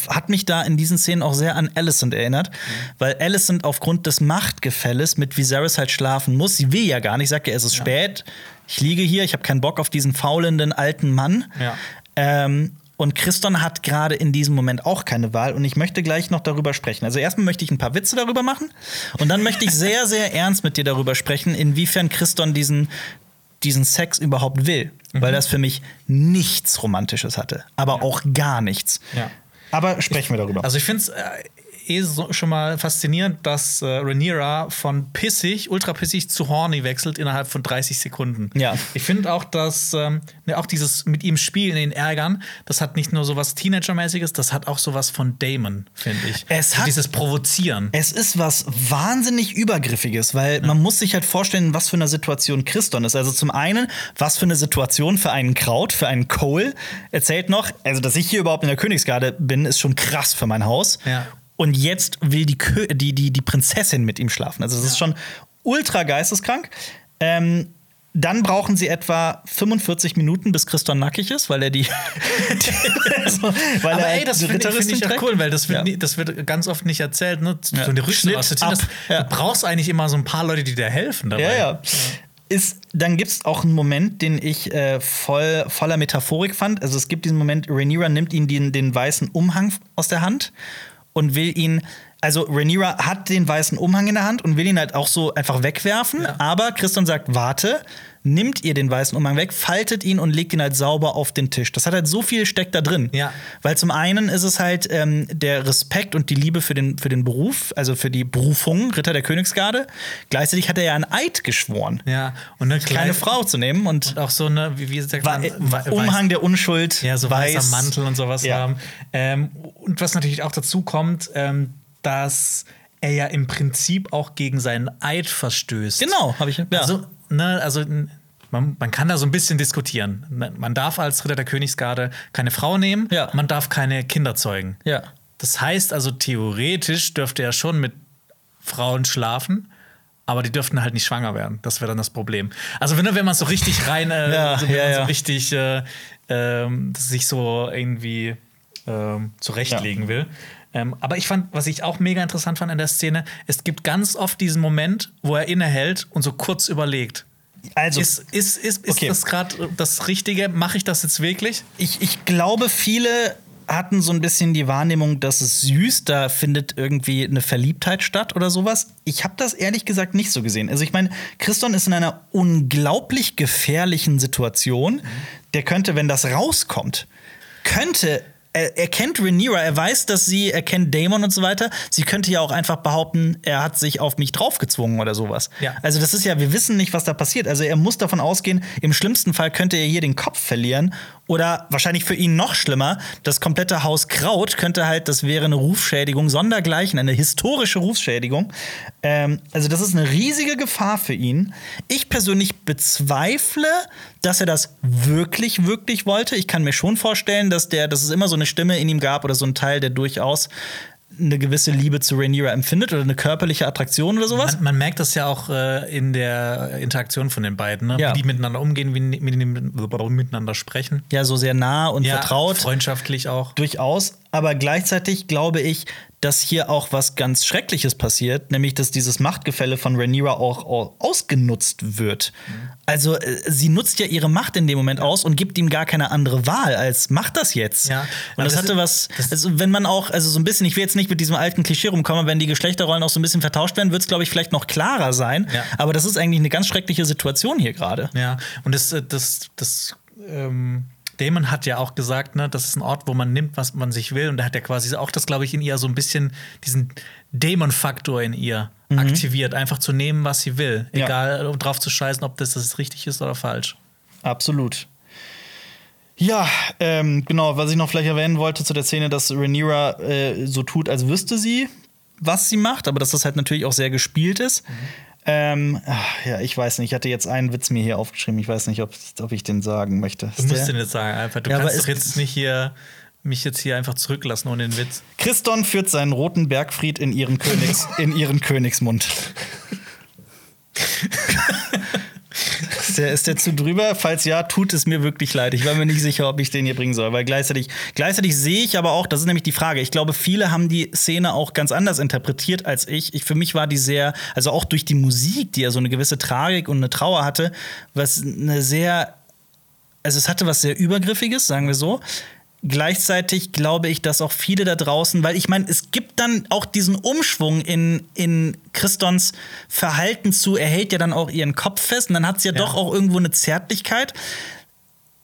hat mich da in diesen Szenen auch sehr an Alicent erinnert, weil Alicent aufgrund des Machtgefälles mit Viserys halt schlafen muss. Sie will ja gar nicht, sagt ja, es ist spät, ich liege hier, ich habe keinen Bock auf diesen faulenden alten Mann. Ja. Ähm, und Christon hat gerade in diesem Moment auch keine Wahl und ich möchte gleich noch darüber sprechen. Also erstmal möchte ich ein paar Witze darüber machen und dann möchte ich sehr, sehr ernst mit dir darüber sprechen, inwiefern Christon diesen, diesen Sex überhaupt will. Weil das für mich nichts Romantisches hatte. Aber auch gar nichts. Ja. Aber sprechen wir darüber. Also ich finde es äh, eh so, schon mal faszinierend, dass äh, Rhaenyra von pissig, ultra pissig zu horny wechselt innerhalb von 30 Sekunden. Ja. Ich finde auch, dass ähm, ne, auch dieses mit ihm spielen, ihn ärgern, das hat nicht nur so was Teenager-mäßiges, das hat auch so was von Damon, finde ich. Es so hat- dieses Provozieren. Es ist was wahnsinnig Übergriffiges, weil man muss sich halt vorstellen, was für eine Situation Christon ist. Also zum einen, was für eine Situation für einen Kraut, für einen Cole. Erzählt noch, also dass ich hier überhaupt in der Königsgarde bin, ist schon krass für mein Haus. Ja. Und jetzt will die, Kö die, die, die Prinzessin mit ihm schlafen. Also das ist schon ultra geisteskrank. Ähm, dann brauchen sie etwa 45 Minuten, bis Christon nackig ist, weil er die. also, weil Aber er ey, das finde ich, find ich auch trägt. cool, weil das wird, Ja. nie, das wird ganz oft nicht erzählt. Ne? Ja. So eine Rüstung Schnitt auszuziehen. Das, ab. Ja. Du brauchst eigentlich immer so ein paar Leute, die dir helfen dabei. Ja, ja. Ist, dann gibt es auch einen Moment, den ich äh, voll, voller Metaphorik fand. Also es gibt diesen Moment, Rhaenyra nimmt ihn den, den weißen Umhang aus der Hand und will ihn, also Rhaenyra hat den weißen Umhang in der Hand und will ihn halt auch so einfach wegwerfen. Ja. Aber Christian sagt, warte, nimmt ihr den weißen Umhang weg, faltet ihn und legt ihn halt sauber auf den Tisch. Das hat halt so viel steckt da drin. Ja. Weil zum einen ist es halt ähm, der Respekt und die Liebe für den, für den Beruf, also für die Berufung, Ritter der Königsgarde. Gleichzeitig hat er ja einen Eid geschworen, Ja, und eine kleine kleine Frau zu nehmen und auch so eine, wie, wie sagt man, äh, Wei- Umhang der Unschuld, ja, so weiß, weißer Mantel und sowas Ja. haben. Ähm, und was natürlich auch dazu kommt, ähm, dass er ja im Prinzip auch gegen seinen Eid verstößt. Genau, habe ich. Ja. Also, ne, also man, man kann da so ein bisschen diskutieren. Ne, Man darf als Ritter der Königsgarde keine Frau nehmen, Ja. man darf keine Kinder zeugen. ja. Das heißt also, theoretisch dürfte er schon mit Frauen schlafen, aber die dürften halt nicht schwanger werden. Das wäre dann das Problem. Also, wenn, wenn man so richtig rein, äh, Ja, so, ja, so richtig äh, ähm, sich so irgendwie ähm, zurechtlegen will. Ähm, aber ich fand, was ich auch mega interessant fand in der Szene, es gibt ganz oft diesen Moment, wo er innehält und so kurz überlegt. Also Ist, ist, ist, ist Okay. das gerade das Richtige? Mache ich das jetzt wirklich? ich, ich glaube, viele hatten so ein bisschen die Wahrnehmung, dass es süß, da findet irgendwie eine Verliebtheit statt oder sowas. Ich habe das ehrlich gesagt nicht so gesehen. Also ich meine, Christon ist in einer unglaublich gefährlichen Situation. Der könnte, wenn das rauskommt, könnte er, er kennt Rhaenyra, er weiß, dass sie, er kennt Daemon und so weiter. Sie könnte ja auch einfach behaupten, er hat sich auf mich draufgezwungen oder sowas. Ja. Also das ist ja, wir wissen nicht, was da passiert. Also er muss davon ausgehen, im schlimmsten Fall könnte er hier den Kopf verlieren oder wahrscheinlich für ihn noch schlimmer, das komplette Haus Kraut könnte halt, das wäre eine Rufschädigung, sondergleichen, eine historische Rufschädigung. Ähm, also das ist eine riesige Gefahr für ihn. Ich persönlich bezweifle, dass er das wirklich, wirklich wollte. Ich kann mir schon vorstellen, dass der, dass es immer so eine Stimme in ihm gab oder so ein Teil, der durchaus eine gewisse Liebe zu Rhaenyra empfindet oder eine körperliche Attraktion oder sowas. Man, man merkt das ja auch äh, in der Interaktion von den beiden, ne? Ja. wie die miteinander umgehen, wie, die miteinander sprechen. Ja, so sehr nah und Ja, vertraut. Freundschaftlich auch. Durchaus. Aber gleichzeitig glaube ich, dass hier auch was ganz Schreckliches passiert, nämlich dass dieses Machtgefälle von Rhaenyra auch, auch ausgenutzt wird. Also äh, sie nutzt ja ihre Macht in dem Moment aus und gibt ihm gar keine andere Wahl als mach das jetzt. Ja. Und das, Das hatte was, das- also wenn man auch, also so ein bisschen, ich will jetzt nicht mit diesem alten Klischee rumkommen, aber wenn die Geschlechterrollen auch so ein bisschen vertauscht werden, wird es, glaube ich, vielleicht noch klarer sein. Ja. Aber das ist eigentlich eine ganz schreckliche Situation hier gerade. Ja, und das, äh, das, das ähm, Damon hat ja auch gesagt, ne, das ist ein Ort, wo man nimmt, was man sich will. Und er hat ja quasi auch das, glaube ich, in ihr so ein bisschen diesen Dämon-Faktor in ihr aktiviert, einfach zu nehmen, was sie will. Ja. Egal, um drauf zu scheißen, ob das, das richtig ist oder falsch. Absolut. Ja, ähm, genau, was ich noch vielleicht erwähnen wollte zu der Szene, dass Rhaenyra äh, so tut, als wüsste sie, was sie macht, aber dass das halt natürlich auch sehr gespielt ist. Ähm, ach, ja, ich weiß nicht, ich hatte jetzt einen Witz mir hier aufgeschrieben, ich weiß nicht, ob, ob ich den sagen möchte. Du musst den jetzt sagen, einfach. Du Ja, aber kannst doch jetzt nicht hier mich jetzt hier einfach zurücklassen ohne den Witz. Christon führt seinen roten Bergfried in ihren, Königs, in ihren Königsmund. Ist der, ist der zu drüber? Falls ja, tut es mir wirklich leid. Ich war mir nicht sicher, ob ich den hier bringen soll, weil gleichzeitig, gleichzeitig sehe ich aber auch, das ist nämlich die Frage. Ich glaube, viele haben die Szene auch ganz anders interpretiert als ich. ich für mich war die sehr, also auch durch die Musik, die ja so eine gewisse Tragik und eine Trauer hatte, was eine sehr also es hatte was sehr Übergriffiges, sagen wir so. Gleichzeitig glaube ich, dass auch viele da draußen, weil ich meine, es gibt dann auch diesen Umschwung in, in Christons Verhalten zu, er hält ja dann auch ihren Kopf fest und dann hat sie ja, Ja. doch auch irgendwo eine Zärtlichkeit.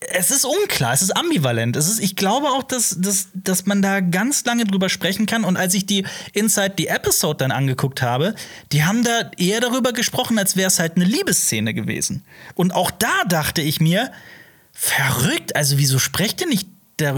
Es ist unklar, es ist ambivalent. Es ist, ich glaube auch, dass, dass, dass man da ganz lange drüber sprechen kann. Und als ich die Inside the Episode dann angeguckt habe, die haben da eher darüber gesprochen, als wäre es halt eine Liebesszene gewesen. Und auch da dachte ich mir, verrückt, also wieso sprecht ihr nicht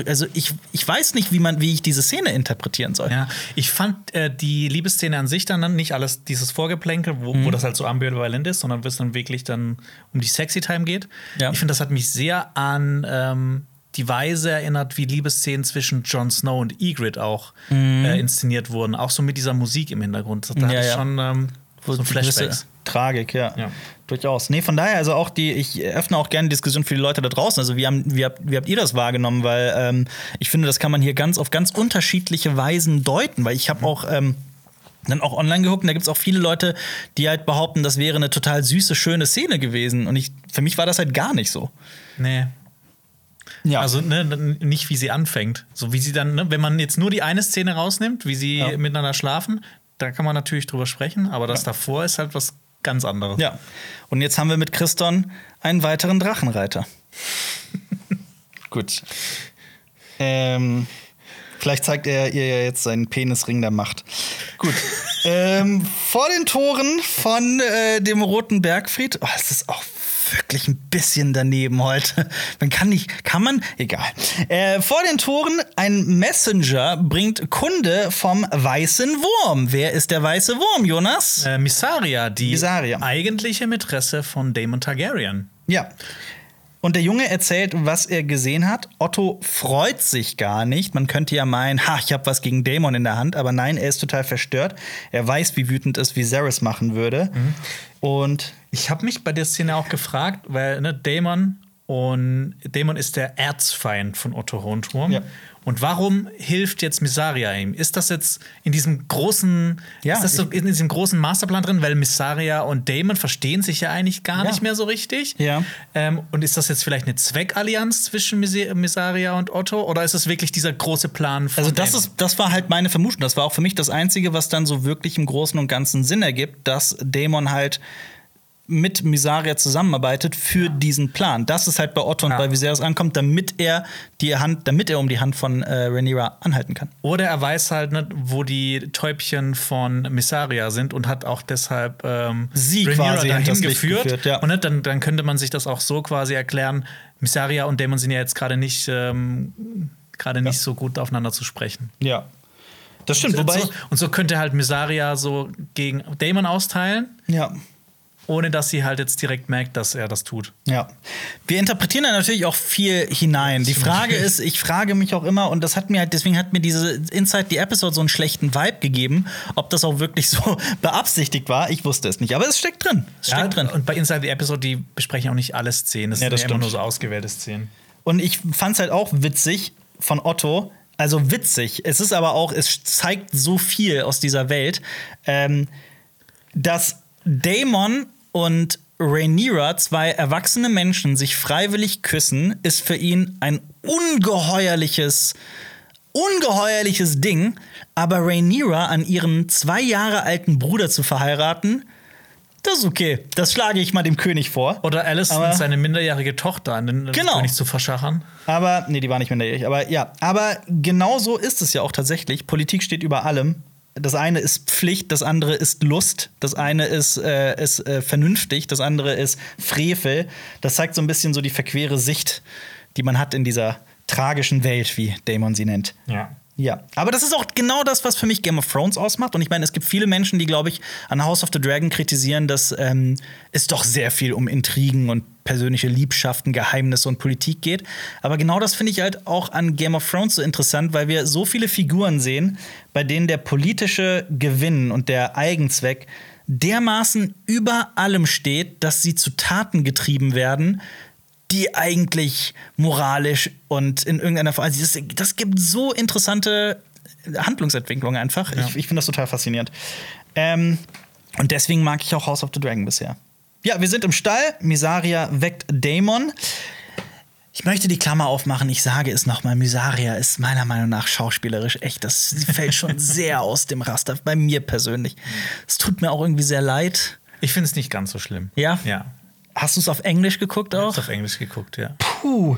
Also ich, ich weiß nicht, wie, man, wie ich diese Szene interpretieren soll. Ja, ich fand äh, die Liebesszene an sich dann nicht alles dieses Vorgeplänkel, wo, Mhm. wo das halt so ambivalent ist, sondern wo es dann wirklich dann um die Sexy Time geht. Ja. Ich finde, das hat mich sehr an ähm, die Weise erinnert, wie Liebesszenen zwischen Jon Snow und Ygritte auch äh, inszeniert wurden. Auch so mit dieser Musik im Hintergrund. Da Mhm. Ja, hatte ich ja. schon ähm, Wo so Flashbacks. Tragik, ja. Ja. Durchaus. Nee, von daher, also auch die, ich öffne auch gerne die Diskussion für die Leute da draußen. Also, wie, haben, wie, habt, wie habt ihr das wahrgenommen? Weil ähm, ich finde, das kann man hier ganz auf ganz unterschiedliche Weisen deuten, weil ich habe auch. Ähm, dann auch online geguckt und da gibt es auch viele Leute, die halt behaupten, das wäre eine total süße, schöne Szene gewesen. Und ich, für mich war das halt gar nicht so. Nee. Ja. Also ne, nicht, wie sie anfängt. So wie sie dann, ne, wenn man jetzt nur die eine Szene rausnimmt, wie sie Ja. miteinander schlafen, da kann man natürlich drüber sprechen, aber das davor ist halt was ganz anderes. Ja. Und jetzt haben wir mit Christon einen weiteren Drachenreiter. Gut. Ähm, vielleicht zeigt er ihr ja jetzt seinen Penisring der Macht. Gut. ähm, vor den Toren von äh, dem Roten Bergfried. Oh, es ist auch wirklich ein bisschen daneben heute. Man kann nicht, kann man? Egal. Äh, vor den Toren ein Messenger bringt Kunde vom weißen Wurm. Wer ist der weiße Wurm, Jonas? Äh, Missaria, die Missaria. eigentliche Mätresse von Daemon Targaryen. Ja. Und der Junge erzählt, was er gesehen hat. Otto freut sich gar nicht. Man könnte ja meinen, ha, ich habe was gegen Daemon in der Hand, aber nein, er ist total verstört. Er weiß, wie wütend es Viserys machen würde. Und Ich habe mich bei der Szene auch gefragt, weil ne, Daemon und Daemon ist der Erzfeind von Otto Hohenturm. Ja. Und warum hilft jetzt Missaria ihm? Ist das jetzt in diesem großen, Ja, ist das so in diesem großen Masterplan drin, weil Missaria und Daemon verstehen sich ja eigentlich gar Ja. nicht mehr so richtig? Ja. Ähm, und ist das jetzt vielleicht eine Zweckallianz zwischen Mis- Missaria und Otto? Oder ist es wirklich dieser große Plan von also das Daemon? ist, das war halt meine Vermutung. Das war auch für mich das Einzige, was dann so wirklich im Großen und Ganzen Sinn ergibt, dass Daemon halt mit Misaria zusammenarbeitet für diesen Plan. Das ist halt bei Otto und Ja. bei Viserys ankommt, damit er die Hand, damit er um die Hand von äh, Rhaenyra anhalten kann. Oder er weiß halt nicht, wo die Täubchen von Missaria sind und hat auch deshalb ähm, Sie Rhaenyra quasi dahin geführt. geführt, ja. Und ne, dann, dann könnte man sich das auch so quasi erklären. Missaria und Daemon sind ja jetzt gerade nicht, ähm, gerade nicht so gut aufeinander zu sprechen. Ja. Das stimmt, und, wobei so, und so könnte halt Missaria so gegen Daemon austeilen. ja. Ohne dass sie halt jetzt direkt merkt, dass er das tut. Ja. Wir interpretieren da natürlich auch viel hinein. Die Frage ist, ich frage mich auch immer, und das hat mir halt, deswegen hat mir diese Inside the Episode so einen schlechten Vibe gegeben, ob das auch wirklich so beabsichtigt war. Ich wusste es nicht, aber es steckt drin. Es steckt ja, drin. Und bei Inside the Episode, die besprechen auch nicht alle Szenen. Das Ja, das sind immer nur so ausgewählte Szenen. Und ich fand es halt auch witzig von Otto. Also witzig. Es ist aber auch, es zeigt so viel aus dieser Welt, ähm, dass Damon und Rhaenyra, zwei erwachsene Menschen, sich freiwillig küssen, ist für ihn ein ungeheuerliches, ungeheuerliches Ding. Aber Rhaenyra an ihren zwei Jahre alten Bruder zu verheiraten, das ist okay. Das schlage ich mal dem König vor. Oder und seine minderjährige Tochter an den Genau. König zu verschachern. Aber, nee, die war nicht minderjährig. Aber ja, aber genau so ist es ja auch tatsächlich. Politik steht über allem. Das eine ist Pflicht, das andere ist Lust, das eine ist, äh, ist äh, vernünftig, das andere ist Frevel. Das zeigt so ein bisschen so die verquere Sicht, die man hat in dieser tragischen Welt, wie Damon sie nennt. Ja. Ja, aber das ist auch genau das, was für mich Game of Thrones ausmacht. Und ich meine, es gibt viele Menschen, die, glaube ich, an House of the Dragon kritisieren, dass ähm, es doch sehr viel um Intrigen und persönliche Liebschaften, Geheimnisse und Politik geht. Aber genau das finde ich halt auch an Game of Thrones so interessant, weil wir so viele Figuren sehen, bei denen der politische Gewinn und der Eigenzweck dermaßen über allem steht, dass sie zu Taten getrieben werden, die eigentlich moralisch und in irgendeiner Form. Also das, das gibt so interessante Handlungsentwicklungen einfach. Ich, ich finde das total faszinierend. Ähm, und deswegen mag ich auch House of the Dragon bisher. Ja, wir sind im Stall. Misaria weckt Daemon. Ich möchte die Klammer aufmachen. Ich sage es nochmal: Misaria ist meiner Meinung nach schauspielerisch echt. Das sie fällt schon sehr aus dem Raster. Bei mir persönlich. Es tut mir auch irgendwie sehr leid. Ich finde es nicht ganz so schlimm. Ja? Ja. Hast du es auf Englisch geguckt Ich auch? hab's auf Englisch geguckt, ja. Puh.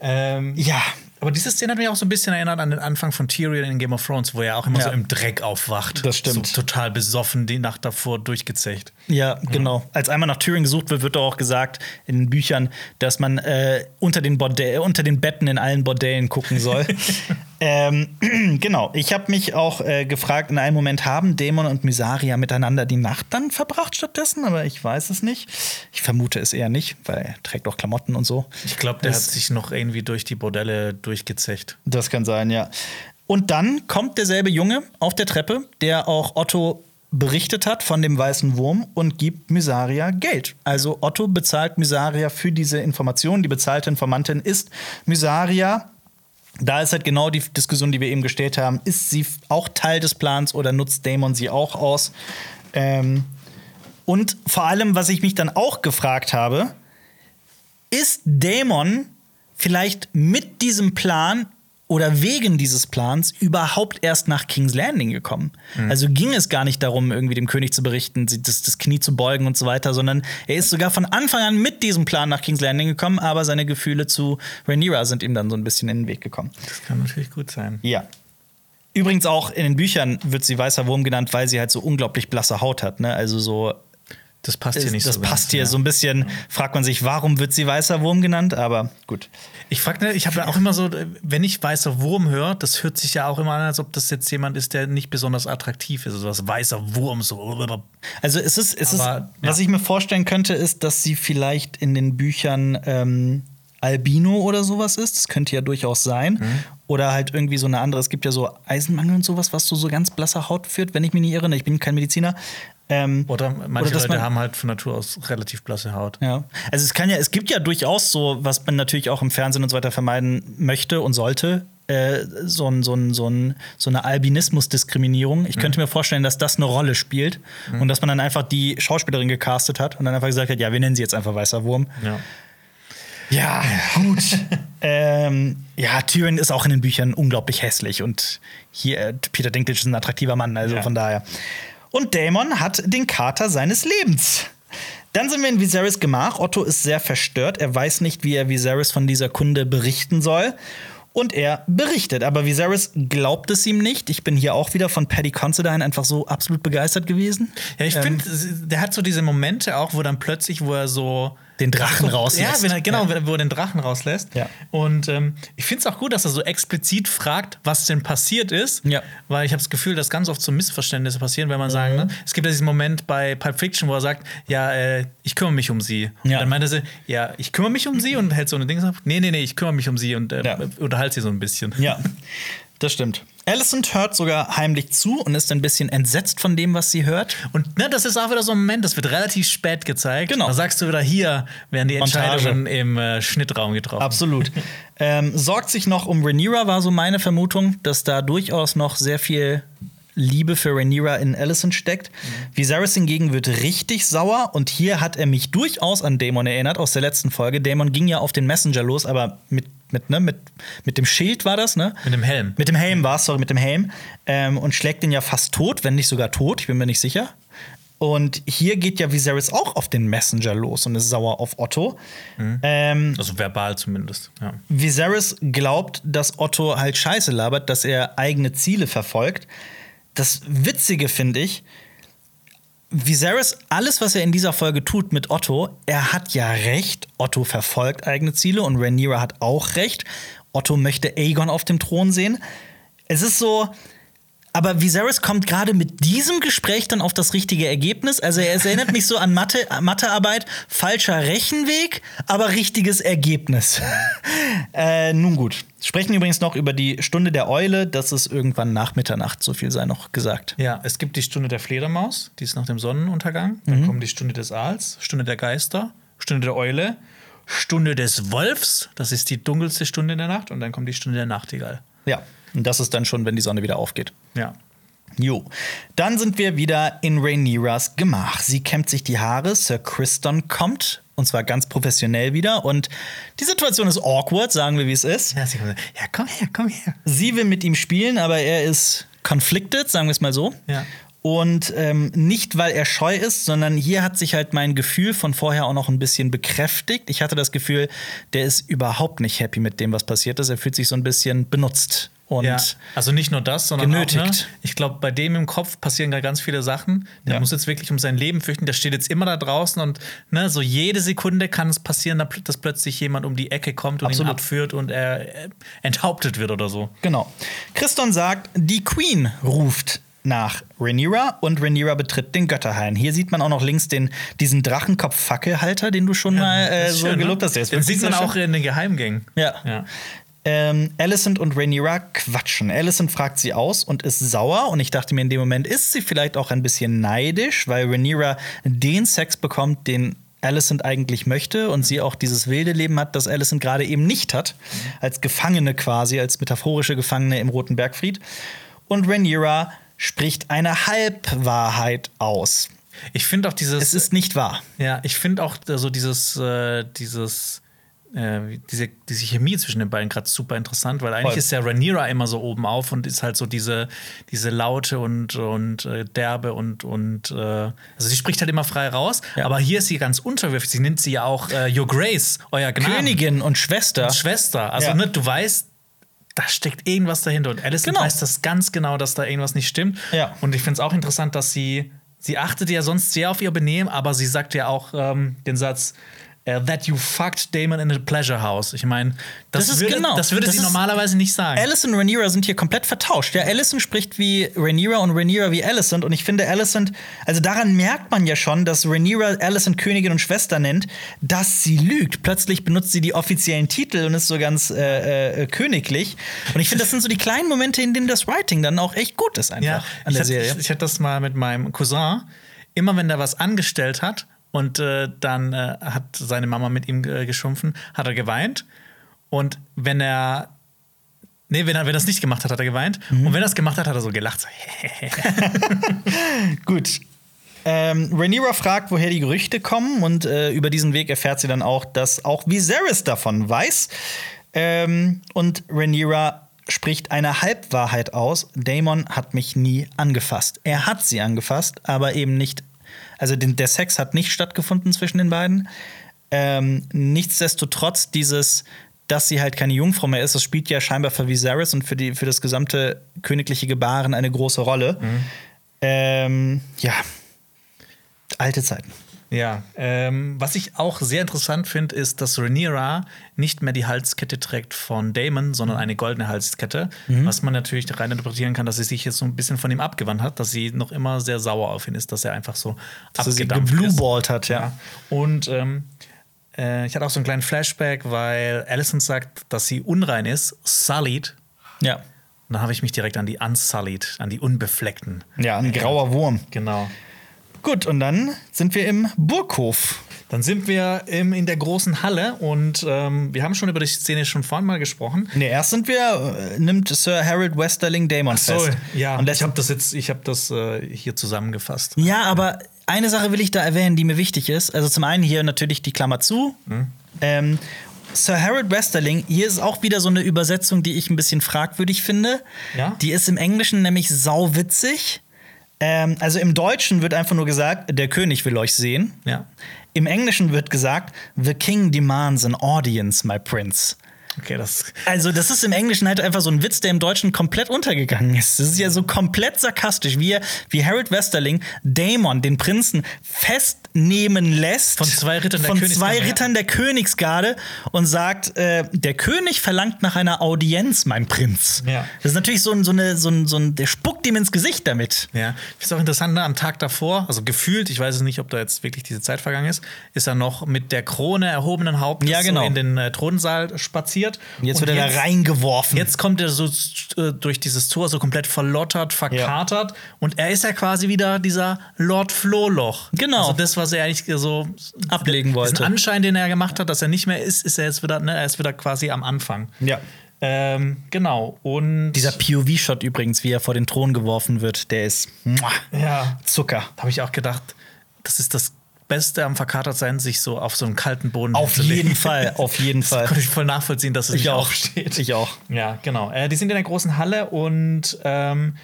Ähm, Ja. aber diese Szene hat mich auch so ein bisschen erinnert an den Anfang von Tyrion in Game of Thrones, wo er auch immer Ja. so im Dreck aufwacht. Das stimmt. So total besoffen, die Nacht davor durchgezecht. Ja, genau. Als einmal nach Thüringen gesucht wird, wird auch gesagt in den Büchern, dass man äh, unter, den Bordell, unter den Betten in allen Bordellen gucken soll. ähm, genau. Ich habe mich auch äh, gefragt, in einem Moment haben Dämon und Misaria miteinander die Nacht dann verbracht stattdessen, aber ich weiß es nicht. Ich vermute es eher nicht, weil er trägt auch Klamotten und so. Ich glaube, der hat Das- sich noch irgendwie durch die Bordelle durchgezecht. Das kann sein, ja. Und dann kommt derselbe Junge auf der Treppe, der auch Otto berichtet hat von dem weißen Wurm und gibt Mysaria Geld. Also Otto bezahlt Mysaria für diese Information. Die bezahlte Informantin ist Mysaria. Da ist halt genau die Diskussion, die wir eben gestellt haben. Ist sie auch Teil des Plans oder nutzt Damon sie auch aus? Ähm, und vor allem, was ich mich dann auch gefragt habe, ist Dämon vielleicht mit diesem Plan oder wegen dieses Plans überhaupt erst nach King's Landing gekommen. Also ging es gar nicht darum, irgendwie dem König zu berichten, das, das Knie zu beugen und so weiter, sondern er ist sogar von Anfang an mit diesem Plan nach King's Landing gekommen, aber seine Gefühle zu Rhaenyra sind ihm dann so ein bisschen in den Weg gekommen. Das kann natürlich gut sein. Ja. Übrigens auch in den Büchern wird sie weißer Wurm genannt, weil sie halt so unglaublich blasse Haut hat. Ne? Also so Das passt hier nicht das so passt ganz, hier ja. so ein bisschen. Fragt man sich, warum wird sie weißer Wurm genannt? Aber gut. Ich frage, ich habe auch immer so, wenn ich weißer Wurm höre, das hört sich ja auch immer an, als ob das jetzt jemand ist, der nicht besonders attraktiv ist. Also was weißer Wurm, so. Also es ist, es Aber, ist, was ja. ich mir vorstellen könnte, ist, dass sie vielleicht in den Büchern ähm, Albino oder sowas ist. Das könnte ja durchaus sein. Mhm. Oder halt irgendwie so eine andere. Es gibt ja so Eisenmangel und sowas, was zu so ganz blasser Haut führt, wenn ich mich nicht irre. Ich bin kein Mediziner. Ähm, Oder manche dass Leute man- haben halt von Natur aus relativ blasse Haut. Ja. Also es kann ja, es gibt ja durchaus so, was man natürlich auch im Fernsehen und so weiter vermeiden möchte und sollte, äh, so, ein, so, ein, so, ein, so eine Albinismus-Diskriminierung. Ich könnte mir vorstellen, dass das eine Rolle spielt und dass man dann einfach die Schauspielerin gecastet hat und dann einfach gesagt hat, ja, wir nennen sie jetzt einfach Weißer Wurm. Ja. Ja, gut. ähm, ja, Tyrion ist auch in den Büchern unglaublich hässlich und hier, äh, Peter Dinklage ist ein attraktiver Mann, also Ja. von daher. Und Daemon hat den Kater seines Lebens. Dann sind wir in Viserys Gemach. Otto ist sehr verstört. Er weiß nicht, wie er Viserys von dieser Kunde berichten soll. Und er berichtet. Aber Viserys glaubt es ihm nicht. Ich bin hier auch wieder von Paddy Considine einfach so absolut begeistert gewesen. Ja, ich Ähm, finde, der hat so diese Momente auch, wo dann plötzlich, wo er so den Drachen Ja, rauslässt. wenn er, genau, er- wo er den Drachen rauslässt. Ja. Und ähm, ich finde es auch gut, dass er so explizit fragt, was denn passiert ist. Ja. Weil ich habe das Gefühl, dass ganz oft so Missverständnisse passieren, wenn man sagen, ne? es gibt ja diesen Moment bei Pulp Fiction, wo er sagt, ja, äh, ich kümmere mich um sie. Ja. Und dann meinte sie, ja, ich kümmere mich um sie und hält so eine Ding sagt, nee, nee, nee, ich kümmere mich um sie und äh, Ja. unterhalte sie so ein bisschen. Ja, das stimmt. Alicent hört sogar heimlich zu und ist ein bisschen entsetzt von dem, was sie hört. Und ne, das ist auch wieder so ein Moment, das wird relativ spät gezeigt. Genau. Da sagst du wieder, hier werden die Montage. Entscheidungen im äh, Schnittraum getroffen. Absolut. ähm, sorgt sich noch um Rhaenyra, war so meine Vermutung, dass da durchaus noch sehr viel Liebe für Rhaenyra in Alicent steckt. Viserys hingegen wird richtig sauer und hier hat er mich durchaus an Daemon erinnert aus der letzten Folge. Daemon ging ja auf den Messenger los, aber mit, mit, ne, mit, mit dem Schild war das, ne? Mit dem Helm. Mit dem Helm war es, sorry, mit dem Helm. Ähm, und schlägt ihn ja fast tot, wenn nicht sogar tot, ich bin mir nicht sicher. Und hier geht ja Viserys auch auf den Messenger los und ist sauer auf Otto. Ähm, Also verbal zumindest. Ja. Viserys glaubt, dass Otto halt Scheiße labert, dass er eigene Ziele verfolgt. Das Witzige finde ich, Viserys, alles, was er in dieser Folge tut mit Otto, er hat ja recht. Otto verfolgt eigene Ziele und Rhaenyra hat auch recht. Otto möchte Aegon auf dem Thron sehen. Es ist so, aber Viserys kommt gerade mit diesem Gespräch dann auf das richtige Ergebnis. Also es erinnert mich so an Mathe, Mathearbeit, falscher Rechenweg, aber richtiges Ergebnis. äh, nun gut. Sprechen übrigens noch über die Stunde der Eule. Das ist irgendwann nach Mitternacht, so viel sei noch gesagt. Ja, es gibt die Stunde der Fledermaus, die ist nach dem Sonnenuntergang. Dann kommt die Stunde des Aals, Stunde der Geister, Stunde der Eule, Stunde des Wolfs, das ist die dunkelste Stunde in der Nacht. Und dann kommt die Stunde der Nachtigall. Ja, und das ist dann schon, wenn die Sonne wieder aufgeht. Ja. Jo. Dann sind wir wieder in Rhaenyras Gemach. Sie kämmt sich die Haare, Sir Criston kommt, und zwar ganz professionell wieder. Und die Situation ist awkward, sagen wir, wie es ist. Ja, komm her, komm her. Sie will mit ihm spielen, aber er ist conflicted, sagen wir es mal so. Ja. Und ähm, nicht, weil er scheu ist, sondern hier hat sich halt mein Gefühl von vorher auch noch ein bisschen bekräftigt. Ich hatte das Gefühl, der ist überhaupt nicht happy mit dem, was passiert ist. Er fühlt sich so ein bisschen benutzt. Und ja, also nicht nur das, sondern genötigt. Auch, ne, ich glaube, bei dem im Kopf passieren da ganz viele Sachen. Der Ja. muss jetzt wirklich um sein Leben fürchten. Der steht jetzt immer da draußen und ne, so jede Sekunde kann es passieren, dass pl- dass plötzlich jemand um die Ecke kommt und Absolut. ihn abführt und er äh, enthauptet wird oder so. Genau. Christon sagt, die Queen ruft nach Rhaenyra und Rhaenyra betritt den Götterhain. Hier sieht man auch noch links den, diesen Drachenkopf-Fackelhalter, den du schon mal äh, so schön, ne? gelobt hast. Den sieht man sehr auch schön. in den Geheimgängen. Ja. ja. Ähm, Alicent und Rhaenyra quatschen. Alicent fragt sie aus und ist sauer. Und ich dachte mir, in dem Moment ist sie vielleicht auch ein bisschen neidisch, weil Rhaenyra den Sex bekommt, den Alicent eigentlich möchte und sie auch dieses wilde Leben hat, das Alicent gerade eben nicht hat. Als Gefangene quasi, als metaphorische Gefangene im Roten Bergfried. Und Rhaenyra spricht eine Halbwahrheit aus. Ich finde auch dieses. Es ist nicht wahr. Ja, ich finde auch so dieses, äh, dieses, äh, diese, diese Chemie zwischen den beiden gerade super interessant, weil eigentlich Voll. ist ja Rhaenyra immer so oben auf und ist halt so diese, diese laute und, und äh, derbe und, und äh, also sie spricht halt immer frei raus, Ja. aber hier ist sie ganz unterwürfig. Sie nennt sie ja auch äh, Your Grace, euer Gnaden. Königin und Schwester. Und Schwester. Also Ja. ne, du weißt, da steckt irgendwas dahinter. Und Alice Genau. weiß das ganz genau, dass da irgendwas nicht stimmt. Ja. Und ich finde es auch interessant, dass sie, sie achtet ja sonst sehr auf ihr Benehmen, aber sie sagt ja auch ähm, den Satz, äh, that you fucked Damon in a pleasure house. Ich meine, das, Das würde, genau. das würde Das sie normalerweise nicht sagen. Alicent und Rhaenyra sind hier komplett vertauscht. Ja, Alicent spricht wie Rhaenyra und Rhaenyra wie Alicent. Und ich finde, Alicent, also daran merkt man ja schon, dass Rhaenyra Alicent Königin und Schwester nennt, dass sie lügt. Plötzlich benutzt sie die offiziellen Titel und ist so ganz äh, äh, königlich. Und ich finde, das sind so die kleinen Momente, in denen das Writing dann auch echt gut ist einfach ja, an ich der hatte, Serie. Ich, ich hatte das mal mit meinem Cousin. Immer wenn der was angestellt hat und äh, dann äh, hat seine Mama mit ihm äh, geschumpfen, hat er geweint. Und wenn er Nee, wenn er, wenn es nicht gemacht hat, hat er geweint. Mhm. Und wenn er es gemacht hat, hat er so gelacht. So, Gut. Ähm, Rhaenyra fragt, woher die Gerüchte kommen, und äh, über diesen Weg erfährt sie dann auch, dass auch Viserys davon weiß. Ähm, und Rhaenyra spricht eine Halbwahrheit aus. Daemon hat mich nie angefasst. Er hat sie angefasst, aber eben nicht. Also den, der Sex hat nicht stattgefunden zwischen den beiden. Ähm, nichtsdestotrotz dieses, dass sie halt keine Jungfrau mehr ist, das spielt ja scheinbar für Viserys und für, die, für das gesamte königliche Gebaren eine große Rolle. Ähm, ja, alte Zeiten. Ja, ähm, was ich auch sehr interessant finde, ist, dass Rhaenyra nicht mehr die Halskette trägt von Damon, sondern eine goldene Halskette. Was man natürlich rein interpretieren kann, dass sie sich jetzt so ein bisschen von ihm abgewandt hat, dass sie noch immer sehr sauer auf ihn ist, dass er einfach so Dass sie abgedampft ist. geblueballt hat, ja. Ja. Und ähm, äh, ich hatte auch so einen kleinen Flashback, weil Alison sagt, dass sie unrein ist, sullied. Ja. Und dann habe ich mich direkt an die unsullied, an die unbefleckten. Ja, ein grauer Wurm. Genau. Gut, und dann sind wir im Burghof. Dann sind wir im, in der großen Halle und ähm, wir haben schon über die Szene schon vorhin mal gesprochen. Nee, erst sind wir, äh, nimmt Sir Harold Westerling Damon fest. ja. Und ich habe das jetzt, ich habe das äh, hier zusammengefasst. Ja, aber eine Sache will ich da erwähnen, die mir wichtig ist. Also zum einen hier natürlich die Klammer zu. Mhm. Ähm, Sir Harold Westerling, hier ist auch wieder so eine Übersetzung, die ich ein bisschen fragwürdig finde. Ja? Die ist im Englischen nämlich sauwitzig. Ähm, also im Deutschen wird einfach nur gesagt, der König will euch sehen. Ja. Im Englischen wird gesagt, The King demands an audience, my prince. Okay, das. Also, das ist im Englischen halt einfach so ein Witz, der im Deutschen komplett untergegangen ist. Das ist ja so komplett sarkastisch, wie, er, wie Harold Westerling Daemon, den Prinzen, festnehmen lässt. Von zwei Rittern der von Königsgarde, zwei. Rittern der Königsgarde und sagt, äh, der König verlangt nach einer Audienz, mein Prinz. Ja. Das ist natürlich so ein, so eine, so ein, so ein, der spuckt ihm ins Gesicht damit. Ja, ich finde auch interessant, ne, am Tag davor, also gefühlt, ich weiß es nicht, ob da jetzt wirklich diese Zeit vergangen ist, ist er noch mit der Krone erhobenen Hauptes Ja, genau. so in den äh, Thronsaal spaziert. Und jetzt wird er da reingeworfen. Jetzt kommt er so äh, durch dieses Tor so komplett verlottert, verkatert und er ist ja quasi wieder dieser Lord Flohloch. Genau. Also das, was er eigentlich so Ablegen wollte. Diesen Anschein, den er gemacht hat, dass er nicht mehr ist, ist er jetzt wieder, ne, er ist wieder quasi am Anfang. Ja. Ähm, genau. Und Dieser POV-Shot übrigens, wie er vor den Thron geworfen wird, der ist muah, ja, Zucker. Da habe ich auch gedacht, das ist das Beste am Verkatertsein, sich so auf so einen kalten Boden Auf jeden Fall, auf jeden Das Fall. konnte ich voll nachvollziehen, dass es Ich nicht auch. aufsteht. Ich auch. Ja, genau. Äh, die sind in der großen Halle und ähm,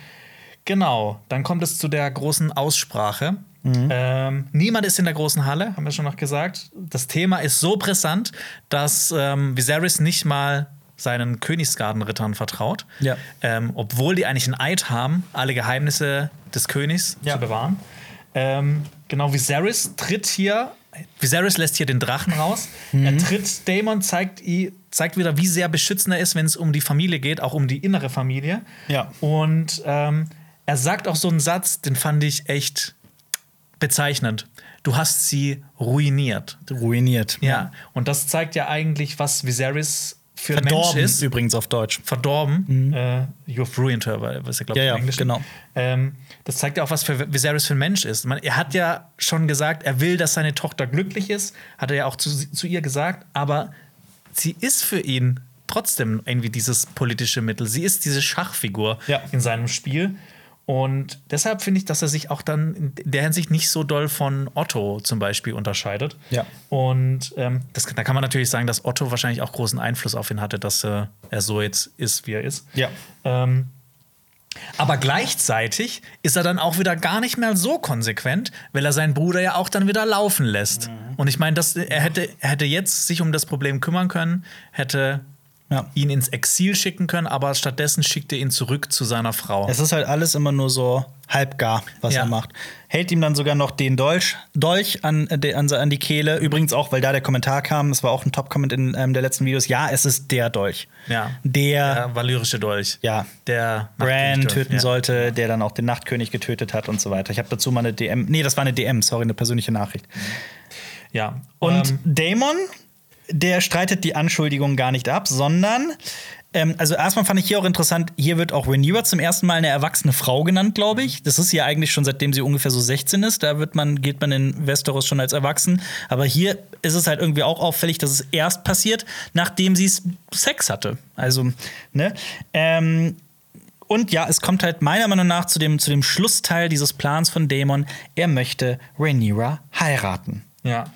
genau, dann kommt es zu der großen Aussprache. Mhm. Ähm, niemand ist in der großen Halle, haben wir schon noch gesagt. Das Thema ist so brisant, dass ähm, Viserys nicht mal seinen Königsgardenrittern vertraut. Ja. Ähm, obwohl die eigentlich einen Eid haben, alle Geheimnisse des Königs Ja. zu bewahren. Ähm, genau, Viserys tritt hier, Viserys lässt hier den Drachen raus. Mhm. Er tritt, Daemon zeigt, i- zeigt wieder, wie sehr beschützend er ist, wenn es um die Familie geht, auch um die innere Familie. Ja. Und ähm, er sagt auch so einen Satz, den fand ich echt bezeichnend. Du hast sie ruiniert. Ruiniert. Ja. Und das zeigt ja eigentlich, was Viserys für ein Mensch Verdorben ist übrigens auf Deutsch. verdorben. Äh, you've ruined her, weil- was er glaube Ja, ich ja, im Englischen. genau. Ähm, das zeigt ja auch, was für Viserys für ein Mensch ist. Man, er hat ja schon gesagt, er will, dass seine Tochter glücklich ist, hat er ja auch zu, zu ihr gesagt, aber sie ist für ihn trotzdem irgendwie dieses politische Mittel. Sie ist diese Schachfigur Ja. in seinem Spiel. Und deshalb finde ich, dass er sich auch dann in der Hinsicht nicht so doll von Otto zum Beispiel unterscheidet. Ja. Und ähm, das, da kann man natürlich sagen, dass Otto wahrscheinlich auch großen Einfluss auf ihn hatte, dass äh, er so jetzt ist, wie er ist. Ja. Ähm, aber gleichzeitig ist er dann auch wieder gar nicht mehr so konsequent, weil er seinen Bruder ja auch dann wieder laufen lässt. Und ich meine, dass er hätte, er hätte jetzt sich um das Problem kümmern können, hätte Ja. ihn ins Exil schicken können, aber stattdessen schickt er ihn zurück zu seiner Frau. Es ist halt alles immer nur so halbgar, was Ja. er macht. Hält ihm dann sogar noch den Dolch, Dolch an, äh, de- an, an die Kehle. Übrigens auch, weil da der Kommentar kam, es war auch ein Top-Comment in einem der letzten Videos. Ja, es ist der Dolch. ja. Der Der valyrische Dolch. Ja. Der Bran töten ja. sollte, der dann auch den Nachtkönig getötet hat und so weiter. Ich habe dazu mal eine DM. Nee, das war eine DM, sorry, eine persönliche Nachricht. Ja. Und ähm, Damon, der streitet die Anschuldigung gar nicht ab, sondern ähm, also erstmal fand ich hier auch interessant, hier wird auch Rhaenyra zum ersten Mal eine erwachsene Frau genannt, glaube ich. Das ist ja eigentlich schon seitdem sie ungefähr so 16 ist. Da wird man, geht man in Westeros schon als erwachsen. Aber hier ist es halt irgendwie auch auffällig, dass es erst passiert, nachdem sie Sex hatte. Also, ne? Ähm, und ja, es kommt halt meiner Meinung nach zu dem, zu dem Schlussteil dieses Plans von Daemon. Er möchte Rhaenyra heiraten. ja.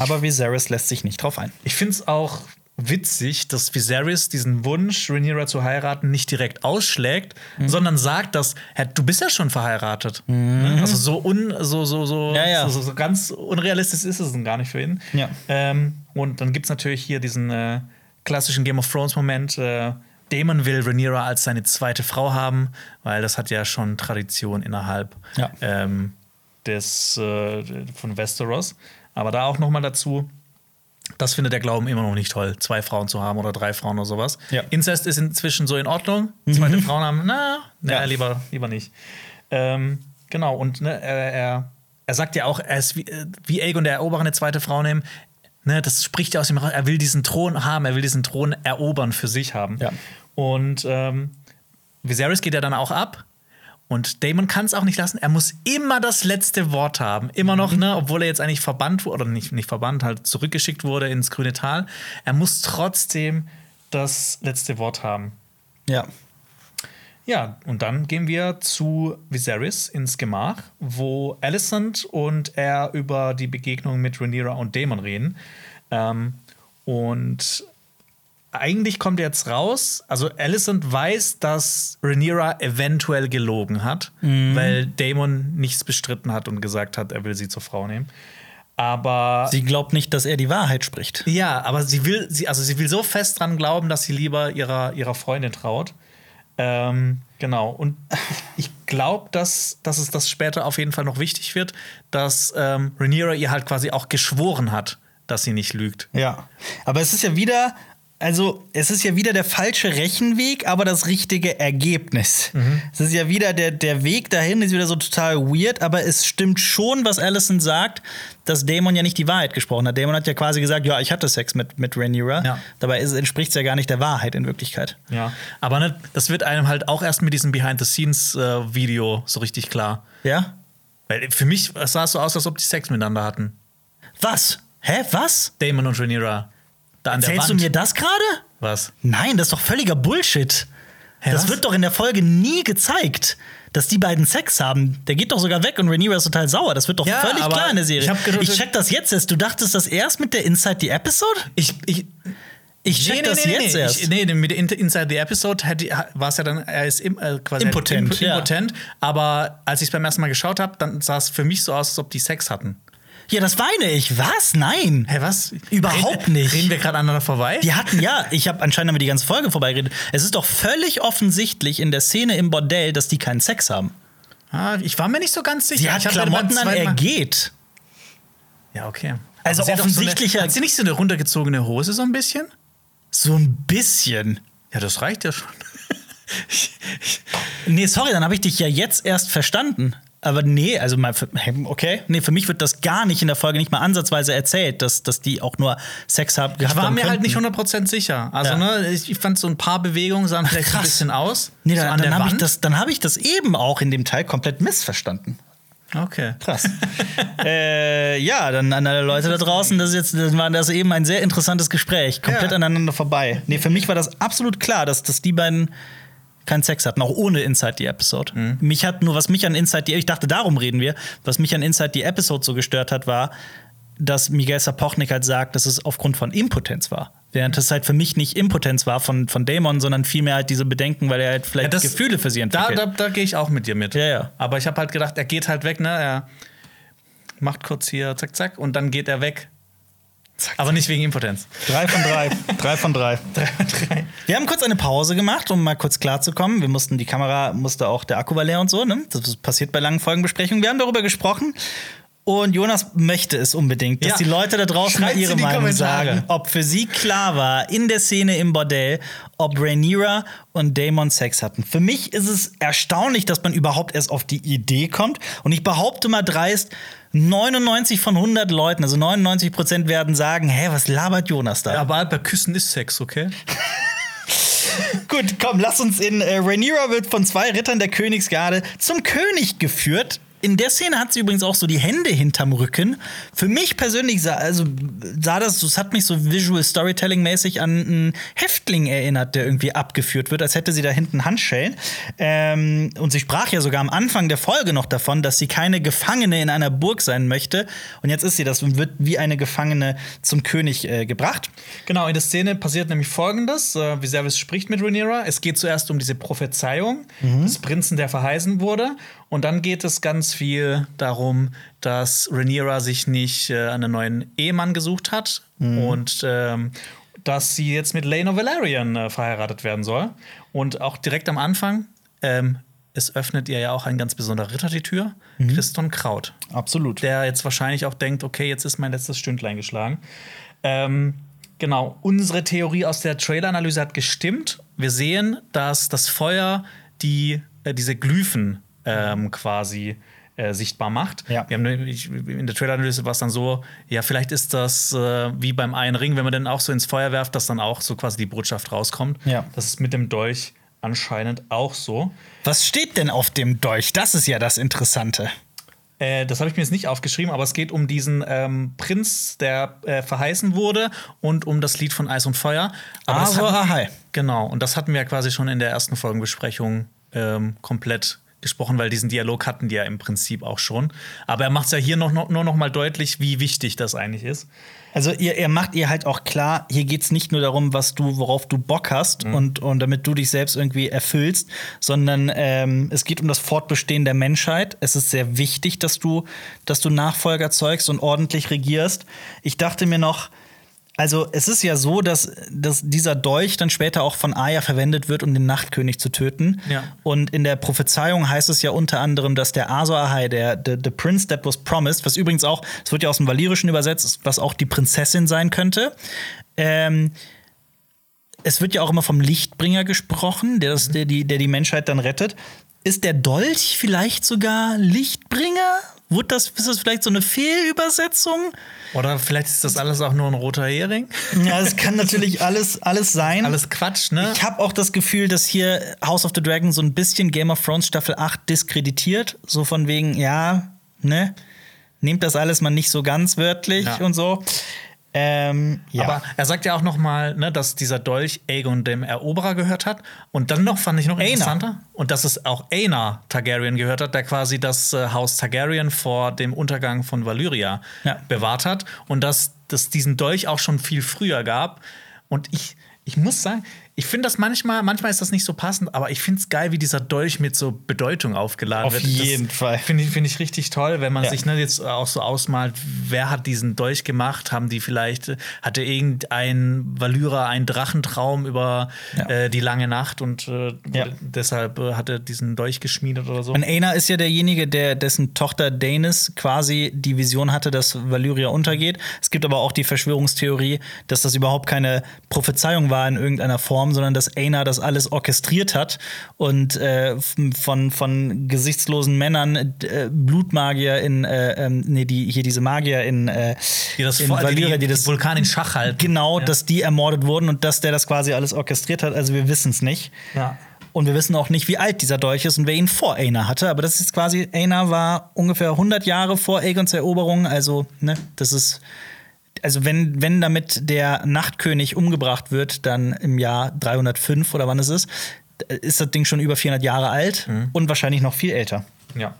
Aber Viserys lässt sich nicht drauf ein. Ich finde es auch witzig, dass Viserys diesen Wunsch, Rhaenyra zu heiraten, nicht direkt ausschlägt, Mhm. sondern sagt, dass hä, du bist ja schon verheiratet. Ne? Also so un, so so so, Mhm. Ja, ja. so, so, ganz unrealistisch ist es dann gar nicht für ihn. Ja. Ähm, und dann gibt es natürlich hier diesen äh, klassischen Game of Thrones Moment. Äh, Daemon will Rhaenyra als seine zweite Frau haben, weil das hat ja schon Tradition innerhalb Ja. ähm, des, äh, von Westeros. Aber da auch noch mal dazu, das findet der Glauben immer noch nicht toll, zwei Frauen zu haben oder drei Frauen oder sowas. Ja. Inzest ist inzwischen so in Ordnung. Zweite Frauen haben, na, na Ja. lieber, lieber nicht. Ähm, genau, und ne, er, er, er sagt ja auch, er ist wie, wie Aegon der Eroberer eine zweite Frau nehmen. Ne, das spricht ja aus ihm raus. Er will diesen Thron haben, er will diesen Thron erobern, für sich haben. Ja. Und ähm, Viserys geht ja dann auch ab. Und Damon kann es auch nicht lassen. Er muss immer das letzte Wort haben. Immer noch, ne, obwohl er jetzt eigentlich verbannt wurde, oder nicht, nicht verbannt, halt zurückgeschickt wurde ins Grüne Tal. Er muss trotzdem das letzte Wort haben. Ja. Ja, und dann gehen wir zu Viserys ins Gemach, wo Alicent und er über die Begegnung mit Rhaenyra und Daemon reden. Ähm, und eigentlich kommt jetzt raus, also Alicent weiß, dass Rhaenyra eventuell gelogen hat, weil Daemon nichts bestritten hat und gesagt hat, er will sie zur Frau nehmen. Aber Sie glaubt nicht, dass er die Wahrheit spricht. ja, aber sie will, sie, also sie will so fest dran glauben, dass sie lieber ihrer, ihrer Freundin traut. Ähm, genau. Und ich glaube, dass, dass es das später auf jeden Fall noch wichtig wird, dass ähm, Rhaenyra ihr halt quasi auch geschworen hat, dass sie nicht lügt. Ja. Aber es ist ja wieder, also es ist ja wieder der falsche Rechenweg, aber das richtige Ergebnis. Es ist ja wieder der, der Weg dahin, ist wieder so total weird, aber es stimmt schon, was Allison sagt, dass Damon ja nicht die Wahrheit gesprochen hat. Damon hat ja quasi gesagt, ja, ich hatte Sex mit, mit Rhaenyra. Ja. Dabei entspricht es ja gar nicht der Wahrheit in Wirklichkeit. Ja. Aber ne, das wird einem halt auch erst mit diesem Behind-the-Scenes-Video so richtig klar. Ja? Weil für mich sah es so aus, als ob die Sex miteinander hatten. Was? Hä? Was? Damon und Rhaenyra. Da an Erzählst du mir das gerade? Was? Nein, das ist doch völliger Bullshit. Hä, das was? wird doch in der Folge nie gezeigt, dass die beiden Sex haben. Der geht doch sogar weg und Rhaenyra ist total sauer. Das wird doch Ja, völlig klar in der Serie. ich gedacht- ich check das jetzt erst. Du dachtest das erst mit der Inside the Episode? Ich, ich, Ich check das jetzt nee. erst. Ich, nee, mit der Inside the Episode war es ja dann, er ist im, äh, quasi Impotent, imp ja. impotent. Aber als ich es beim ersten Mal geschaut habe, dann sah es für mich so aus, als ob die Sex hatten. Ja, das meine ich. Was? Nein. Hä, was? Überhaupt reden, nicht. Reden wir gerade aneinander vorbei? Die hatten ja, ich habe anscheinend wir die ganze Folge vorbeigeredet. Es ist doch völlig offensichtlich in der Szene im Bordell, dass die keinen Sex haben. Ah, ich war mir nicht so ganz sicher. Sie hat Klamotten an, er geht. Ja, okay. Also sie hat offensichtlicher- So eine, hat sie nicht so eine runtergezogene Hose so ein bisschen? So ein bisschen. Ja, das reicht ja schon. Nee, sorry, dann habe ich dich ja jetzt erst verstanden. Aber nee, also mal für, okay. Nee, für mich wird das gar nicht in der Folge nicht mal ansatzweise erzählt, dass, dass die auch nur Sex haben. Ich war mir halt nicht 100% sicher. Also, Ja. ne, ich, fand so ein paar Bewegungen sahen vielleicht ein krass. bisschen aus. Nee, so dann, an der dann habe ich, das- dann ich das eben auch in dem Teil komplett missverstanden. Okay. Krass. äh, ja, dann an alle Leute da draußen, das, ist jetzt, das war das eben ein sehr interessantes Gespräch. Komplett Ja. aneinander vorbei. Nee, für mich war das absolut klar, dass, dass die beiden keinen Sex hatten, auch ohne Inside the Episode. Mhm. Mich hat nur, was mich an Inside the ich dachte, darum reden wir, was mich an Inside the Episode so gestört hat, war, dass Miguel Sapochnik halt sagt, dass es aufgrund von Impotenz war. Während es halt für mich nicht Impotenz war von, von Damon, sondern vielmehr halt diese Bedenken, weil er halt vielleicht das- Gefühle für sie Da, entwickelt. da, da gehe ich auch mit dir mit. Ja, ja. Aber ich habe halt gedacht, er geht halt weg, ne? Er macht kurz hier zack, zack und dann geht er weg. Aber nicht wegen Impotenz. Drei von drei. drei von drei. Wir haben kurz eine Pause gemacht, um mal kurz klarzukommen. Wir mussten, die Kamera musste auch der Akku war leer und so, ne? Das passiert bei langen Folgenbesprechungen. Wir haben darüber gesprochen. Und Jonas möchte es unbedingt, dass Ja. die Leute da draußen mal ihre Meinung Kommentare. sagen. Ob für sie klar war, in der Szene im Bordell, ob Rhaenyra und Damon Sex hatten. Für mich ist es erstaunlich, dass man überhaupt erst auf die Idee kommt. Und ich behaupte mal dreist, 99 von 100 Leuten, also 99 Prozent werden sagen, hä, was labert Jonas da? Aber bei Küssen ist Sex, okay? Gut, komm, lass uns in. Äh, Rhaenyra wird von zwei Rittern der Königsgarde zum König geführt. In der Szene hat sie übrigens auch so die Hände hinterm Rücken. Für mich persönlich sah, also, sah das, das hat mich so Visual Storytelling-mäßig an einen Häftling erinnert, der irgendwie abgeführt wird, als hätte sie da hinten Handschellen. Ähm, und sie sprach ja sogar am Anfang der Folge noch davon, dass sie keine Gefangene in einer Burg sein möchte. Und jetzt ist sie das und wird wie eine Gefangene zum König äh, gebracht. Genau, in der Szene passiert nämlich folgendes: äh, Viserys spricht mit Rhaenyra. Es geht zuerst um diese Prophezeiung des Prinzen, der verheißen wurde. Und dann geht es ganz viel darum, dass Rhaenyra sich nicht äh, einen neuen Ehemann gesucht hat und ähm, dass sie jetzt mit Lena Valerian äh, verheiratet werden soll. Und auch direkt am Anfang ähm, es öffnet ihr ja auch ein ganz besonderer Ritter die Tür, Christon Kraut. Absolut. Der jetzt wahrscheinlich auch denkt, okay, jetzt ist mein letztes Stündlein geschlagen. Ähm, genau, unsere Theorie aus der Trailer-Analyse hat gestimmt. Wir sehen, dass das Feuer die, äh, diese Glyphen ähm, quasi äh, sichtbar macht. Ja. Wir haben nämlich- in der Trailer-Analyse war es dann so, ja, vielleicht ist das äh, wie beim einen Ring, wenn man den auch so ins Feuer werft, dass dann auch so quasi die Botschaft rauskommt. Ja. Das ist mit dem Dolch anscheinend auch so. Was steht denn auf dem Dolch? Das ist ja das Interessante. Äh, das habe ich mir jetzt nicht aufgeschrieben, aber es geht um diesen ähm, Prinz, der äh, verheißen wurde und um das Lied von Eis und Feuer. Aber Azor hatten-. Genau, und das hatten wir ja quasi schon in der ersten Folgenbesprechung ähm, komplett gesprochen, weil diesen Dialog hatten die ja im Prinzip auch schon. Aber er macht es ja hier noch, noch, nur noch mal deutlich, wie wichtig das eigentlich ist. Also ihr, ihr macht ihr halt auch klar, hier geht es nicht nur darum, was du, worauf du Bock hast und, und damit du dich selbst irgendwie erfüllst, sondern ähm, es geht um das Fortbestehen der Menschheit. Es ist sehr wichtig, dass du, dass du Nachfolger zeugst und ordentlich regierst. Ich dachte mir noch, also es ist ja so, dass, dass dieser Dolch dann später auch von Aya verwendet wird, um den Nachtkönig zu töten. Ja. Und in der Prophezeiung heißt es ja unter anderem, dass der Azor Ahai, der the, the Prince that was promised, was übrigens auch, es wird ja aus dem Valyrischen übersetzt, was auch die Prinzessin sein könnte. Ähm, es wird ja auch immer vom Lichtbringer gesprochen, der, das, der, die, der die Menschheit dann rettet. Ist der Dolch vielleicht sogar Lichtbringer? Wurde das, ist das vielleicht so eine Fehlübersetzung? Oder vielleicht ist das alles auch nur ein roter Hering. Ja, es kann natürlich alles, alles sein. Alles Quatsch, ne? Ich habe auch das Gefühl, dass hier House of the Dragon so ein bisschen Game of Thrones Staffel 8 diskreditiert. So von wegen, ja, ne? Nehmt das alles mal nicht so ganz wörtlich Ja. und so. Ähm, ja. Aber er sagt ja auch noch mal, ne, dass dieser Dolch Aegon dem Eroberer gehört hat. Und dann noch fand ich noch interessanter. Und dass es auch Aener Targaryen gehört hat, der quasi das äh, Haus Targaryen vor dem Untergang von Valyria Ja. bewahrt hat. Und dass es diesen Dolch auch schon viel früher gab. Und ich, ich muss sagen, ich finde das manchmal, manchmal ist das nicht so passend, aber ich finde es geil, wie dieser Dolch mit so Bedeutung aufgeladen Auf wird. jeden Fall. Finde ich, find ich richtig toll, wenn man Ja. sich ne, jetzt auch so ausmalt, wer hat diesen Dolch gemacht? Haben die vielleicht, hatte irgendein Valyra einen Drachentraum über Ja. äh, die lange Nacht und äh, Ja. deshalb äh, hat er diesen Dolch geschmiedet oder so? Und Aena ist ja derjenige, der, dessen Tochter Daenerys quasi die Vision hatte, dass Valyria untergeht. Es gibt aber auch die Verschwörungstheorie, dass das überhaupt keine Prophezeiung war in irgendeiner Form, sondern dass Aena das alles orchestriert hat und äh, von, von gesichtslosen Männern äh, Blutmagier in, äh, ähm, nee, die, hier diese Magier in, äh, die das in Valyria, die, die das Vulkan in Schach halten. Genau, Ja. dass die ermordet wurden und dass der das quasi alles orchestriert hat. Also wir wissen es nicht. Ja. Und wir wissen auch nicht, wie alt dieser Dolch ist und wer ihn vor Aena hatte. Aber das ist quasi, Aena war ungefähr 100 Jahre vor Aegons Eroberung. Also, ne, das ist. Also, wenn, wenn damit der Nachtkönig umgebracht wird, dann im Jahr 305 oder wann es ist, ist das Ding schon über 400 Jahre alt und wahrscheinlich noch viel älter. Ja.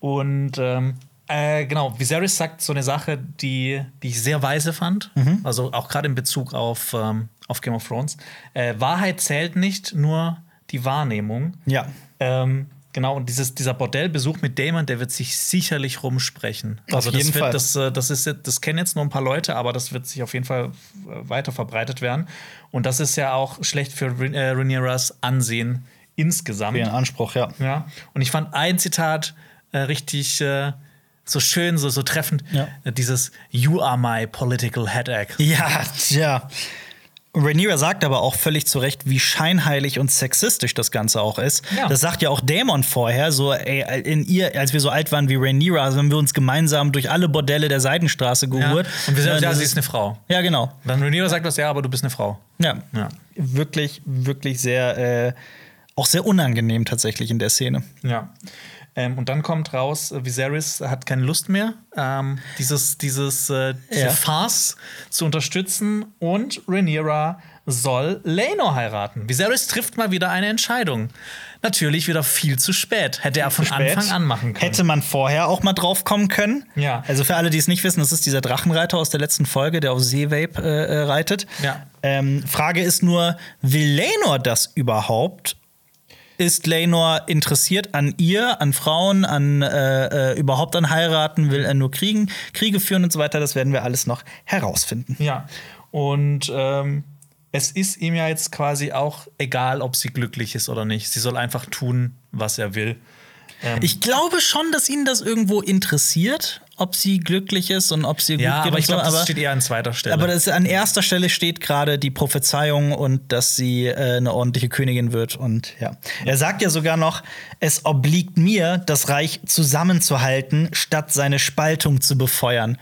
Und ähm, äh, genau, Viserys sagt so eine Sache, die, die ich sehr weise fand. Mhm. Also auch gerade in Bezug auf, ähm, auf Game of Thrones. Äh, Wahrheit zählt nicht, nur die Wahrnehmung. Ja. Ähm, genau, und dieses, dieser Bordellbesuch mit Damon, der wird sich sicherlich rumsprechen. Auf also das jeden wird, Fall. Das, äh, das, ist, das kennen jetzt nur ein paar Leute, aber das wird sich auf jeden Fall äh, weiter verbreitet werden. Und das ist ja auch schlecht für äh, Rhaenyras Ansehen insgesamt. Für ihren Anspruch, ja. Ja, und ich fand ein Zitat äh, richtig äh, so schön, so, so treffend. Ja. Äh, dieses You are my political headache. Ja, tja. Rhaenyra sagt aber auch völlig zu Recht, wie scheinheilig und sexistisch das Ganze auch ist. Ja. Das sagt ja auch Daemon vorher, so ey, in ihr, als wir so alt waren wie Rhaenyra, also haben wir uns gemeinsam durch alle Bordelle der Seidenstraße Ja. gehurt. Und wir sagen, ja, das sie ist eine Frau. Ja, genau. Dann Rhaenyra sagt was, ja, aber du bist eine Frau. Ja. Ja. Wirklich, wirklich sehr, äh, auch sehr unangenehm tatsächlich in der Szene. Ja. Ähm, und dann kommt raus, äh, Viserys hat keine Lust mehr, ähm, dieses, dieses äh, diese Ja. Farce zu unterstützen und Rhaenyra soll Laenor heiraten. Viserys trifft mal wieder eine Entscheidung. Natürlich wieder viel zu spät. Hätte er von Spät. Anfang an machen können. Hätte man vorher auch mal drauf kommen können. Ja. Also für alle, die es nicht wissen, das ist dieser Drachenreiter aus der letzten Folge, der auf Seevape äh, äh, reitet. Ja. Ähm, Frage ist nur, will Lenor das überhaupt? Ist Lenor interessiert an ihr, an Frauen, an äh, äh, überhaupt an heiraten? Will er nur Kriegen, Kriege führen und so weiter? Das werden wir alles noch herausfinden. Ja, und ähm, es ist ihm ja jetzt quasi auch egal, ob sie glücklich ist oder nicht. Sie soll einfach tun, was er will. Ähm, Ich glaube schon, dass ihn das irgendwo interessiert, ob sie glücklich ist und ob sie gut ja, geht aber ich glaube, so, das steht eher an zweiter Stelle. Aber das, an erster Stelle steht gerade die Prophezeiung und dass sie äh, eine ordentliche Königin wird. Und ja. Er sagt ja sogar noch, es obliegt mir, das Reich zusammenzuhalten, statt seine Spaltung zu befeuern.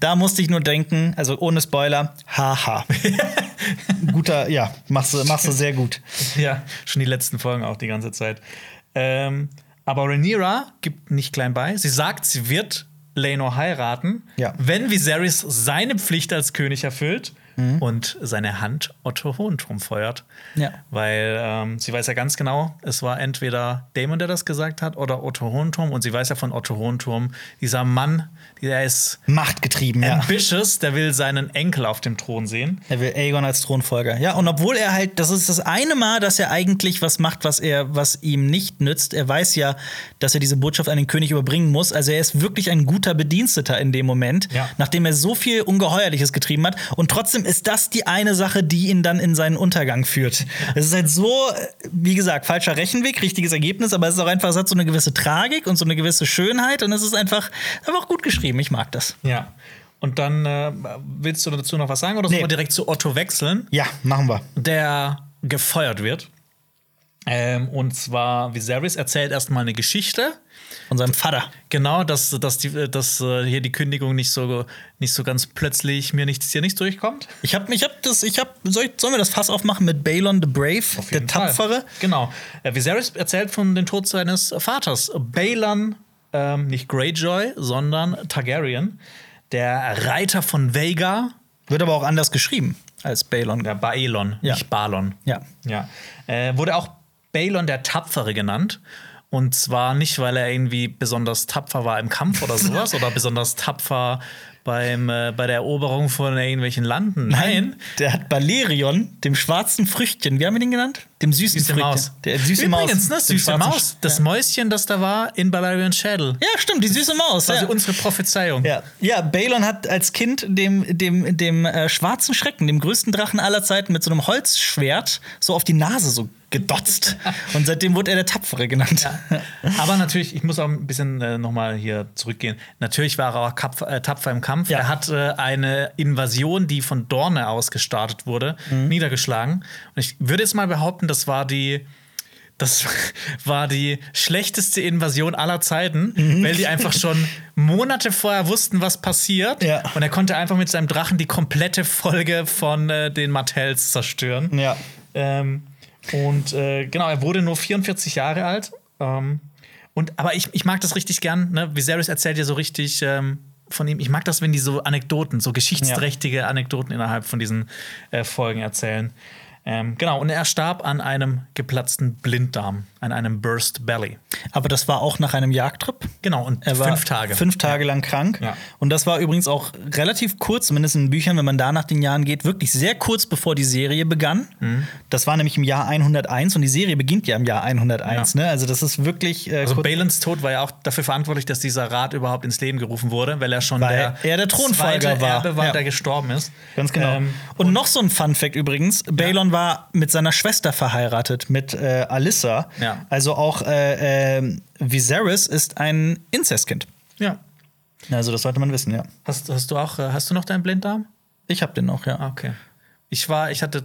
Da musste ich nur denken, also ohne Spoiler, haha. Guter, ja, machst du, machst du sehr gut. Ja, schon die letzten Folgen auch die ganze Zeit. Ähm, aber Rhaenyra gibt nicht klein bei. Sie sagt, sie wird Laenor heiraten, Ja. wenn Viserys seine Pflicht als König erfüllt und seine Hand Otto Hohenturm feuert. Ja. Weil ähm, sie weiß ja ganz genau, es war entweder Damon, der das gesagt hat, oder Otto Hohenturm. Und sie weiß ja von Otto Hohenturm, dieser Mann, der ist Machtgetrieben, ja. ambitious, der will seinen Enkel auf dem Thron sehen. Er will Aegon als Thronfolger. Ja, und obwohl er halt, das ist das eine Mal, dass er eigentlich was macht, was er, was ihm nicht nützt. Er weiß ja, dass er diese Botschaft an den König überbringen muss. Also er ist wirklich ein guter Bediensteter in dem Moment, Ja. nachdem er so viel Ungeheuerliches getrieben hat. Und trotzdem ist das die eine Sache, die ihn dann in seinen Untergang führt. Es ist halt so, wie gesagt, falscher Rechenweg, richtiges Ergebnis, aber es ist auch einfach, es hat so eine gewisse Tragik und so eine gewisse Schönheit und es ist einfach, einfach gut geschrieben. Ich mag das. Ja. Und dann äh, willst du dazu noch was sagen oder sollen Nee. wir direkt zu Otto wechseln? Ja, machen wir. der gefeuert wird. Ähm, und zwar, Viserys erzählt erstmal eine Geschichte. Von seinem Vater. Genau, dass, dass, die, dass äh, hier die Kündigung nicht so, nicht so ganz plötzlich mir nichts hier nicht durchkommt. Ich hab, ich hab das, ich hab, soll ich, sollen wir das Fass aufmachen mit Balon the Brave, der Tapfere? Genau. Äh, Viserys erzählt von dem Tod seines Vaters. Balon, ähm, nicht Greyjoy, sondern Targaryen. Der Reiter von Vega, Wird aber auch anders geschrieben als Balon. der Baelon, Ja. nicht Balon. Ja. Ja. Äh, wurde auch Balon der Tapfere genannt. Und zwar nicht, weil er irgendwie besonders tapfer war im Kampf oder sowas oder besonders tapfer beim, äh, bei der Eroberung von irgendwelchen Landen. Nein. Der hat Balerion, dem schwarzen Früchtchen, wie haben wir den genannt? Dem süßen Süße Früchtchen. Maus. Der süße Übrigens, Maus. ne, dem süße Maus. Das Mäuschen, das da war in Balerions Schädel. Ja, stimmt, die süße Maus. Also ja. unsere Prophezeiung. Ja, ja Balon hat als Kind dem, dem, dem äh, schwarzen Schrecken, dem größten Drachen aller Zeiten, mit so einem Holzschwert so auf die Nase so gedotzt. Und seitdem wurde er der Tapfere genannt. Aber natürlich, ich muss auch ein bisschen äh, nochmal hier zurückgehen. Natürlich war er auch kapf, äh, tapfer im Kampf. Ja. Er hat äh, eine Invasion, die von Dorne aus gestartet wurde, Mhm. niedergeschlagen. Und ich würde jetzt mal behaupten, das war die. Das war die schlechteste Invasion aller Zeiten, Mhm. weil die einfach schon Monate vorher wussten, was passiert. Ja. Und er konnte einfach mit seinem Drachen die komplette Folge von äh, den Martells zerstören. Ja. Ähm, und äh, genau, er wurde nur 44 Jahre alt. Ähm, und, aber ich, ich mag das richtig gern. Ne? Viserys erzählt ja so richtig ähm, von ihm. Ich mag das, wenn die so Anekdoten, so geschichtsträchtige Anekdoten innerhalb von diesen äh, Folgen erzählen. Ähm, genau, und er starb an einem geplatzten Blinddarm, an einem Burst Belly. Aber das war auch nach einem Jagdtrip. Genau, und Er war fünf Tage. Fünf Tage lang krank. Ja. Und das war übrigens auch relativ kurz, zumindest in den Büchern, wenn man da nach den Jahren geht, wirklich sehr kurz bevor die Serie begann. Mhm. Das war nämlich im Jahr 101 und die Serie beginnt ja im Jahr 101. Ja. Ne? Also das ist wirklich. Äh, Also Balens Tod war ja auch dafür verantwortlich, dass dieser Rat überhaupt ins Leben gerufen wurde, weil er schon Weil der, er der Thronfolger war. Erbe war, Ja. der gestorben ist. Ganz genau. Ähm, und, noch so ein Fun-Fact übrigens: Balon war mit seiner Schwester verheiratet, mit äh, Alyssa. Ja. Also auch äh, äh, Viserys ist ein Inzestkind. ja. Also, das sollte man wissen, ja. Hast, hast du auch, äh, hast du noch deinen Blinddarm? Ich hab den noch, ja. Ah, Okay. Ich war, ich hatte,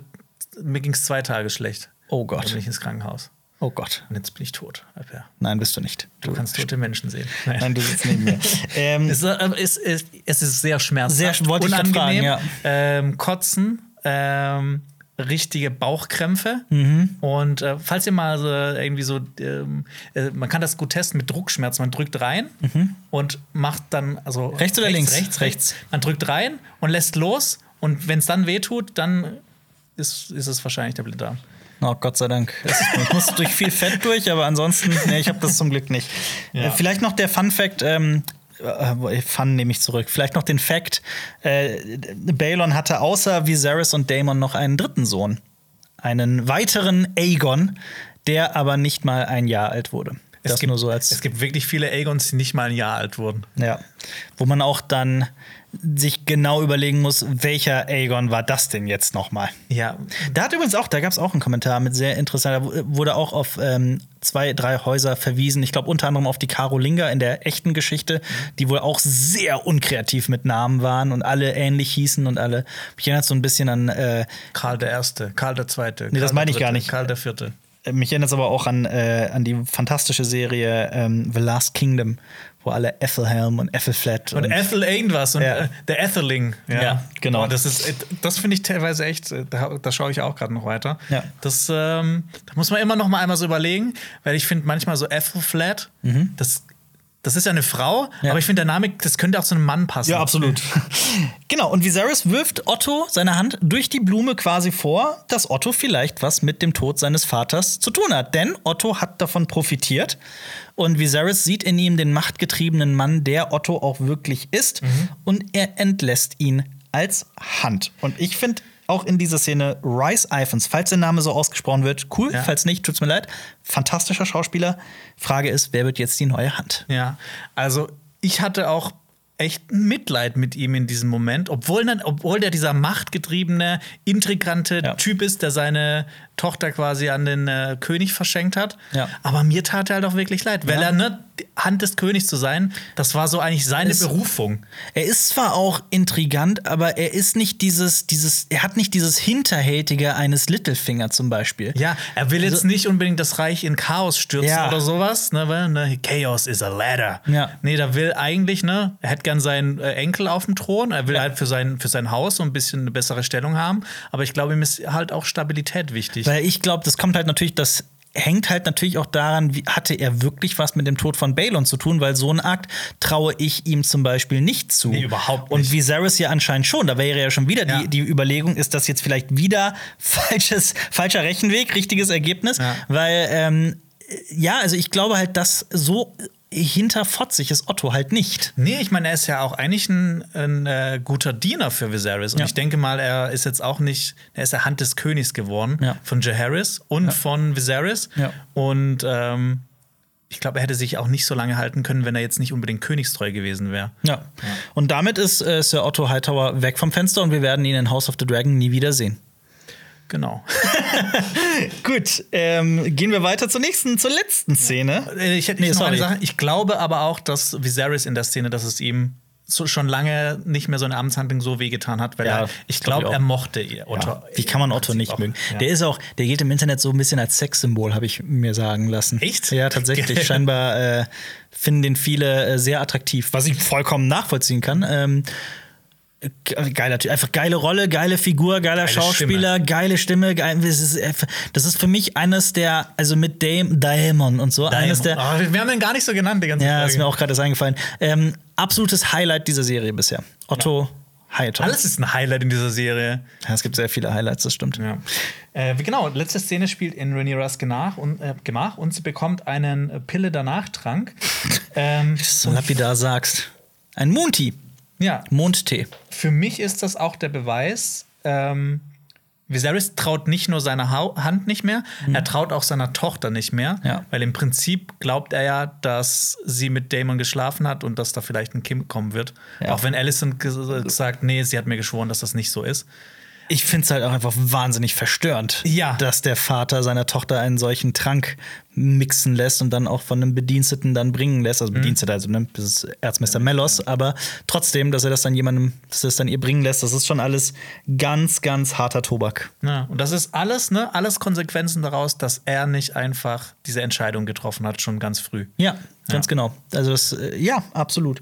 mir ging es zwei Tage schlecht. Oh Gott. bin ich ins Krankenhaus. Oh Gott. Und jetzt bin ich tot. Alper. Nein, bist du nicht. Du kannst tote Menschen sehen. Nein, du sitzt neben mir. ähm, Es, äh, es, ist sehr schmerzhaft. Sehr- wollte ich unangenehm. fragen, ähm, Kotzen, ähm, richtige Bauchkrämpfe. Mhm. Und äh, falls ihr mal so irgendwie so, ähm, äh, man kann das gut testen mit Druckschmerzen. Man drückt rein und macht dann, also Mhm. Rechts oder links? Rechts, Rechts. rechts. Man drückt rein und lässt los. Und wenn es dann wehtut, dann ist, ist es wahrscheinlich der Blinddarm. Oh, Gott sei Dank. Ich muss durch viel Fett durch, aber ansonsten, nee, ich habe das zum Glück nicht. Ja. Äh, vielleicht noch der Fun-Fact, ähm, äh, Fun nehme ich zurück. Vielleicht noch den Fact: äh, Balon hatte außer Viserys und Daemon noch einen dritten Sohn. Einen weiteren Aegon, der aber nicht mal ein Jahr alt wurde. Das es gibt, nur so als- es gibt wirklich viele Aegons, die nicht mal ein Jahr alt wurden. Ja. Wo man auch dann sich genau überlegen muss, welcher Aegon war das denn jetzt nochmal? Ja, Da hat übrigens auch, da gab es auch einen Kommentar mit sehr interessant, da wu- wurde auch auf ähm, zwei, drei Häuser verwiesen. Ich glaube unter anderem auf die Karolinger in der echten Geschichte, die wohl auch sehr unkreativ mit Namen waren und alle ähnlich hießen und alle. Mich erinnert so ein bisschen an, äh, Karl der Erste, Karl der Zweite. Nee, das meine ich gar nicht. Karl der Vierte. mich erinnert es aber auch an, äh, an die fantastische Serie ähm, The Last Kingdom, wo alle Ethelhelm und Ethelflatt Und Ethel irgendwas und Ja. äh, der Ethelling. Ja, genau. Oh, das ist, äh, das finde ich teilweise echt, äh, da, da schaue ich auch gerade noch weiter. Ja. Das, ähm, da muss man immer noch mal einmal so überlegen, weil ich finde manchmal so Ethelflat, das, das ist ja eine Frau, Mhm. Ja. aber ich finde der Name, das könnte auch zu einem Mann passen. Ja, absolut. genau, und Viserys wirft Otto seine Hand durch die Blume quasi vor, dass Otto vielleicht was mit dem Tod seines Vaters zu tun hat. Denn Otto hat davon profitiert und Viserys sieht in ihm den machtgetriebenen Mann, der Otto auch wirklich ist, und er entlässt ihn als Hand. Und ich finde auch in dieser Szene Rice Iphans, falls der Name so ausgesprochen wird, cool, Ja. falls nicht, tut's mir leid. Fantastischer Schauspieler. Frage ist, wer wird jetzt die neue Hand? Ja, also ich hatte auch echt Mitleid mit ihm in diesem Moment, obwohl, dann, obwohl der dieser machtgetriebene, intrigante Ja. Typ ist, der seine Tochter quasi an den äh, König verschenkt hat. Ja. Aber mir tat er halt auch wirklich leid, weil Ja. er, ne, Hand des Königs zu sein, das war so eigentlich seine Es- Berufung. Er ist zwar auch intrigant, aber er ist nicht dieses, dieses, er hat nicht dieses Hinterhältige eines Littlefinger zum Beispiel. Ja, er will jetzt nicht unbedingt das Reich in Chaos stürzen Also oder sowas, ne, weil ne, Chaos is a ladder. Ja. Nee, da will eigentlich, ne, er hätte gern seinen äh, Enkel auf dem Thron, er will halt für sein, für sein Haus so ein bisschen eine bessere Stellung haben, aber ich glaube, ihm ist halt auch Stabilität wichtig. Weil ich glaube, das kommt halt natürlich, das hängt halt natürlich auch daran, wie, hatte er wirklich was mit dem Tod von Balon zu tun, weil so einen Akt traue ich ihm zum Beispiel nicht zu. Nee, überhaupt nicht. Und Viserys ja anscheinend schon. Da wäre ja schon wieder Ja. die, die Überlegung, ist das jetzt vielleicht wieder falsches, falscher Rechenweg, richtiges Ergebnis? Ja. Weil, ähm, ja, also ich glaube halt, dass so hinterfotzig ist Otto halt nicht. Nee, ich meine, er ist ja auch eigentlich ein, ein äh, guter Diener für Viserys. Und Ja. ich denke mal, er ist jetzt auch nicht, er ist der Hand des Königs geworden Ja. von Jaehaerys und von Viserys. Ja. Und ähm, ich glaube, er hätte sich auch nicht so lange halten können, wenn er jetzt nicht unbedingt königstreu gewesen wäre. Ja. Und damit ist äh, Sir Otto Hightower weg vom Fenster und wir werden ihn in House of the Dragon nie wieder sehen. Genau. Gut, ähm, gehen wir weiter zur nächsten, zur letzten Szene. Äh, Ich hätte Nee, ich noch eine. Sache. Ich glaube aber auch, dass Viserys in der Szene, dass es ihm so schon lange nicht mehr so eine Amtshandlung so wehgetan hat, weil Ja, er, ich glaub ich glaube, auch. er mochte ihr- Otto. Ja, wie kann man Otto nicht Prinzip mögen? auch. Ja. Der ist auch, der gilt im Internet so ein bisschen als Sexsymbol, habe ich mir sagen lassen. Echt? Ja, tatsächlich. Scheinbar äh, finden den viele äh, sehr attraktiv, was ich vollkommen nachvollziehen kann. Ähm, Geiler Typ, einfach geile Rolle, geile Figur, geiler Geile Schauspieler, geile Stimme. Geil, das, ist, einfach- das ist für mich eines der, also mit Dame, Daemon und so, eines der, Oh, wir haben den gar nicht so genannt, die ganze ja, Folge. ist mir auch gerade eingefallen. Ähm, absolutes Highlight dieser Serie bisher. Otto Hightower. Alles ist ein Highlight in dieser Serie. Ja, es gibt sehr viele Highlights, das stimmt. Ja. Äh, genau, letzte Szene spielt in Rhaenyras Gemach und, äh, Gemach und sie bekommt einen äh, Pille danach Trank. ähm, So lapidar sagst. Ein Mondtee. Ja, Mondtee. für mich ist das auch der Beweis. Ähm, Viserys traut nicht nur seiner Hau Hand nicht mehr, er traut auch seiner Tochter nicht mehr, Mhm. Ja. weil im Prinzip glaubt er ja, dass sie mit Damon geschlafen hat und dass da vielleicht ein Kind kommen wird. Ja. Auch wenn Alicent gesagt, nee, sie hat mir geschworen, dass das nicht so ist. Ich finde es halt auch einfach wahnsinnig verstörend, Ja. dass der Vater seiner Tochter einen solchen Trank mixen lässt und dann auch von einem Bediensteten dann bringen lässt. Also Bediensteter, also ne, das ist Erzmeister Mellos, aber trotzdem, dass er das dann jemandem, dass er das dann ihr bringen lässt, das ist schon alles ganz, ganz harter Tobak. Ja, und das ist alles, ne, alles Konsequenzen daraus, dass er nicht einfach diese Entscheidung getroffen hat, schon ganz früh. Ja, ganz genau. Also das, äh, ja, absolut.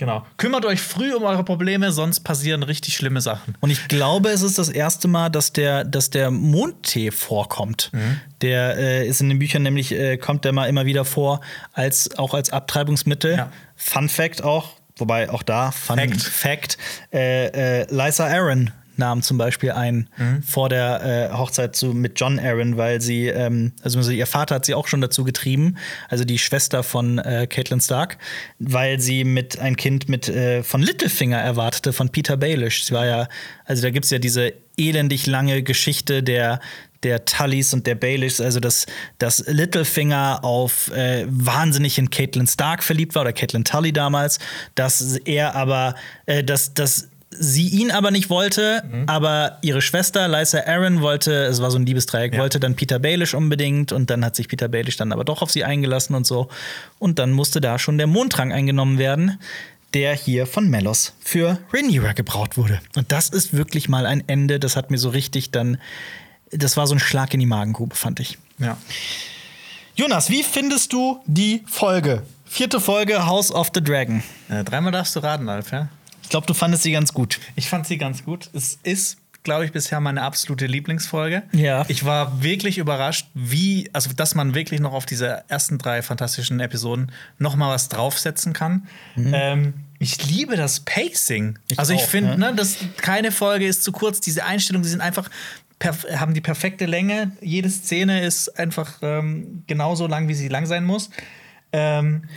Genau. Kümmert euch früh um eure Probleme, sonst passieren richtig schlimme Sachen. Und ich glaube, es ist das erste Mal, dass der, dass der Mondtee vorkommt. Mhm. Der äh, ist in den Büchern nämlich, äh, kommt der mal immer wieder vor, als, auch als Abtreibungsmittel. Ja. Fun Fact auch, wobei auch da, Fun Fact. Fact, äh, äh, Lysa Aaron nahm zum Beispiel ein Mhm. vor der äh, Hochzeit zu, mit John Aaron, weil sie, ähm, also ihr Vater hat sie auch schon dazu getrieben, also die Schwester von äh, Caitlin Stark, weil sie mit ein Kind mit äh, von Littlefinger erwartete, von Peter Baelish. Sie war ja, also da gibt es ja diese elendig lange Geschichte der der Tullys und der Baelish, also dass, dass Littlefinger auf äh, wahnsinnig in Caitlin Stark verliebt war oder Caitlin Tully damals, dass er aber, äh, dass, dass sie ihn aber nicht wollte, aber ihre Schwester Lysa Aaron wollte, es war so ein Liebesdreieck, Ja. wollte dann Peter Baelish unbedingt und dann hat sich Peter Baelish dann aber doch auf sie eingelassen und so und dann musste da schon der Mondtrank eingenommen werden, der hier von Melos für Rhaenyra gebraut wurde. Und das ist wirklich mal ein Ende, das hat mir so richtig dann das war so ein Schlag in die Magengrube, fand ich. Ja. Jonas, wie findest du die Folge? Vierte Folge House of the Dragon. Äh, dreimal darfst du raten, Alf, ja? Ich glaube, du fandest sie ganz gut. Ich fand sie ganz gut. Es ist, glaube ich, bisher meine absolute Lieblingsfolge. Ja. Ich war wirklich überrascht, wie, also dass man wirklich noch auf diese ersten drei fantastischen Episoden noch mal was draufsetzen kann. Ähm, ich liebe das Pacing. Mhm. Ich also ich finde, ne? ne, dass keine Folge ist zu kurz. Diese Einstellungen, die sind einfach haben die perfekte Länge. Jede Szene ist einfach ähm, genauso lang, wie sie lang sein muss. Ähm,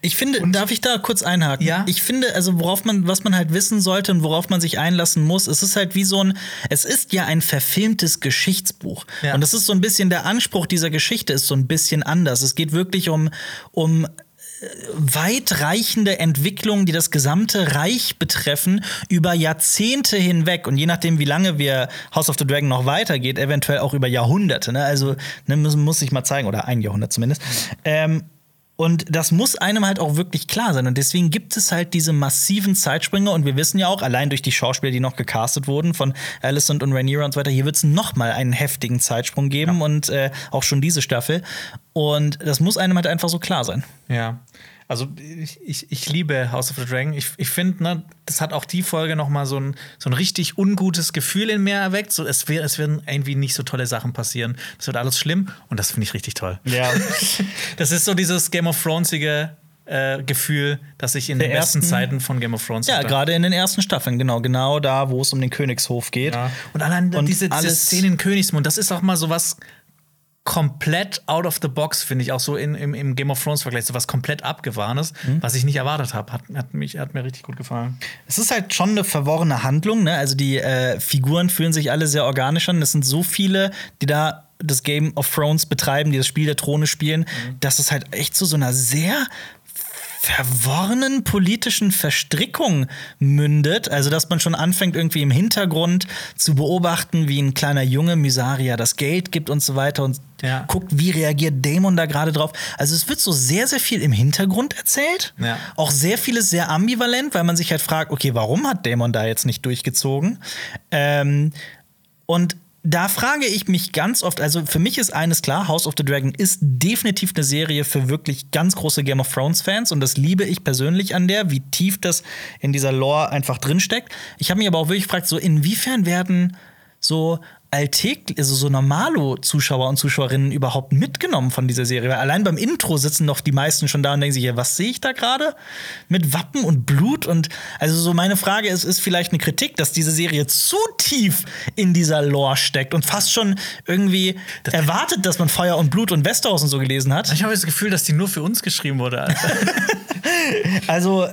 Ich finde, darf ich da kurz einhaken? Ja. Ich finde, also worauf man, was man halt wissen sollte und worauf man sich einlassen muss, es ist halt wie so ein, es ist ja ein verfilmtes Geschichtsbuch. Ja. Und das ist so ein bisschen der Anspruch dieser Geschichte ist so ein bisschen anders. Es geht wirklich um, um äh, weitreichende Entwicklungen, die das gesamte Reich betreffen, über Jahrzehnte hinweg. Und je nachdem, wie lange wir House of the Dragon noch weitergeht, eventuell auch über Jahrhunderte. Ne? Also ne, muss, muss ich mal zeigen, oder ein Jahrhundert zumindest. Ähm, und das muss einem halt auch wirklich klar sein. Und deswegen gibt es halt diese massiven Zeitsprünge. Und wir wissen ja auch, allein durch die Schauspieler, die noch gecastet wurden, von Alicent und Rhaenyra und so weiter, hier wird es noch mal einen heftigen Zeitsprung geben. Und äh, auch schon diese Staffel. Und das muss einem halt einfach so klar sein. Ja. Also ich, ich, ich liebe House of the Dragon. Ich, ich finde, ne, das hat auch die Folge noch mal so ein, so ein richtig ungutes Gefühl in mir erweckt. So, es, wär, es werden irgendwie nicht so tolle Sachen passieren. Das wird alles schlimm und das finde ich richtig toll. Ja. Das ist so dieses Game of Thronesige äh, Gefühl, das ich in Der den besten ersten- Zeiten von Game of Thrones Ja, gerade in den ersten Staffeln, genau, genau da, wo es um den Königshof geht. Ja. Und allein Und diese, diese Szene in Königsmund, das ist auch mal so was komplett out of the box, finde ich, auch so in, im, im Game of Thrones-Vergleich, so was komplett Abgefahrenes, Mhm. was ich nicht erwartet habe. Hat, hat, mich, hat mir richtig gut gefallen. Es ist halt schon eine verworrene Handlung, ne? Also die äh, Figuren fühlen sich alle sehr organisch an. Es sind so viele, die da das Game of Thrones betreiben, die das Spiel der Throne spielen, dass es halt echt zu so einer sehr verworrenen politischen Verstrickung mündet. Also, dass man schon anfängt, irgendwie im Hintergrund zu beobachten, wie ein kleiner Junge Mysaria das Geld gibt und so weiter und Ja. guckt, wie reagiert Daemon da gerade drauf. Also, es wird so sehr, sehr viel im Hintergrund erzählt. Ja. Auch sehr vieles sehr ambivalent, weil man sich halt fragt, okay, warum hat Daemon da jetzt nicht durchgezogen? Ähm, und da frage ich mich ganz oft, also für mich ist eines klar, House of the Dragon ist definitiv eine Serie für wirklich ganz große Game of Thrones Fans und das liebe ich persönlich an der, wie tief das in dieser Lore einfach drinsteckt. Ich habe mich aber auch wirklich gefragt, so inwiefern werden so alltäglich, also so normalo-Zuschauer und Zuschauerinnen überhaupt mitgenommen von dieser Serie. Weil allein beim Intro sitzen doch die meisten schon da und denken sich, ja, was sehe ich da gerade? Mit Wappen und Blut und also so meine Frage ist, ist vielleicht eine Kritik, dass diese Serie zu tief in dieser Lore steckt und fast schon irgendwie erwartet, dass man Feuer und Blut und Westeros und so gelesen hat. Ich habe das Gefühl, dass die nur für uns geschrieben wurde. Also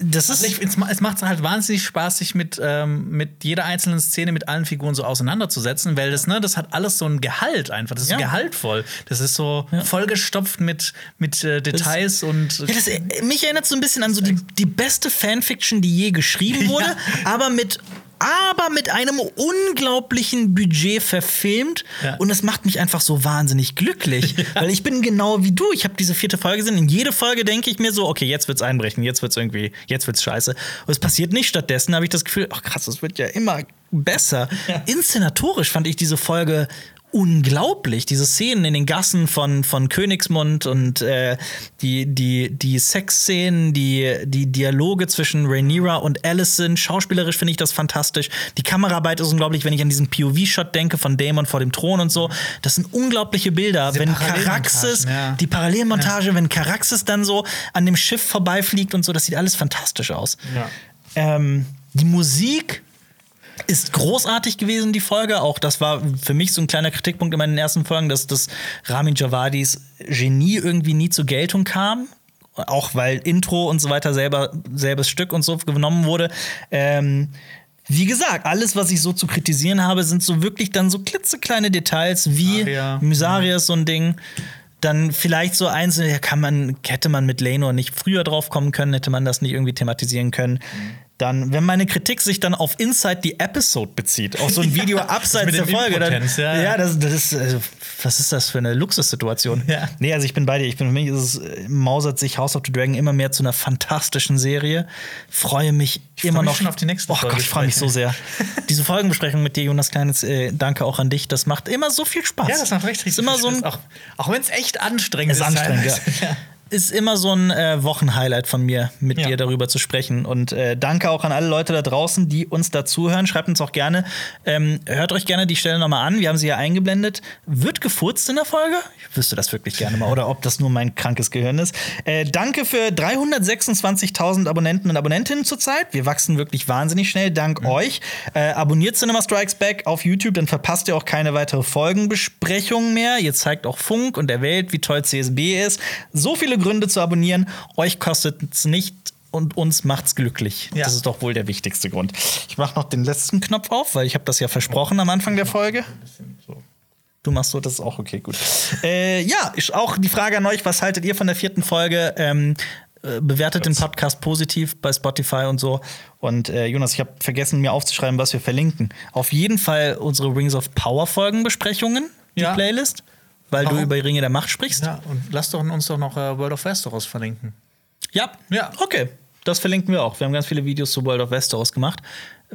das ist Ich, es ma- es macht halt wahnsinnig Spaß, sich mit, ähm, mit jeder einzelnen Szene, mit allen Figuren so auseinanderzusetzen, weil das, ne, das hat alles so ein Gehalt einfach. Das ist Ja. gehaltvoll. Das ist so vollgestopft mit, mit äh, Details und. Ja, das, äh, mich erinnert so ein bisschen an so die, die beste Fanfiction, die je geschrieben wurde, aber mit aber mit einem unglaublichen Budget verfilmt. Ja. und das macht mich einfach so wahnsinnig glücklich, weil ich bin genau wie du, ich habe diese vierte Folge gesehen, in jede Folge denke ich mir so, okay, jetzt wird's einbrechen, jetzt wird's irgendwie, jetzt wird's scheiße. Und es passiert nicht, stattdessen habe ich das Gefühl, ach krass, es wird ja immer besser. Inszenatorisch fand ich diese Folge unglaublich. Diese Szenen in den Gassen von, von Königsmund und äh, die, die, die Sexszenen, die, die Dialoge zwischen Rhaenyra und Alicent. Schauspielerisch finde ich das fantastisch. Die Kameraarbeit ist unglaublich, wenn ich an diesen POV-Shot denke von Daemon vor dem Thron und so. Das sind unglaubliche Bilder. Diese wenn Caraxes, ja. die Parallelmontage, wenn Caraxes dann so an dem Schiff vorbeifliegt und so, das sieht alles fantastisch aus. Ja. Ähm, die Musik Ist großartig gewesen, die Folge. Auch das war für mich so ein kleiner Kritikpunkt in meinen ersten Folgen, dass das Ramin Javadis Genie irgendwie nie zur Geltung kam. Auch weil Intro und so weiter selber, selbes Stück und so genommen wurde. Ähm, wie gesagt, alles, was ich so zu kritisieren habe, sind so wirklich dann so klitzekleine Details wie. Mysaria ist so ein Ding. Dann vielleicht so einzelne, ja, kann man, hätte man mit Lenor nicht früher drauf kommen können, hätte man das nicht irgendwie thematisieren können. Dann, wenn meine Kritik sich dann auf Inside the Episode bezieht, auf so ein Video abseits mit der Folge, dann, ja, ja, ja. das, das ist, also, was ist das für eine Luxussituation? Ja. Nee, also ich bin bei dir. Ich bin, für mich ist es, äh, mausert sich House of the Dragon immer mehr zu einer fantastischen Serie. Freue mich immer freu mich noch schon auf die nächste Oh Gott, Folge ich freue mich so sehr. Diese Folgenbesprechung mit dir, Jonas Kleines, äh, danke auch an dich. Das macht immer so viel Spaß. Ja, das macht recht Ist immer so ein Spaß. Auch, auch wenn es echt anstrengend ist ist. anstrengend, ja. Ist immer so ein äh, Wochenhighlight von mir, mit Ja. dir darüber zu sprechen. Und äh, danke auch an alle Leute da draußen, die uns dazuhören. Schreibt uns auch gerne. Ähm, hört euch gerne die Stelle nochmal an. Wir haben sie ja eingeblendet. Wird gefurzt in der Folge? Ich wüsste das wirklich gerne mal. Oder ob das nur mein krankes Gehirn ist. Äh, danke für 326.000 Abonnenten und Abonnentinnen zurzeit. Wir wachsen wirklich wahnsinnig schnell, dank euch. Äh, abonniert Cinema Strikes Back auf YouTube, dann verpasst ihr auch keine weitere Folgenbesprechung mehr. Ihr zeigt auch Funk und der Welt, wie toll CSB ist. So viele Gründe zu abonnieren. Euch kostet es nicht und uns macht's glücklich. Ja. Das ist doch wohl der wichtigste Grund. Ich mache noch den letzten Knopf auf, weil ich habe das ja versprochen am Anfang der Folge. Du machst so, das ist auch okay, gut. äh, ja, ist auch die Frage an euch, was haltet ihr von der vierten Folge? Ähm, äh, bewertet den Podcast positiv bei Spotify und so. Und äh, Jonas, ich habe vergessen, mir aufzuschreiben, was wir verlinken. Auf jeden Fall unsere Rings of Power Folgenbesprechungen, die Ja. Playlist, weil du Warum? über Ringe der Macht sprichst. Ja, und lass doch uns doch noch äh, World of Westeros verlinken. Ja. Ja. Okay. Das verlinken wir auch. Wir haben ganz viele Videos zu World of Westeros gemacht.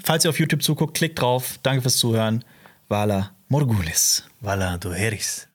Falls ihr auf YouTube zuguckt, klickt drauf. Danke fürs Zuhören. Vala Morgulis. Vala Duheris.